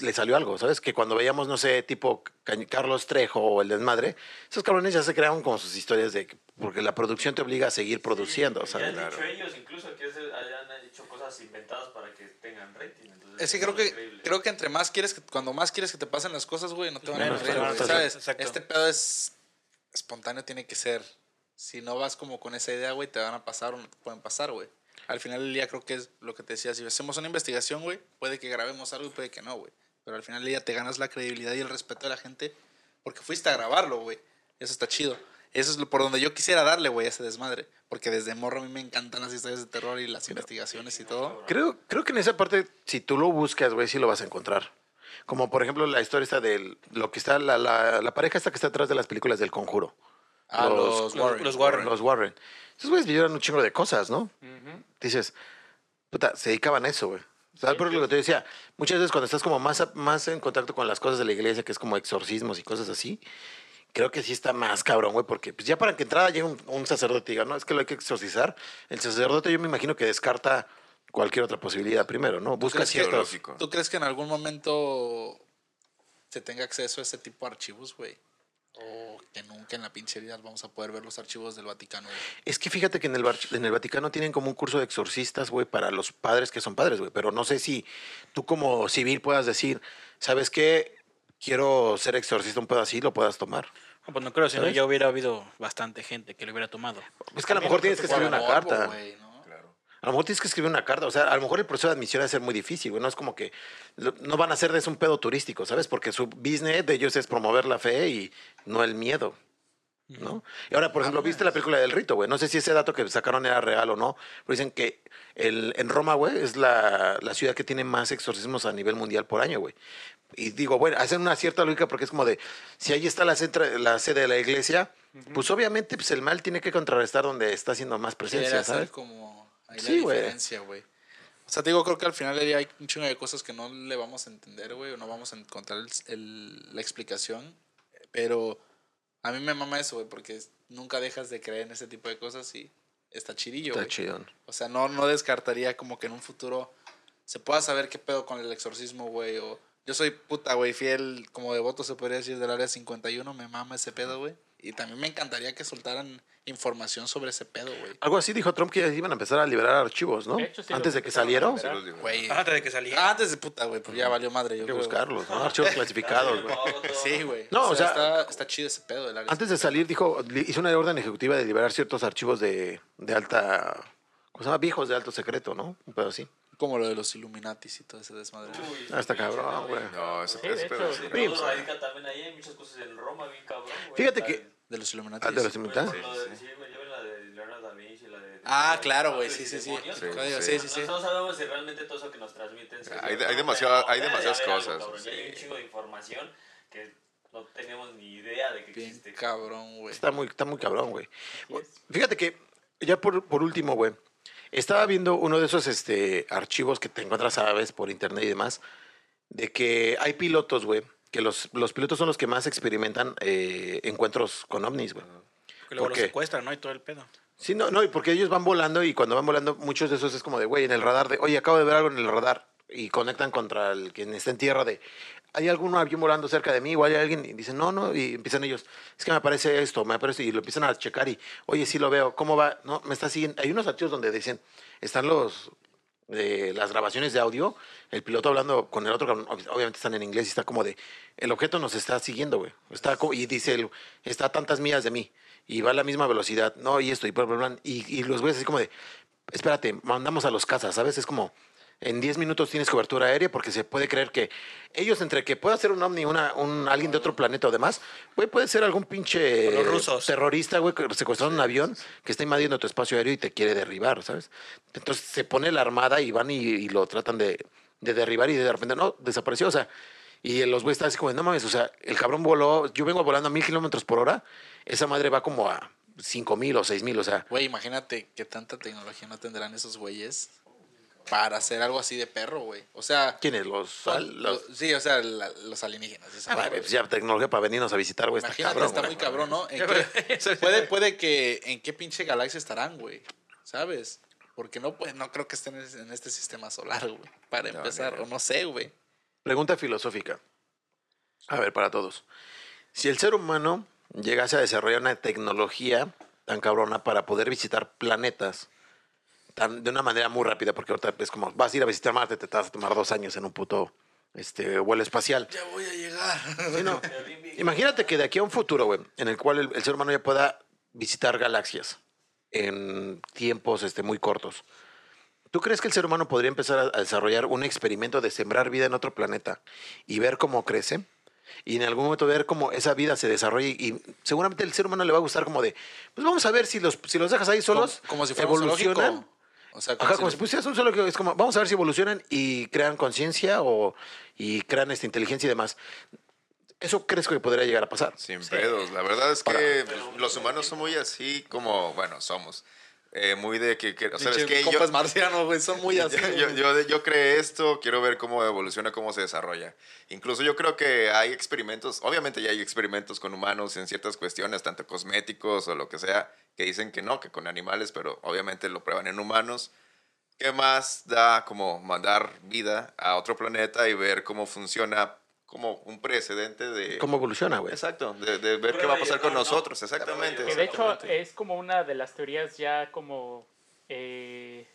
[SPEAKER 1] le salió algo, ¿sabes? Que cuando veíamos, no sé, tipo Ca- Carlos Trejo o El Desmadre, esos cabrones ya se crearon como sus historias de... que- Porque la producción te obliga a seguir produciendo,
[SPEAKER 5] sí,
[SPEAKER 1] ¿sabes?
[SPEAKER 5] Ya han dicho ellos incluso que ese- hayan hecho cosas inventadas para que tengan rating. Entonces,
[SPEAKER 2] Es que creo que creo que entre más quieres que cuando más quieres que te pasen las cosas, güey, no te van a
[SPEAKER 1] Menos
[SPEAKER 2] reír,
[SPEAKER 1] a
[SPEAKER 2] güey,
[SPEAKER 1] pasar.
[SPEAKER 2] ¿sabes?
[SPEAKER 4] Exacto.
[SPEAKER 2] Este pedo es espontáneo tiene que ser. Si no vas como con esa idea, güey, te van a pasar o no te pueden pasar, güey. Al final del día creo que es lo que te decía, si hacemos una investigación, güey, puede que grabemos algo y puede que no, güey. Pero al final del día te ganas la credibilidad y el respeto de la gente porque fuiste a grabarlo, güey. Eso está chido. Eso es por donde yo quisiera darle, güey, a ese desmadre. Porque desde morro a mí me encantan las historias de terror y las investigaciones y todo.
[SPEAKER 1] Creo, creo que en esa parte, si tú lo buscas, güey, sí lo vas a encontrar. Como por ejemplo la historia esta de lo que está, la, la, la pareja esta que está atrás de las películas del conjuro.
[SPEAKER 2] A
[SPEAKER 1] Los-
[SPEAKER 2] los, Warren.
[SPEAKER 4] los Warren.
[SPEAKER 1] Los Warren. Esos güeyes vivieron un chingo de cosas, ¿no? Dices, puta, se dedicaban a eso, güey. ¿Sabes por lo que te decía? Muchas veces cuando estás como más, más en contacto con las cosas de la iglesia, que es como exorcismos y cosas así, creo que sí está más cabrón, güey, porque pues ya para que entrada llegue un, un sacerdote y diga, no, es que lo hay que exorcizar, el sacerdote yo me imagino que descarta cualquier otra posibilidad primero, ¿no? Busca
[SPEAKER 2] que-
[SPEAKER 1] ciertos...
[SPEAKER 2] ¿Tú crees que en algún momento se tenga acceso a este tipo de archivos, güey? O que nunca en la pinche vida vamos a poder ver los archivos del Vaticano, güey.
[SPEAKER 1] Es que fíjate que en el, en el Vaticano tienen como un curso de exorcistas, güey, para los padres que son padres, güey. Pero no sé si tú como civil puedas decir, ¿sabes qué? Quiero ser exorcista, un pedo así, lo puedas tomar.
[SPEAKER 4] No, Pues no creo, si no ya hubiera habido bastante gente que lo hubiera tomado.
[SPEAKER 1] Es que a lo mejor tienes que escribir una carta. A lo mejor tienes que escribir una carta. O sea, a lo mejor el proceso de admisión va a ser muy difícil, güey. No es como que no van a hacer de eso un pedo turístico, ¿sabes? Porque su business de ellos es promover la fe y no el miedo. ¿No? Y ahora, por ejemplo, ¿viste la película del rito, güey? No sé si ese dato que sacaron era real o no, pero dicen que el, en Roma, güey, es la, la ciudad que tiene más exorcismos a nivel mundial por año, güey. Y digo, bueno, hacen una cierta lógica porque es como de, si ahí está la, centra- la sede de la iglesia, pues obviamente pues el mal tiene que contrarrestar donde está haciendo más presencia, ¿sabes?
[SPEAKER 2] como ahí
[SPEAKER 1] Sí,
[SPEAKER 2] la
[SPEAKER 1] güey.
[SPEAKER 2] diferencia, güey. O sea, te digo, creo que al final hay un chingo de cosas que no le vamos a entender, güey, o no vamos a encontrar el- el- la explicación. Pero a mí me mama eso, güey, porque nunca dejas de creer en ese tipo de cosas y está chidillo,
[SPEAKER 1] Está chidón.
[SPEAKER 2] O sea, no, no descartaría como que en un futuro se pueda saber qué pedo con el exorcismo, güey. O yo soy puta, güey, fiel como devoto, se podría decir, del área 51. Me mama ese pedo, güey. Y también me encantaría que soltaran información sobre ese pedo, güey.
[SPEAKER 1] Algo así dijo Trump que iban a empezar a liberar archivos, ¿no?
[SPEAKER 6] De hecho, sí,
[SPEAKER 1] Antes de que salieron.
[SPEAKER 3] Sí.
[SPEAKER 4] Antes de que saliera.
[SPEAKER 2] Antes de puta, güey, pues ya valió madre. Yo
[SPEAKER 1] hay que
[SPEAKER 2] creo.
[SPEAKER 1] buscarlos, ¿no? Archivos clasificados, güey.
[SPEAKER 2] Sí, güey.
[SPEAKER 1] No, o sea,
[SPEAKER 2] está, está chido ese pedo del área.
[SPEAKER 1] Antes de salir, dijo, hizo una orden ejecutiva de liberar ciertos archivos de, de alta, ¿cómo se llama? Viejos de alto secreto, ¿no? Un pedo así.
[SPEAKER 2] Como lo de los Illuminatis y todo ese desmadre.
[SPEAKER 1] Ah, está cabrón, güey.
[SPEAKER 3] No, ese,
[SPEAKER 6] Sí,
[SPEAKER 3] pedo sí.
[SPEAKER 5] También ahí, hay muchas cosas en Roma, bien cabrón, güey.
[SPEAKER 1] Fíjate
[SPEAKER 5] La
[SPEAKER 1] que-
[SPEAKER 5] de-
[SPEAKER 2] De los Illuminatis.
[SPEAKER 1] Ah, de los
[SPEAKER 5] güey,
[SPEAKER 1] Illuminati.
[SPEAKER 5] por lo de- Sí, güey, ya ven la de Leonardo da Vinci, la de...
[SPEAKER 2] Ah,
[SPEAKER 5] de-
[SPEAKER 2] claro,
[SPEAKER 5] de-
[SPEAKER 2] güey,
[SPEAKER 5] de-
[SPEAKER 2] sí, sí, sí.
[SPEAKER 5] demonios,
[SPEAKER 3] Sí, sí.
[SPEAKER 2] Sí, sí, sí.
[SPEAKER 5] Nosotros sabemos si realmente todo eso que nos transmiten.
[SPEAKER 3] Hay de- hay hay demasiadas cosas,
[SPEAKER 5] Hay un chingo de información que no tenemos ni idea de que
[SPEAKER 2] Bien
[SPEAKER 5] existe.
[SPEAKER 2] cabrón, güey.
[SPEAKER 1] Está muy, está muy cabrón, güey. Fíjate que, ya por, por último, güey, estaba viendo uno de esos este, archivos que te encuentras a veces por internet y demás, de que hay pilotos, güey, que los, los pilotos son los que más experimentan eh, encuentros con ovnis, güey.
[SPEAKER 4] Que luego
[SPEAKER 1] ¿por
[SPEAKER 4] lo
[SPEAKER 1] qué?
[SPEAKER 4] secuestran, ¿no? Y todo el pedo.
[SPEAKER 1] Sí, no, no, y porque ellos van volando y cuando van volando, muchos de esos es como de, güey, en el radar de, oye, acabo de ver algo en el radar y conectan contra el quien está en tierra de, ¿hay algún avión volando cerca de mí? O hay alguien y dicen, no, no, y empiezan ellos, es que me aparece esto, me aparece, y lo empiezan a checar y, oye, sí lo veo, ¿cómo va? No, me está siguiendo. Hay unos archivos donde dicen, están los, eh, las grabaciones de audio, el piloto hablando con el otro, obviamente están en inglés y está como de, el objeto nos está siguiendo, güey. Está y dice, está a tantas millas de mí y va a la misma velocidad, no, y esto, y bla, bla, bla. Y, los güeyes así como de, espérate, mandamos a los cazas, ¿sabes? Es como, en 10 minutos tienes cobertura aérea porque se puede creer que ellos, entre que pueda ser un ovni, una, un, alguien de otro planeta o demás, güey, puede ser algún pinche
[SPEAKER 4] Los rusos.
[SPEAKER 1] terrorista, güey, que secuestraron un avión que está invadiendo tu espacio aéreo y te quiere derribar, ¿sabes? Entonces se pone la armada y van y, y lo tratan de, de derribar y de repente, no, desapareció, o sea, y los güeyes están así como, no mames, o sea, el cabrón voló, yo vengo volando a mil kilómetros por hora, esa madre va como a cinco mil o seis mil, o sea,
[SPEAKER 2] Güey, imagínate qué tanta tecnología no tendrán esos güeyes para hacer algo así de perro, güey. O sea,
[SPEAKER 1] ¿quiénes? Los, los,
[SPEAKER 2] sí, o sea, la- los alienígenas. esa
[SPEAKER 1] Ah, pues ya tecnología para venirnos a visitar, güey, está
[SPEAKER 2] Imagínate,
[SPEAKER 1] cabrón.
[SPEAKER 2] está muy cabrón, ¿no? ¿En qué- puede, puede que en qué pinche galaxia estarán, güey. ¿Sabes? Porque no, pues, no creo que estén en este sistema solar, güey. Para
[SPEAKER 3] No,
[SPEAKER 2] empezar,
[SPEAKER 3] idea.
[SPEAKER 2] o no sé, güey.
[SPEAKER 1] Pregunta filosófica. A ver, para todos. Si el ser humano llegase a desarrollar una tecnología tan cabrona para poder visitar planetas tan, de una manera muy rápida, porque ahorita es como, vas a ir a visitar Marte, te vas a tomar dos años en un puto este, vuelo espacial.
[SPEAKER 2] Ya voy a llegar.
[SPEAKER 1] Sí, no. Imagínate que de aquí a un futuro, güey, en el cual el, el ser humano ya pueda visitar galaxias en tiempos este, muy cortos. ¿Tú crees que el ser humano podría empezar a, a desarrollar un experimento de sembrar vida en otro planeta y ver cómo crece? Y en algún momento ver cómo esa vida se desarrolla y, seguramente el ser humano le va a gustar como de, pues vamos a ver si los, si los dejas ahí solos,
[SPEAKER 2] como, como si
[SPEAKER 1] evolucionan.
[SPEAKER 2] zoológico. O sea,
[SPEAKER 1] Ajá, como
[SPEAKER 2] si-
[SPEAKER 1] si pusieras un solo que es como, vamos a ver si evolucionan y crean conciencia o y crean esta inteligencia y demás. ¿Eso crees que podría llegar a pasar?
[SPEAKER 3] Sin pedos. La verdad es que pues, los humanos son muy así como, bueno, somos. Eh, muy de que, que- o sea, es que yo,
[SPEAKER 2] marcianos, güey, son muy así.
[SPEAKER 3] yo, yo, yo creé esto, quiero ver cómo evoluciona, cómo se desarrolla. Incluso yo creo que hay experimentos, obviamente ya hay experimentos con humanos en ciertas cuestiones, tanto cosméticos o lo que sea, que dicen que no, que con animales, pero obviamente lo prueban en humanos. ¿Qué más da como mandar vida a otro planeta y ver cómo funciona como un precedente de...
[SPEAKER 1] ¿Cómo evoluciona, güey?
[SPEAKER 3] Exacto, de, de ver qué va a pasar
[SPEAKER 5] error,
[SPEAKER 3] con
[SPEAKER 5] ¿no?
[SPEAKER 3] nosotros, exactamente.
[SPEAKER 6] Que de hecho es como una de las teorías ya como eh,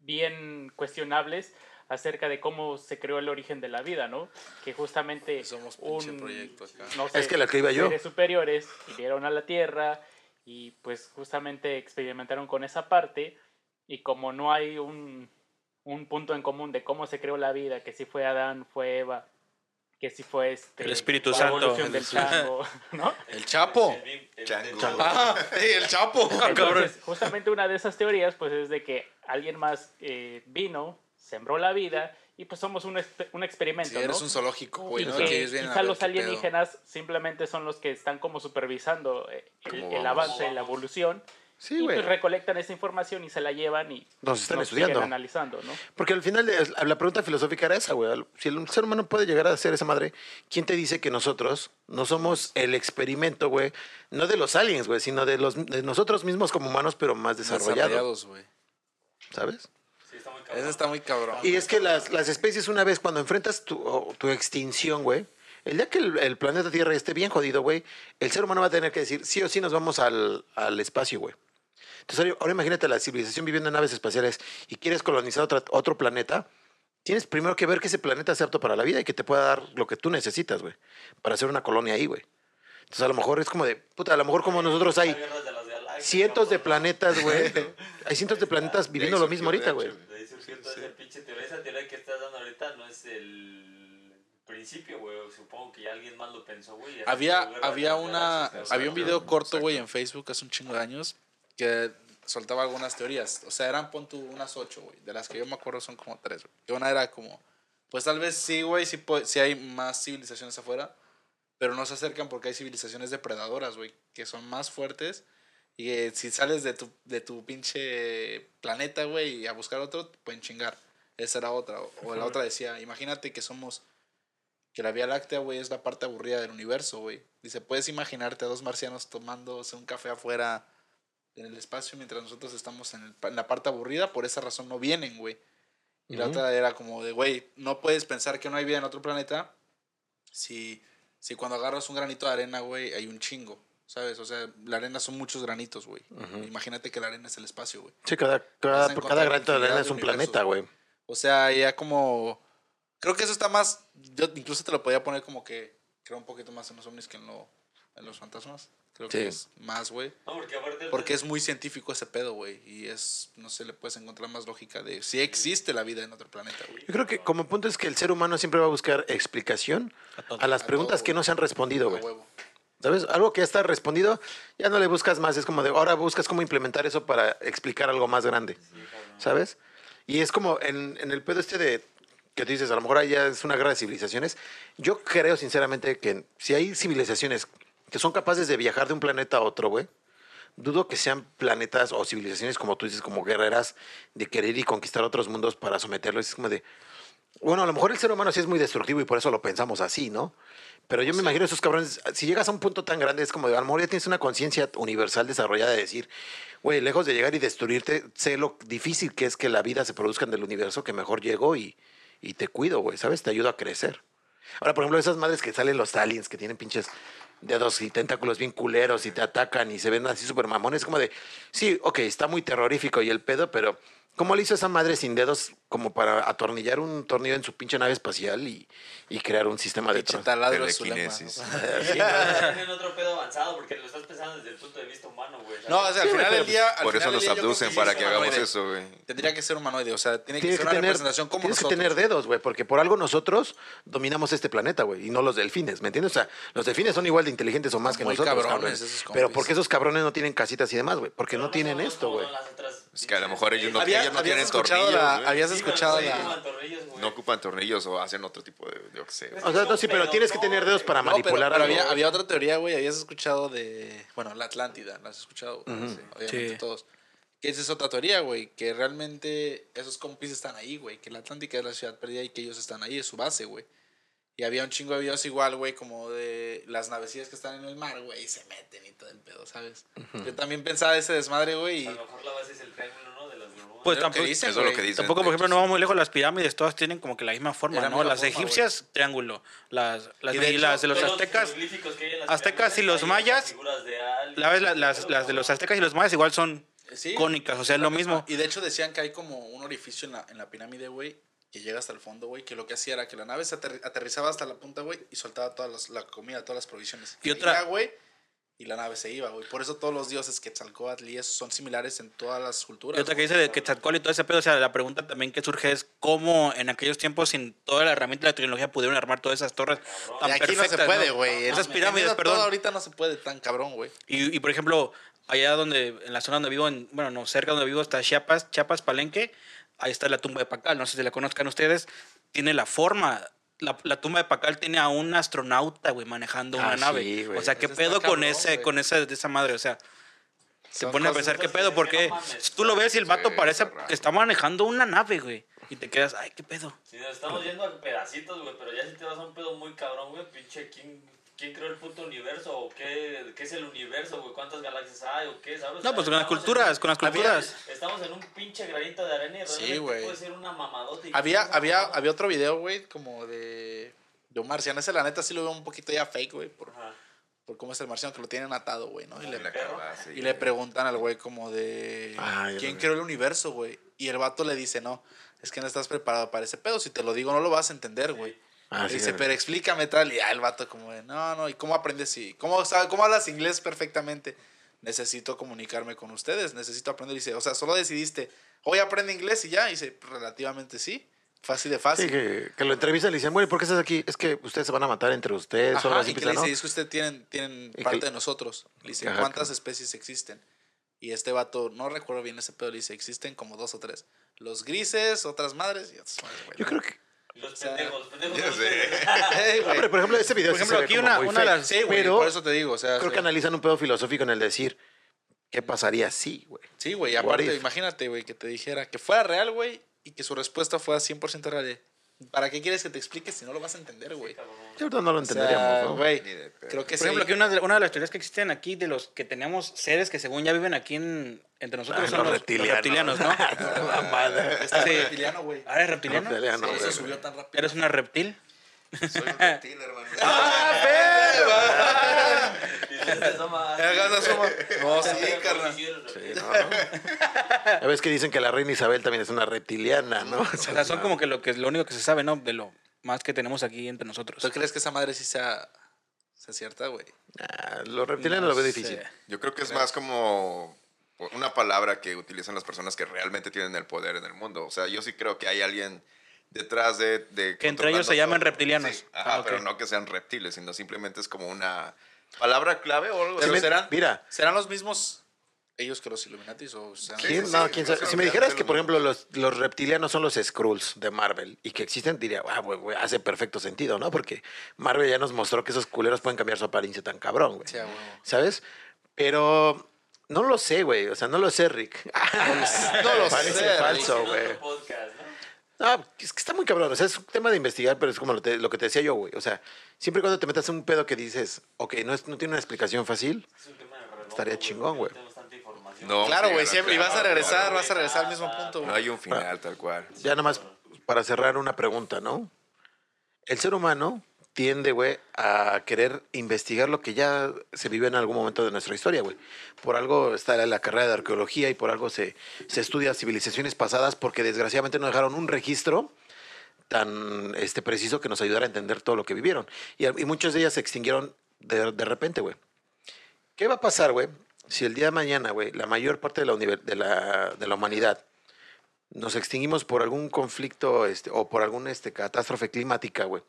[SPEAKER 6] bien cuestionables acerca de cómo se creó el origen de la vida, ¿no? Que justamente
[SPEAKER 2] Somos
[SPEAKER 6] un,
[SPEAKER 2] proyecto acá.
[SPEAKER 6] no sé,
[SPEAKER 1] Es que la que iba yo.
[SPEAKER 6] seres superiores vinieron a la Tierra y pues justamente experimentaron con esa parte y como no hay un, un punto en común de cómo se creó la vida, que si fue Adán, fue Eva, que si fue este,
[SPEAKER 4] El Espíritu Santo.
[SPEAKER 6] evolución del chango, ¿no?
[SPEAKER 2] El Chapo.
[SPEAKER 5] El el-
[SPEAKER 3] Chango.
[SPEAKER 5] del-
[SPEAKER 2] Ah, sí, el Chapo.
[SPEAKER 6] Entonces, justamente una de esas teorías, pues es de que alguien más eh, vino, sembró la vida y pues somos un, un experimento,
[SPEAKER 2] Si eres
[SPEAKER 6] ¿no?
[SPEAKER 2] un zoológico, güey,
[SPEAKER 6] y
[SPEAKER 2] ¿no?
[SPEAKER 6] quizá los alienígenas simplemente son los que están como supervisando eh, el,
[SPEAKER 3] ¿Cómo
[SPEAKER 6] el avance, la evolución.
[SPEAKER 1] Sí,
[SPEAKER 6] y pues recolectan esa información y se la llevan y
[SPEAKER 1] Nos están
[SPEAKER 6] siguen
[SPEAKER 1] estudiando.
[SPEAKER 6] analizando, ¿no?
[SPEAKER 1] Porque al final de- la pregunta filosófica era esa, güey. Si el ser humano puede llegar a ser esa madre, ¿quién te dice que nosotros no somos el experimento, güey? No de los aliens, güey, sino de, los, de nosotros mismos como humanos, pero más desarrollados,
[SPEAKER 2] Desarrollados, güey.
[SPEAKER 1] ¿sabes?
[SPEAKER 5] Sí, está muy cabrón.
[SPEAKER 2] Ese está muy cabrón.
[SPEAKER 1] Y es que las, las especies, una vez cuando enfrentas tu, tu extinción, güey, el día que el, el planeta Tierra esté bien jodido, güey, el ser humano va a tener que decir, sí o sí nos vamos al, al espacio, güey. Entonces, ahora- imagínate la civilización viviendo en naves espaciales y quieres colonizar otra- otro planeta. Tienes primero que ver que ese planeta sea apto para la vida y que te pueda dar lo que tú necesitas, güey, para hacer una colonia ahí, güey. Entonces, a lo mejor es como de, puta, a lo mejor como nosotros hay cientos de planetas, güey. Hay cientos de planetas viviendo lo mismo ahorita, güey.
[SPEAKER 5] De ahí surgió toda esa pinche teoría. Esa teoría que estás dando ahorita no es el principio, güey. Supongo que ya alguien más lo pensó, güey.
[SPEAKER 2] Había, había una, había un video corto, güey, en Facebook hace un chingo de años que soltaba algunas teorías. O sea, eran, pon tú, unas ocho, güey. De las que yo me acuerdo son como tres, güey. Que una era como, pues tal vez sí, güey, sí, sí hay más civilizaciones afuera, pero no se acercan porque hay civilizaciones depredadoras, güey, que son más fuertes. Y que si sales de tu, de tu pinche planeta, güey, y a buscar otro, te pueden chingar. Esa era otra. O, o la otra decía, imagínate que somos que la Vía Láctea, güey, es la parte aburrida del universo, güey. Dice, puedes imaginarte a dos marcianos tomándose un café afuera en el espacio mientras nosotros estamos en, el en la parte aburrida, por esa razón no vienen, güey. Y la otra era como de, güey, no puedes pensar que no hay vida en otro planeta si, si cuando agarras un granito de arena, güey, hay un chingo, ¿sabes? O sea, la arena son muchos granitos, güey. Imagínate que la arena es el espacio, güey.
[SPEAKER 1] Sí, cada, cada, granito de arena es un planeta, güey.
[SPEAKER 2] O sea, ya como... Creo que eso está más... Yo incluso te lo podía poner como que... Creo un poquito más en los ovnis que en, lo, los fantasmas. Creo que
[SPEAKER 1] Sí.
[SPEAKER 2] es más, güey.
[SPEAKER 5] No, porque
[SPEAKER 2] es muy científico ese pedo, güey. Y es... No sé, le puedes encontrar más lógica de si existe la vida en otro planeta, güey.
[SPEAKER 1] Yo creo que como punto es que el ser humano siempre va a buscar explicación a las
[SPEAKER 2] A
[SPEAKER 1] preguntas
[SPEAKER 2] todo,
[SPEAKER 1] que no se han respondido, güey.
[SPEAKER 2] huevo.
[SPEAKER 1] ¿Sabes? Algo que ya está respondido, ya no le buscas más. Es como de, ahora buscas cómo implementar eso para explicar algo más grande. ¿Sabes? Y es como en, en el pedo este de que tú dices, a lo mejor ahí ya es una guerra de civilizaciones. Yo creo sinceramente que si hay civilizaciones que son capaces de viajar de un planeta a otro, güey, dudo que sean planetas o civilizaciones como tú dices, como guerreras de querer y conquistar otros mundos para someterlos. Es como de, bueno, a lo mejor el ser humano sí es muy destructivo y por eso lo pensamos así, ¿no? Pero yo me imagino esos cabrones, si llegas a un punto tan grande, es como de, a lo mejor ya tienes una conciencia universal desarrollada de decir, güey, lejos de llegar y destruirte, sé lo difícil que es que la vida se produzca en el universo, que mejor llego y, y te cuido, güey, ¿sabes? Te ayudo a crecer. Ahora, por ejemplo, esas madres que salen los aliens, que tienen pinches dedos y tentáculos bien culeros y te atacan y se ven así súper mamones, como de, sí, ok, está muy terrorífico y el pedo, pero ¿Cómo le hizo esa madre sin dedos como para atornillar un tornillo en su pinche nave espacial y, y crear un sistema de
[SPEAKER 2] taladro su
[SPEAKER 3] Telequinesis.
[SPEAKER 5] Tienen otro pedo avanzado porque lo estás pensando desde el punto de vista humano, güey.
[SPEAKER 2] No, o sea, al final del día. al
[SPEAKER 3] Por eso nos abducen para que hagamos
[SPEAKER 2] humanoide.
[SPEAKER 3] eso, güey.
[SPEAKER 2] Tendría que ser humanoide, o sea, tiene que
[SPEAKER 1] Tienes
[SPEAKER 2] ser una
[SPEAKER 1] tener,
[SPEAKER 2] representación como
[SPEAKER 1] tienes que tener dedos, güey, porque por algo nosotros dominamos este planeta, güey, y no los delfines, ¿me entiendes? O sea, los delfines son igual de inteligentes o más que nosotros,
[SPEAKER 2] cabrones
[SPEAKER 1] cabrones.
[SPEAKER 2] esos compis.
[SPEAKER 1] Pero porque esos cabrones no tienen casitas y demás, güey, porque
[SPEAKER 5] Pero
[SPEAKER 1] no tienen esto, güey.
[SPEAKER 3] Es que a lo mejor ellos no, tienen tornillos.
[SPEAKER 2] Escuchado la-
[SPEAKER 5] tornillos, güey.
[SPEAKER 3] No ocupan tornillos o hacen otro tipo de, yo qué sé.
[SPEAKER 1] O sea, no, sí, pero tienes que tener dedos para
[SPEAKER 2] No, pero-
[SPEAKER 1] manipular
[SPEAKER 2] pero,
[SPEAKER 1] algo.
[SPEAKER 2] había, había otra teoría, güey. Habías escuchado de. Bueno, la Atlántida. ¿La has escuchado? Sí, obviamente
[SPEAKER 4] Sí.
[SPEAKER 2] todos. Que esa es otra teoría, güey. Que realmente esos compis están ahí, güey. Que la Atlántica es la ciudad perdida y que ellos están ahí, es su base, güey. Y había un chingo de videos igual, güey, como de las navecillas que están en el mar, güey, y se meten y todo el pedo, ¿sabes? Yo también pensaba ese desmadre, güey,
[SPEAKER 5] A lo mejor la base es el triángulo, ¿no?
[SPEAKER 4] Pues tampoco,
[SPEAKER 2] dicen,
[SPEAKER 3] Eso es lo que dicen.
[SPEAKER 4] tampoco, por ejemplo, no vamos muy lejos, las pirámides todas tienen como que la misma forma, ¿no?
[SPEAKER 2] misma
[SPEAKER 4] Las
[SPEAKER 2] forma,
[SPEAKER 4] egipcias, triángulo. Las, las,
[SPEAKER 2] Y de
[SPEAKER 4] y
[SPEAKER 2] hecho,
[SPEAKER 4] las de los aztecas,
[SPEAKER 5] las
[SPEAKER 4] aztecas y los mayas, la vez la- las, las de los aztecas y los mayas igual son
[SPEAKER 2] Sí,
[SPEAKER 4] cónicas, o sea, es lo mismo.
[SPEAKER 2] Y de hecho decían que hay como un orificio en la, en la pirámide, güey, que llega hasta el fondo, güey, que lo que hacía era que la nave se aterri- aterrizaba hasta la punta, güey, y soltaba toda las- la comida, todas las provisiones.
[SPEAKER 4] Y otra-
[SPEAKER 2] Caía, güey, y la nave se iba, güey. Por eso todos los dioses Quetzalcóatl y esos son similares en todas las culturas.
[SPEAKER 4] Y otra que dice de Quetzalcóatl y todo ese pedo, o sea, la pregunta también que surge es cómo en aquellos tiempos sin toda la herramienta de la tecnología pudieron armar todas esas torres tan
[SPEAKER 2] Y aquí no
[SPEAKER 4] perfectas.
[SPEAKER 2] se puede, güey.
[SPEAKER 4] Esas
[SPEAKER 2] En-
[SPEAKER 4] pirámides,
[SPEAKER 2] en todo
[SPEAKER 4] perdón.
[SPEAKER 2] ahorita no se puede tan cabrón, güey.
[SPEAKER 4] Y, y, por ejemplo, allá donde, en la zona donde vivo, en, bueno, no, cerca donde vivo está Chiapas, Chiapas, Palenque, ahí está la tumba de Pacal, no sé si la conozcan ustedes, tiene la forma, la, la tumba de Pacal tiene a un astronauta, güey, manejando una
[SPEAKER 1] Ah, sí,
[SPEAKER 4] nave.
[SPEAKER 1] güey.
[SPEAKER 4] o sea, ¿qué
[SPEAKER 2] Eso
[SPEAKER 4] pedo con
[SPEAKER 2] cabrón,
[SPEAKER 4] ese,
[SPEAKER 2] güey.
[SPEAKER 4] con esa, de esa madre? O sea, se pone a pensar qué pedo,
[SPEAKER 5] que
[SPEAKER 4] porque
[SPEAKER 5] no
[SPEAKER 4] si tú lo ves y el vato
[SPEAKER 3] Sí,
[SPEAKER 4] parece
[SPEAKER 3] raro.
[SPEAKER 4] que está manejando una nave, güey, y te quedas, ay, qué pedo.
[SPEAKER 5] Sí, nos estamos yendo a pedacitos, güey, pero ya si te vas a un pedo muy cabrón, güey, pinche, ¿quién, quién creó el puto universo? ¿O qué, qué es el universo, güey? ¿Cuántas galaxias hay? ¿O qué, sabes?
[SPEAKER 4] No, pues con las
[SPEAKER 5] estamos en
[SPEAKER 4] culturas,
[SPEAKER 5] un-
[SPEAKER 4] con las
[SPEAKER 5] Había-
[SPEAKER 4] culturas.
[SPEAKER 5] Estamos en un pinche granito de arena y
[SPEAKER 2] Sí,
[SPEAKER 5] realmente
[SPEAKER 2] güey.
[SPEAKER 5] puede ser una mamadota. y-
[SPEAKER 2] Había, había,
[SPEAKER 5] mamada.
[SPEAKER 2] había otro video, güey, como de, de un marciano. Ese, la neta, sí lo veo un poquito ya fake, güey, por,
[SPEAKER 5] Ajá.
[SPEAKER 2] por cómo es el marciano, que lo tienen atado, güey, ¿no? Y le, y le preguntan al güey como de,
[SPEAKER 1] Ah,
[SPEAKER 2] ¿quién creó el universo, güey? Y el vato le dice, no, es que no estás preparado para ese pedo. Si te lo digo, no lo vas a entender, güey.
[SPEAKER 1] Ah, sí,
[SPEAKER 2] dice, pero explícame tal. Y ya el vato como de, no, no, ¿y cómo aprendes? Y, ¿cómo, sabe, ¿Cómo hablas inglés perfectamente? Necesito comunicarme con ustedes, necesito aprender. Y dice, o sea, solo decidiste, hoy aprende inglés y ya. Y dice, relativamente sí. Así de fácil.
[SPEAKER 1] Sí, que, que lo entrevistan y le dicen, bueno, ¿y por qué estás aquí? Es que ustedes se van a matar entre ustedes. o
[SPEAKER 2] Ajá,
[SPEAKER 1] así
[SPEAKER 2] y que le
[SPEAKER 1] ¿no?
[SPEAKER 2] dice, es que ustedes tienen, tienen parte
[SPEAKER 1] que-
[SPEAKER 2] de nosotros. Le dice,
[SPEAKER 1] Ajá,
[SPEAKER 2] ¿cuántas
[SPEAKER 1] que-
[SPEAKER 2] especies existen? Y este vato, no recuerdo bien ese pedo, le dice, existen como dos o tres. Los grises, otras madres y otras madres, güey.
[SPEAKER 1] Yo creo que...
[SPEAKER 5] Los
[SPEAKER 2] sea,
[SPEAKER 5] pendejos, pendejos.
[SPEAKER 3] ya
[SPEAKER 5] son
[SPEAKER 3] sé.
[SPEAKER 1] Hombre, por ejemplo, ese video
[SPEAKER 4] Por
[SPEAKER 1] sí
[SPEAKER 4] ejemplo,
[SPEAKER 1] se ve
[SPEAKER 4] aquí
[SPEAKER 1] como
[SPEAKER 4] una-
[SPEAKER 1] muy
[SPEAKER 4] una de
[SPEAKER 1] fake,
[SPEAKER 4] las-
[SPEAKER 2] Sí, güey,
[SPEAKER 1] pero
[SPEAKER 2] por eso te digo, o sea,
[SPEAKER 1] creo
[SPEAKER 2] sí.
[SPEAKER 1] que analizan un pedo filosófico en el decir, ¿qué pasaría si, güey?
[SPEAKER 2] Sí, güey, aparte,
[SPEAKER 1] if?
[SPEAKER 2] imagínate, güey, que te dijera que fuera real, güey, y que su respuesta fuera 100% real. ¿Para qué quieres que te explique si no lo vas a entender, güey?
[SPEAKER 1] Yo ahorita no lo
[SPEAKER 2] O sea,
[SPEAKER 1] entenderíamos, ¿no?
[SPEAKER 2] güey, creo que
[SPEAKER 4] Por ejemplo,
[SPEAKER 2] sí.
[SPEAKER 4] aquí una de, una de las teorías que existen aquí de los que tenemos seres que según ya viven aquí en, entre nosotros
[SPEAKER 1] Ah,
[SPEAKER 4] son
[SPEAKER 1] los reptilianos.
[SPEAKER 4] los reptilianos, ¿no?
[SPEAKER 1] Mamada.
[SPEAKER 2] Está
[SPEAKER 4] Sí.
[SPEAKER 2] reptiliano, güey.
[SPEAKER 4] ¿Ah, ¿Eres reptiliano?
[SPEAKER 1] Reptiliano,
[SPEAKER 2] Sí,
[SPEAKER 1] güey.
[SPEAKER 2] se subió tan rápido.
[SPEAKER 4] ¿Eres una reptil?
[SPEAKER 3] Soy un reptil, hermano.
[SPEAKER 5] Y se asoma.
[SPEAKER 2] Hagas asoma. No, sí, carnal.
[SPEAKER 5] sí,
[SPEAKER 1] no, ¿no? Ya ves que dicen que la reina Isabel también es una reptiliana, ¿no?
[SPEAKER 4] O sea, son como que lo que lo único que se sabe, ¿no? De lo más que tenemos aquí entre nosotros.
[SPEAKER 2] ¿Tú crees que esa madre sí sea, sea cierta, güey?
[SPEAKER 1] Ah, los reptilianos lo veo difícil.
[SPEAKER 3] Yo creo que es más como una palabra que utilizan las personas que realmente tienen el poder en el mundo. O sea, yo sí creo que hay alguien detrás de... de
[SPEAKER 4] Que entre ellos se llaman reptilianos.
[SPEAKER 3] Sí, ajá,
[SPEAKER 4] Ah, ok.
[SPEAKER 3] pero no que sean reptiles, sino simplemente es como una palabra clave o algo
[SPEAKER 2] Pero serán,
[SPEAKER 1] mira.
[SPEAKER 2] ¿serán los mismos ellos que los Illuminatis o
[SPEAKER 1] no, quién sabe. Si me dijeras que, por ejemplo, los, los reptilianos son los Skrulls de Marvel y que existen, diría, ah, güey, güey, hace perfecto sentido, ¿no? Porque Marvel ya nos mostró que esos culeros pueden cambiar su apariencia tan cabrón, güey.
[SPEAKER 2] Sí.
[SPEAKER 1] ¿Sabes? Pero no lo sé, güey. O sea, no lo sé, Rick.
[SPEAKER 2] No lo
[SPEAKER 1] Parece
[SPEAKER 2] sé,
[SPEAKER 1] falso,
[SPEAKER 5] En
[SPEAKER 1] güey.
[SPEAKER 5] ¿No?
[SPEAKER 1] Es que está muy cabrón. O sea, es un tema de investigar, pero es como lo, te- lo que te decía yo, güey. O sea, siempre y cuando te metas en un pedo que dices, ok, no, es, no tiene una explicación fácil,
[SPEAKER 5] Es un tema de redondo,
[SPEAKER 1] Estaría chingón, güey.
[SPEAKER 5] no
[SPEAKER 2] Claro, güey, siempre. Y vas a regresar,
[SPEAKER 3] claro.
[SPEAKER 2] vas a regresar al mismo punto,
[SPEAKER 3] No hay un final tal cual.
[SPEAKER 1] ya nada más para cerrar una pregunta, ¿no? El ser humano tiende, güey, a querer investigar lo que ya se vivió en algún momento de nuestra historia, güey. Por algo está la carrera de arqueología y por algo se, se estudia civilizaciones pasadas porque desgraciadamente no dejaron un registro tan este, preciso que nos ayudara a entender todo lo que vivieron. Y, muchas de ellas se extinguieron de, de repente, güey. ¿Qué va a pasar, güey? Si el día de mañana, güey, la mayor parte de la, de la, de la humanidad nos extinguimos por algún conflicto este, o por alguna este, catástrofe climática, güey.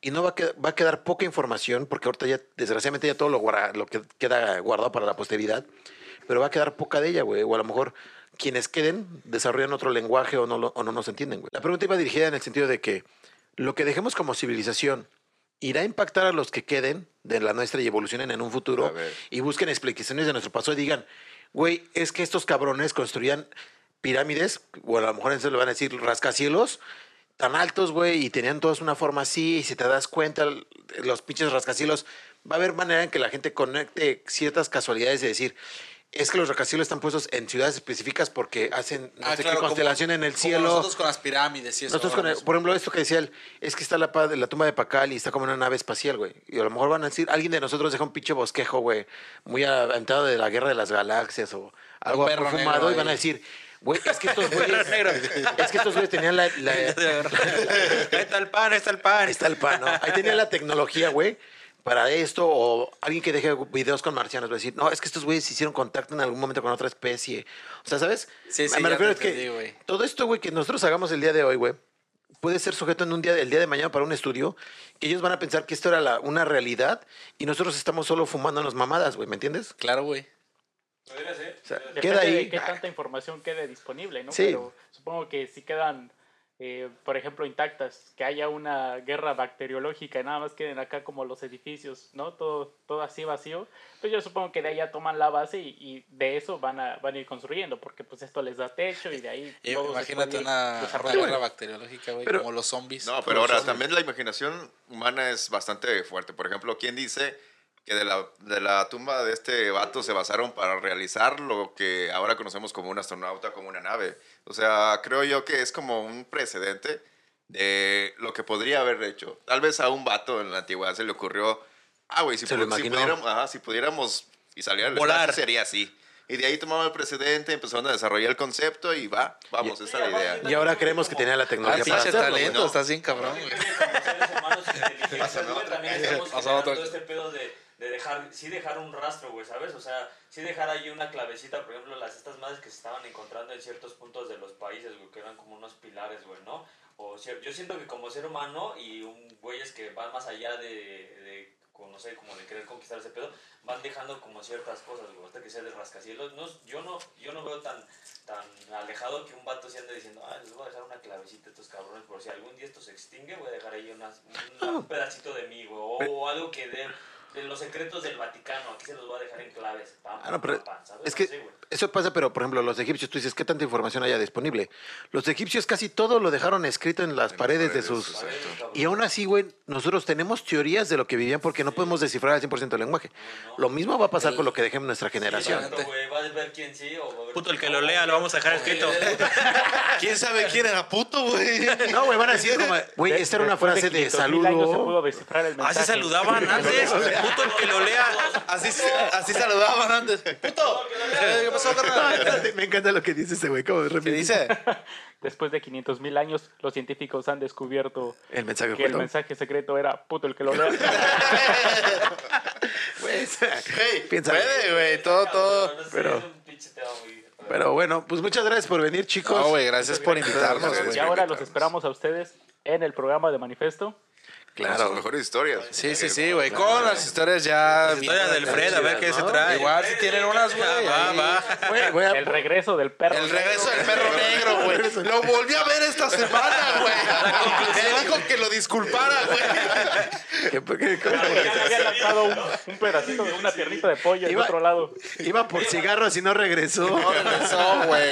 [SPEAKER 1] Y no va a, qued- va a quedar poca información, porque ahorita ya, desgraciadamente, ya todo lo, guarda- lo que queda guardado para la posteridad, pero va a quedar poca de ella, güey. O a lo mejor quienes queden desarrollan otro lenguaje o no, o no nos entienden, güey. La pregunta iba dirigida en el sentido de que lo que dejemos como civilización irá a impactar a los que queden de la nuestra y evolucionen en un futuro y busquen explicaciones de nuestro pasado y digan, güey, es que estos cabrones construían pirámides, o a lo mejor eso le van a decir rascacielos, tan altos, güey, y tenían todas una forma así, y si te das cuenta, los pinches rascacielos, va a haber manera en que la gente conecte ciertas casualidades de decir, es que los rascacielos están puestos en ciudades específicas porque hacen no
[SPEAKER 2] Ah,
[SPEAKER 1] sé
[SPEAKER 2] claro,
[SPEAKER 1] qué
[SPEAKER 2] como-
[SPEAKER 1] constelación en el
[SPEAKER 2] como
[SPEAKER 1] cielo.
[SPEAKER 2] Nosotros con las pirámides y eso.
[SPEAKER 1] Nosotros con el- por ejemplo, esto que decía él, es que está la, la tumba de Pacal y está como una nave espacial, güey. Y a lo mejor van a decir, alguien de nosotros deja un pinche bosquejo, güey, muy aventado de la guerra de las galaxias o algo perfumado y van a decir, güey, es que estos güeyes, es que estos güeyes tenían la, la-
[SPEAKER 7] Ahí está el pan, ahí está el pan.
[SPEAKER 1] Ahí está el pan, ¿no? Ahí tenía la tecnología, güey, para esto, o alguien que deje videos con marcianos va a decir, no, es que estos güeyes hicieron contacto en algún momento con otra especie. O sea, ¿sabes?
[SPEAKER 2] Sí, sí,
[SPEAKER 1] Me
[SPEAKER 2] ya
[SPEAKER 1] refiero
[SPEAKER 2] te
[SPEAKER 1] que todo esto, güey, que nosotros hagamos el día de hoy, güey, puede ser sujeto en un día, el día de mañana para un estudio, que ellos van a pensar que esto era la- una realidad y nosotros estamos solo fumándonos mamadas, güey, ¿me entiendes?
[SPEAKER 2] Claro, güey.
[SPEAKER 5] Podría ser.
[SPEAKER 1] O sea,
[SPEAKER 5] ser.
[SPEAKER 1] queda
[SPEAKER 6] Depende
[SPEAKER 1] ahí.
[SPEAKER 6] de qué tanta información quede disponible, ¿no?
[SPEAKER 1] Sí.
[SPEAKER 6] Pero supongo que si quedan, eh, por ejemplo, intactas, que haya una guerra bacteriológica y nada más queden acá como los edificios, ¿no? Todo, todo así vacío. Pues yo supongo que de ahí ya toman la base y, y de eso van a, van a ir construyendo, porque pues esto les da techo y de ahí...
[SPEAKER 2] Y Imagínate una, una guerra bacteriológica, güey, como los zombies.
[SPEAKER 3] No, pero ahora
[SPEAKER 2] zombies.
[SPEAKER 3] también la imaginación humana es bastante fuerte. Por ejemplo, ¿quién dice que de la, de la tumba de este vato se basaron para realizar lo que ahora conocemos como un astronauta, como una nave? O sea, creo yo que es como un precedente de lo que podría haber hecho. Tal vez a un vato en la antigüedad se le ocurrió, ah, güey, si, si pudiéramos, ajá, si pudiéramos y saliera al
[SPEAKER 7] Volar.
[SPEAKER 3] espacio, sería así. Y de ahí tomaba el precedente, empezaron a desarrollar el concepto y va, vamos, esa es la idea.
[SPEAKER 1] Y ahora creemos que tenía la
[SPEAKER 2] Ah,
[SPEAKER 1] tecnología para
[SPEAKER 2] pinche
[SPEAKER 1] hacerlo,
[SPEAKER 2] talento,
[SPEAKER 3] ¿no?
[SPEAKER 2] estás bien cabrón,
[SPEAKER 5] Yo
[SPEAKER 2] güey.
[SPEAKER 5] creo que como seres humanos inteligentes,
[SPEAKER 3] Pásame
[SPEAKER 5] güey,
[SPEAKER 3] otra.
[SPEAKER 5] también estamos
[SPEAKER 2] Pasa
[SPEAKER 5] generando
[SPEAKER 2] otra.
[SPEAKER 5] todo este pedo de, de dejar, sí dejar un rastro, güey, ¿sabes? O sea, sí dejar ahí una clavecita, por ejemplo, las estas madres que se estaban encontrando en ciertos puntos de los países, güey, que eran como unos pilares, güey, ¿no? O cier- yo siento que como ser humano y un güeyes que van más allá de, de no sé, como de querer conquistar ese pedo, van dejando como ciertas cosas, güey, hasta que sea de rascacielos. No, yo, no, yo no veo tan, tan alejado que un vato se ande diciendo, ah, les voy a dejar una clavecita a estos cabrones, por si algún día esto se extingue, voy a dejar ahí unas- un, un pedacito de mí, güey, o, o algo que dé de los secretos del Vaticano, aquí se los voy a dejar en claves. Pam,
[SPEAKER 1] Ah, no, pero
[SPEAKER 5] pam, pam, ¿sabes?
[SPEAKER 1] es que eso pasa, pero por ejemplo, los egipcios, tú dices, ¿qué tanta información haya disponible? Los egipcios casi todo lo dejaron escrito en las
[SPEAKER 3] En
[SPEAKER 1] paredes de sus... Y aún así, güey, nosotros tenemos teorías de lo que vivían porque no podemos descifrar al 100% el lenguaje.
[SPEAKER 5] No, no.
[SPEAKER 1] Lo mismo va a pasar con lo que dejemos nuestra generación.
[SPEAKER 5] Va a ver quién sí o va a ver
[SPEAKER 7] Puto, el que lo lea lo vamos a dejar escrito.
[SPEAKER 2] ¿Quién sabe quién era puto, güey?
[SPEAKER 1] No, güey, van a decir como, güey, esta era una frase de
[SPEAKER 6] 500,000 años se pudo
[SPEAKER 1] saludo.
[SPEAKER 6] descifrar el mensaje.
[SPEAKER 7] Así saludaban antes. Puto, el que lo lea.
[SPEAKER 2] Así, así saludaban antes. ¡Puto! ¿Qué pasó, carnal?
[SPEAKER 1] Me encanta lo que dice este güey. ¿Cómo
[SPEAKER 2] ¿Qué dice?
[SPEAKER 6] Después de 500 mil años, los científicos han descubierto
[SPEAKER 1] El mensaje
[SPEAKER 6] que el mensaje secreto era puto el que lo lea.
[SPEAKER 1] Pues,
[SPEAKER 2] Hey,
[SPEAKER 1] Piensa.
[SPEAKER 2] puede, güey. Todo, todo.
[SPEAKER 1] Pero- bueno, pues muchas gracias por venir, chicos.
[SPEAKER 2] No, güey, gracias por invitarnos,
[SPEAKER 6] y ahora los esperamos a ustedes en el programa de Manifesto.
[SPEAKER 3] Con
[SPEAKER 1] Claro.
[SPEAKER 3] sus mejores historias.
[SPEAKER 2] Sí, sí, sí, güey. Con las historias ya.
[SPEAKER 7] Historia del Fred, a ver qué se trae.
[SPEAKER 2] Igual si tienen unas, güey.
[SPEAKER 7] Va, va.
[SPEAKER 1] A-
[SPEAKER 6] El regreso del perro.
[SPEAKER 2] El regreso del perro negro, güey. Lo volví a ver esta semana, güey. Me dijo que lo disculpara, güey.
[SPEAKER 1] que-
[SPEAKER 6] Ya le había lanzado un, un pedacito de una piernita de pollo en
[SPEAKER 1] Iba-
[SPEAKER 6] otro lado.
[SPEAKER 1] Iba por cigarros y no regresó.
[SPEAKER 2] No regresó, güey.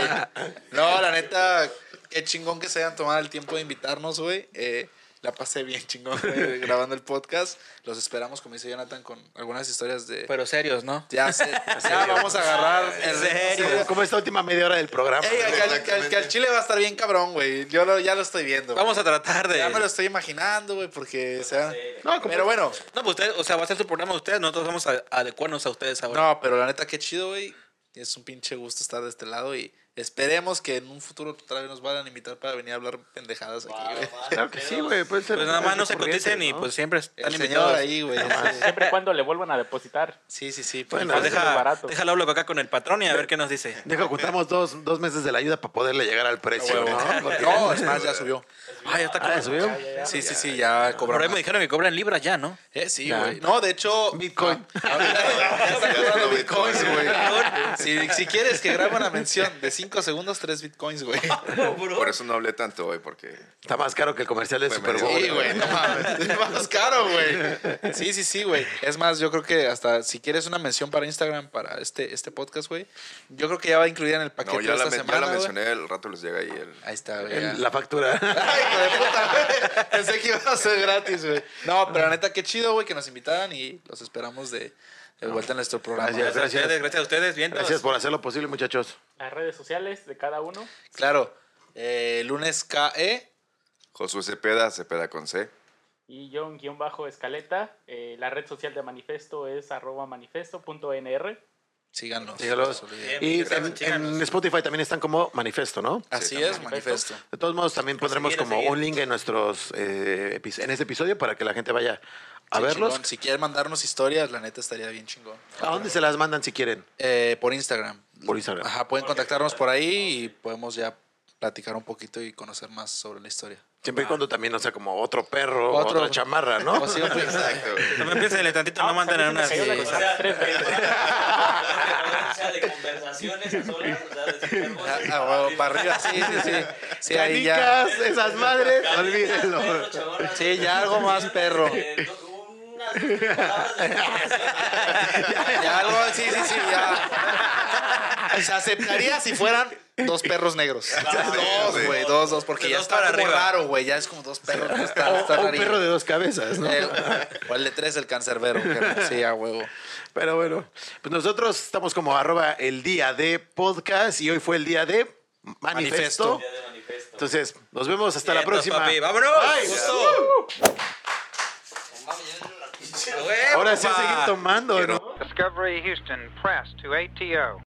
[SPEAKER 2] No, la neta, qué chingón que se hayan tomado el tiempo de invitarnos, güey. Eh, La pasé bien chingón güey, grabando el podcast. Los esperamos, como dice Jonathan, con algunas historias de.
[SPEAKER 7] Pero serios, ¿no?
[SPEAKER 2] ya, sé, ya vamos a agarrar el
[SPEAKER 7] serio?
[SPEAKER 1] Como esta última media hora del programa.
[SPEAKER 2] Ey, que, al- que al- que al chile va a estar bien cabrón, güey. Yo lo- ya lo estoy viendo. güey.
[SPEAKER 7] Vamos a tratar de.
[SPEAKER 2] Ya me lo estoy imaginando, güey, porque sea.
[SPEAKER 1] No, como-
[SPEAKER 2] Pero bueno,
[SPEAKER 7] No, pues ustedes, o sea, va a ser su programa de ustedes, nosotros vamos a adecuarnos a ustedes ahora.
[SPEAKER 2] no, pero la neta, qué chido, güey. Es un pinche gusto estar de este lado y esperemos que en un futuro otra vez nos vayan a invitar para venir a hablar pendejadas aquí, güey.
[SPEAKER 1] Claro que sí, güey. Puede ser.
[SPEAKER 7] Pues nada más no se coticen y
[SPEAKER 1] ¿no?
[SPEAKER 7] pues siempre
[SPEAKER 2] El
[SPEAKER 7] están
[SPEAKER 2] señor
[SPEAKER 7] invitados.
[SPEAKER 2] ahí, güey.
[SPEAKER 6] Siempre y cuando le vuelvan a depositar.
[SPEAKER 2] Sí, sí, sí.
[SPEAKER 1] Bueno,
[SPEAKER 7] Pues deja,
[SPEAKER 6] barato.
[SPEAKER 7] déjalo hablo acá con el patrón y a ver qué nos dice.
[SPEAKER 1] Deja, ocultamos dos, dos meses de la ayuda para poderle llegar al precio, ¿no? Porque-
[SPEAKER 2] No, es más, ya subió.
[SPEAKER 7] Ah, ya está
[SPEAKER 1] Ah, ¿ya subió?
[SPEAKER 2] Sí, sí, sí, ya
[SPEAKER 7] Por
[SPEAKER 2] cobró.
[SPEAKER 7] ahí me dijeron que cobran libras ya, ¿no?
[SPEAKER 2] Eh, sí,
[SPEAKER 1] Ya.
[SPEAKER 2] güey. No, de hecho.
[SPEAKER 1] Bitcoin.
[SPEAKER 2] Ya está cobrando bitcoins, güey. Si, si quieres que grabe una mención de 5 segundos, 3 bitcoins, güey.
[SPEAKER 3] Por eso no hablé tanto hoy, porque
[SPEAKER 1] Está más caro que el comercial de Super Bowl.
[SPEAKER 2] Sí, güey, no mames. Es más caro, güey. Sí, sí, sí, güey. Es más, yo creo que hasta si quieres una mención para Instagram para este, este podcast, güey, yo creo que ya va incluida en el paquete
[SPEAKER 3] no, ya
[SPEAKER 2] de
[SPEAKER 3] la,
[SPEAKER 2] esta
[SPEAKER 3] ya
[SPEAKER 2] semana.
[SPEAKER 3] la
[SPEAKER 2] güey.
[SPEAKER 3] mencioné, el rato les llega ahí el...
[SPEAKER 2] Ahí está, güey. Ya.
[SPEAKER 1] La factura.
[SPEAKER 2] Ay, hijo de puta, güey. Pensé que iba a ser gratis, güey. No, pero la neta, qué chido, güey, que nos invitaran y los esperamos de, de vuelta en nuestro programa.
[SPEAKER 1] Gracias,
[SPEAKER 7] Gracias, a
[SPEAKER 1] gracias.
[SPEAKER 7] ustedes, gracias a ustedes. Bien,
[SPEAKER 1] Gracias por hacer lo posible, muchachos.
[SPEAKER 6] Las redes sociales de cada uno.
[SPEAKER 2] Claro. Eh, lunes KE.
[SPEAKER 3] Josué Cepeda, Cepeda con C.
[SPEAKER 6] Y yo, un guion bajo escaleta. Eh, la red social de Manifesto es arroba manifesto.nr.
[SPEAKER 2] Síganos. Olviden.
[SPEAKER 1] Y en,
[SPEAKER 7] síganos.
[SPEAKER 1] en Spotify también están como manifesto, ¿no?
[SPEAKER 2] Así es, manifesto.
[SPEAKER 1] De todos modos, también pondremos
[SPEAKER 7] seguir, a
[SPEAKER 1] como
[SPEAKER 7] seguir.
[SPEAKER 1] un link en nuestros eh, en este episodio para que la gente vaya a
[SPEAKER 2] Sí,
[SPEAKER 1] verlos.
[SPEAKER 2] chingón. Si quieren mandarnos historias, la neta estaría bien chingón.
[SPEAKER 1] ¿A dónde se las mandan si quieren?
[SPEAKER 2] Eh, por Instagram.
[SPEAKER 1] Por Instagram.
[SPEAKER 2] Ajá, pueden contactarnos por ahí y podemos ya platicar un poquito y conocer más sobre la historia.
[SPEAKER 1] Siempre y cuando también no sea como otro perro
[SPEAKER 2] Otro-
[SPEAKER 1] otra chamarra, ¿no?
[SPEAKER 2] O siempre-
[SPEAKER 3] Exacto.
[SPEAKER 7] También piénsenle tantito, no
[SPEAKER 6] Ah,
[SPEAKER 7] manden
[SPEAKER 6] a
[SPEAKER 7] en eh,
[SPEAKER 5] sea, de conversaciones a solas, o sea,
[SPEAKER 2] Ah, ah, para arriba, sí, sí, sí. Sí, ahí ya.
[SPEAKER 1] Canicas, esas madres, olvídenlo.
[SPEAKER 2] Sí, ya algo más perro.
[SPEAKER 5] Eh, do- unas palabras de conversación.
[SPEAKER 2] Ya algo, sí, sí, sí, ya. Se aceptaría si fueran dos perros negros. Dos, güey, dos, dos, porque
[SPEAKER 7] De
[SPEAKER 2] ya
[SPEAKER 7] dos
[SPEAKER 2] está
[SPEAKER 7] para
[SPEAKER 2] como
[SPEAKER 7] arriba.
[SPEAKER 2] raro, güey. Ya es como dos perros.
[SPEAKER 1] O, o un perro de dos cabezas, ¿no?
[SPEAKER 2] El- o el de tres, el cancerbero. que- Sí, a huevo.
[SPEAKER 1] Pero bueno, pues nosotros estamos como arroba el día de podcast y hoy fue el día de manifesto. Entonces, nos vemos hasta la próxima.
[SPEAKER 7] papi, ¡Vámonos!
[SPEAKER 1] Ahora sí seguir tomando, ¿no?
[SPEAKER 8] Discovery Houston, press to ATO.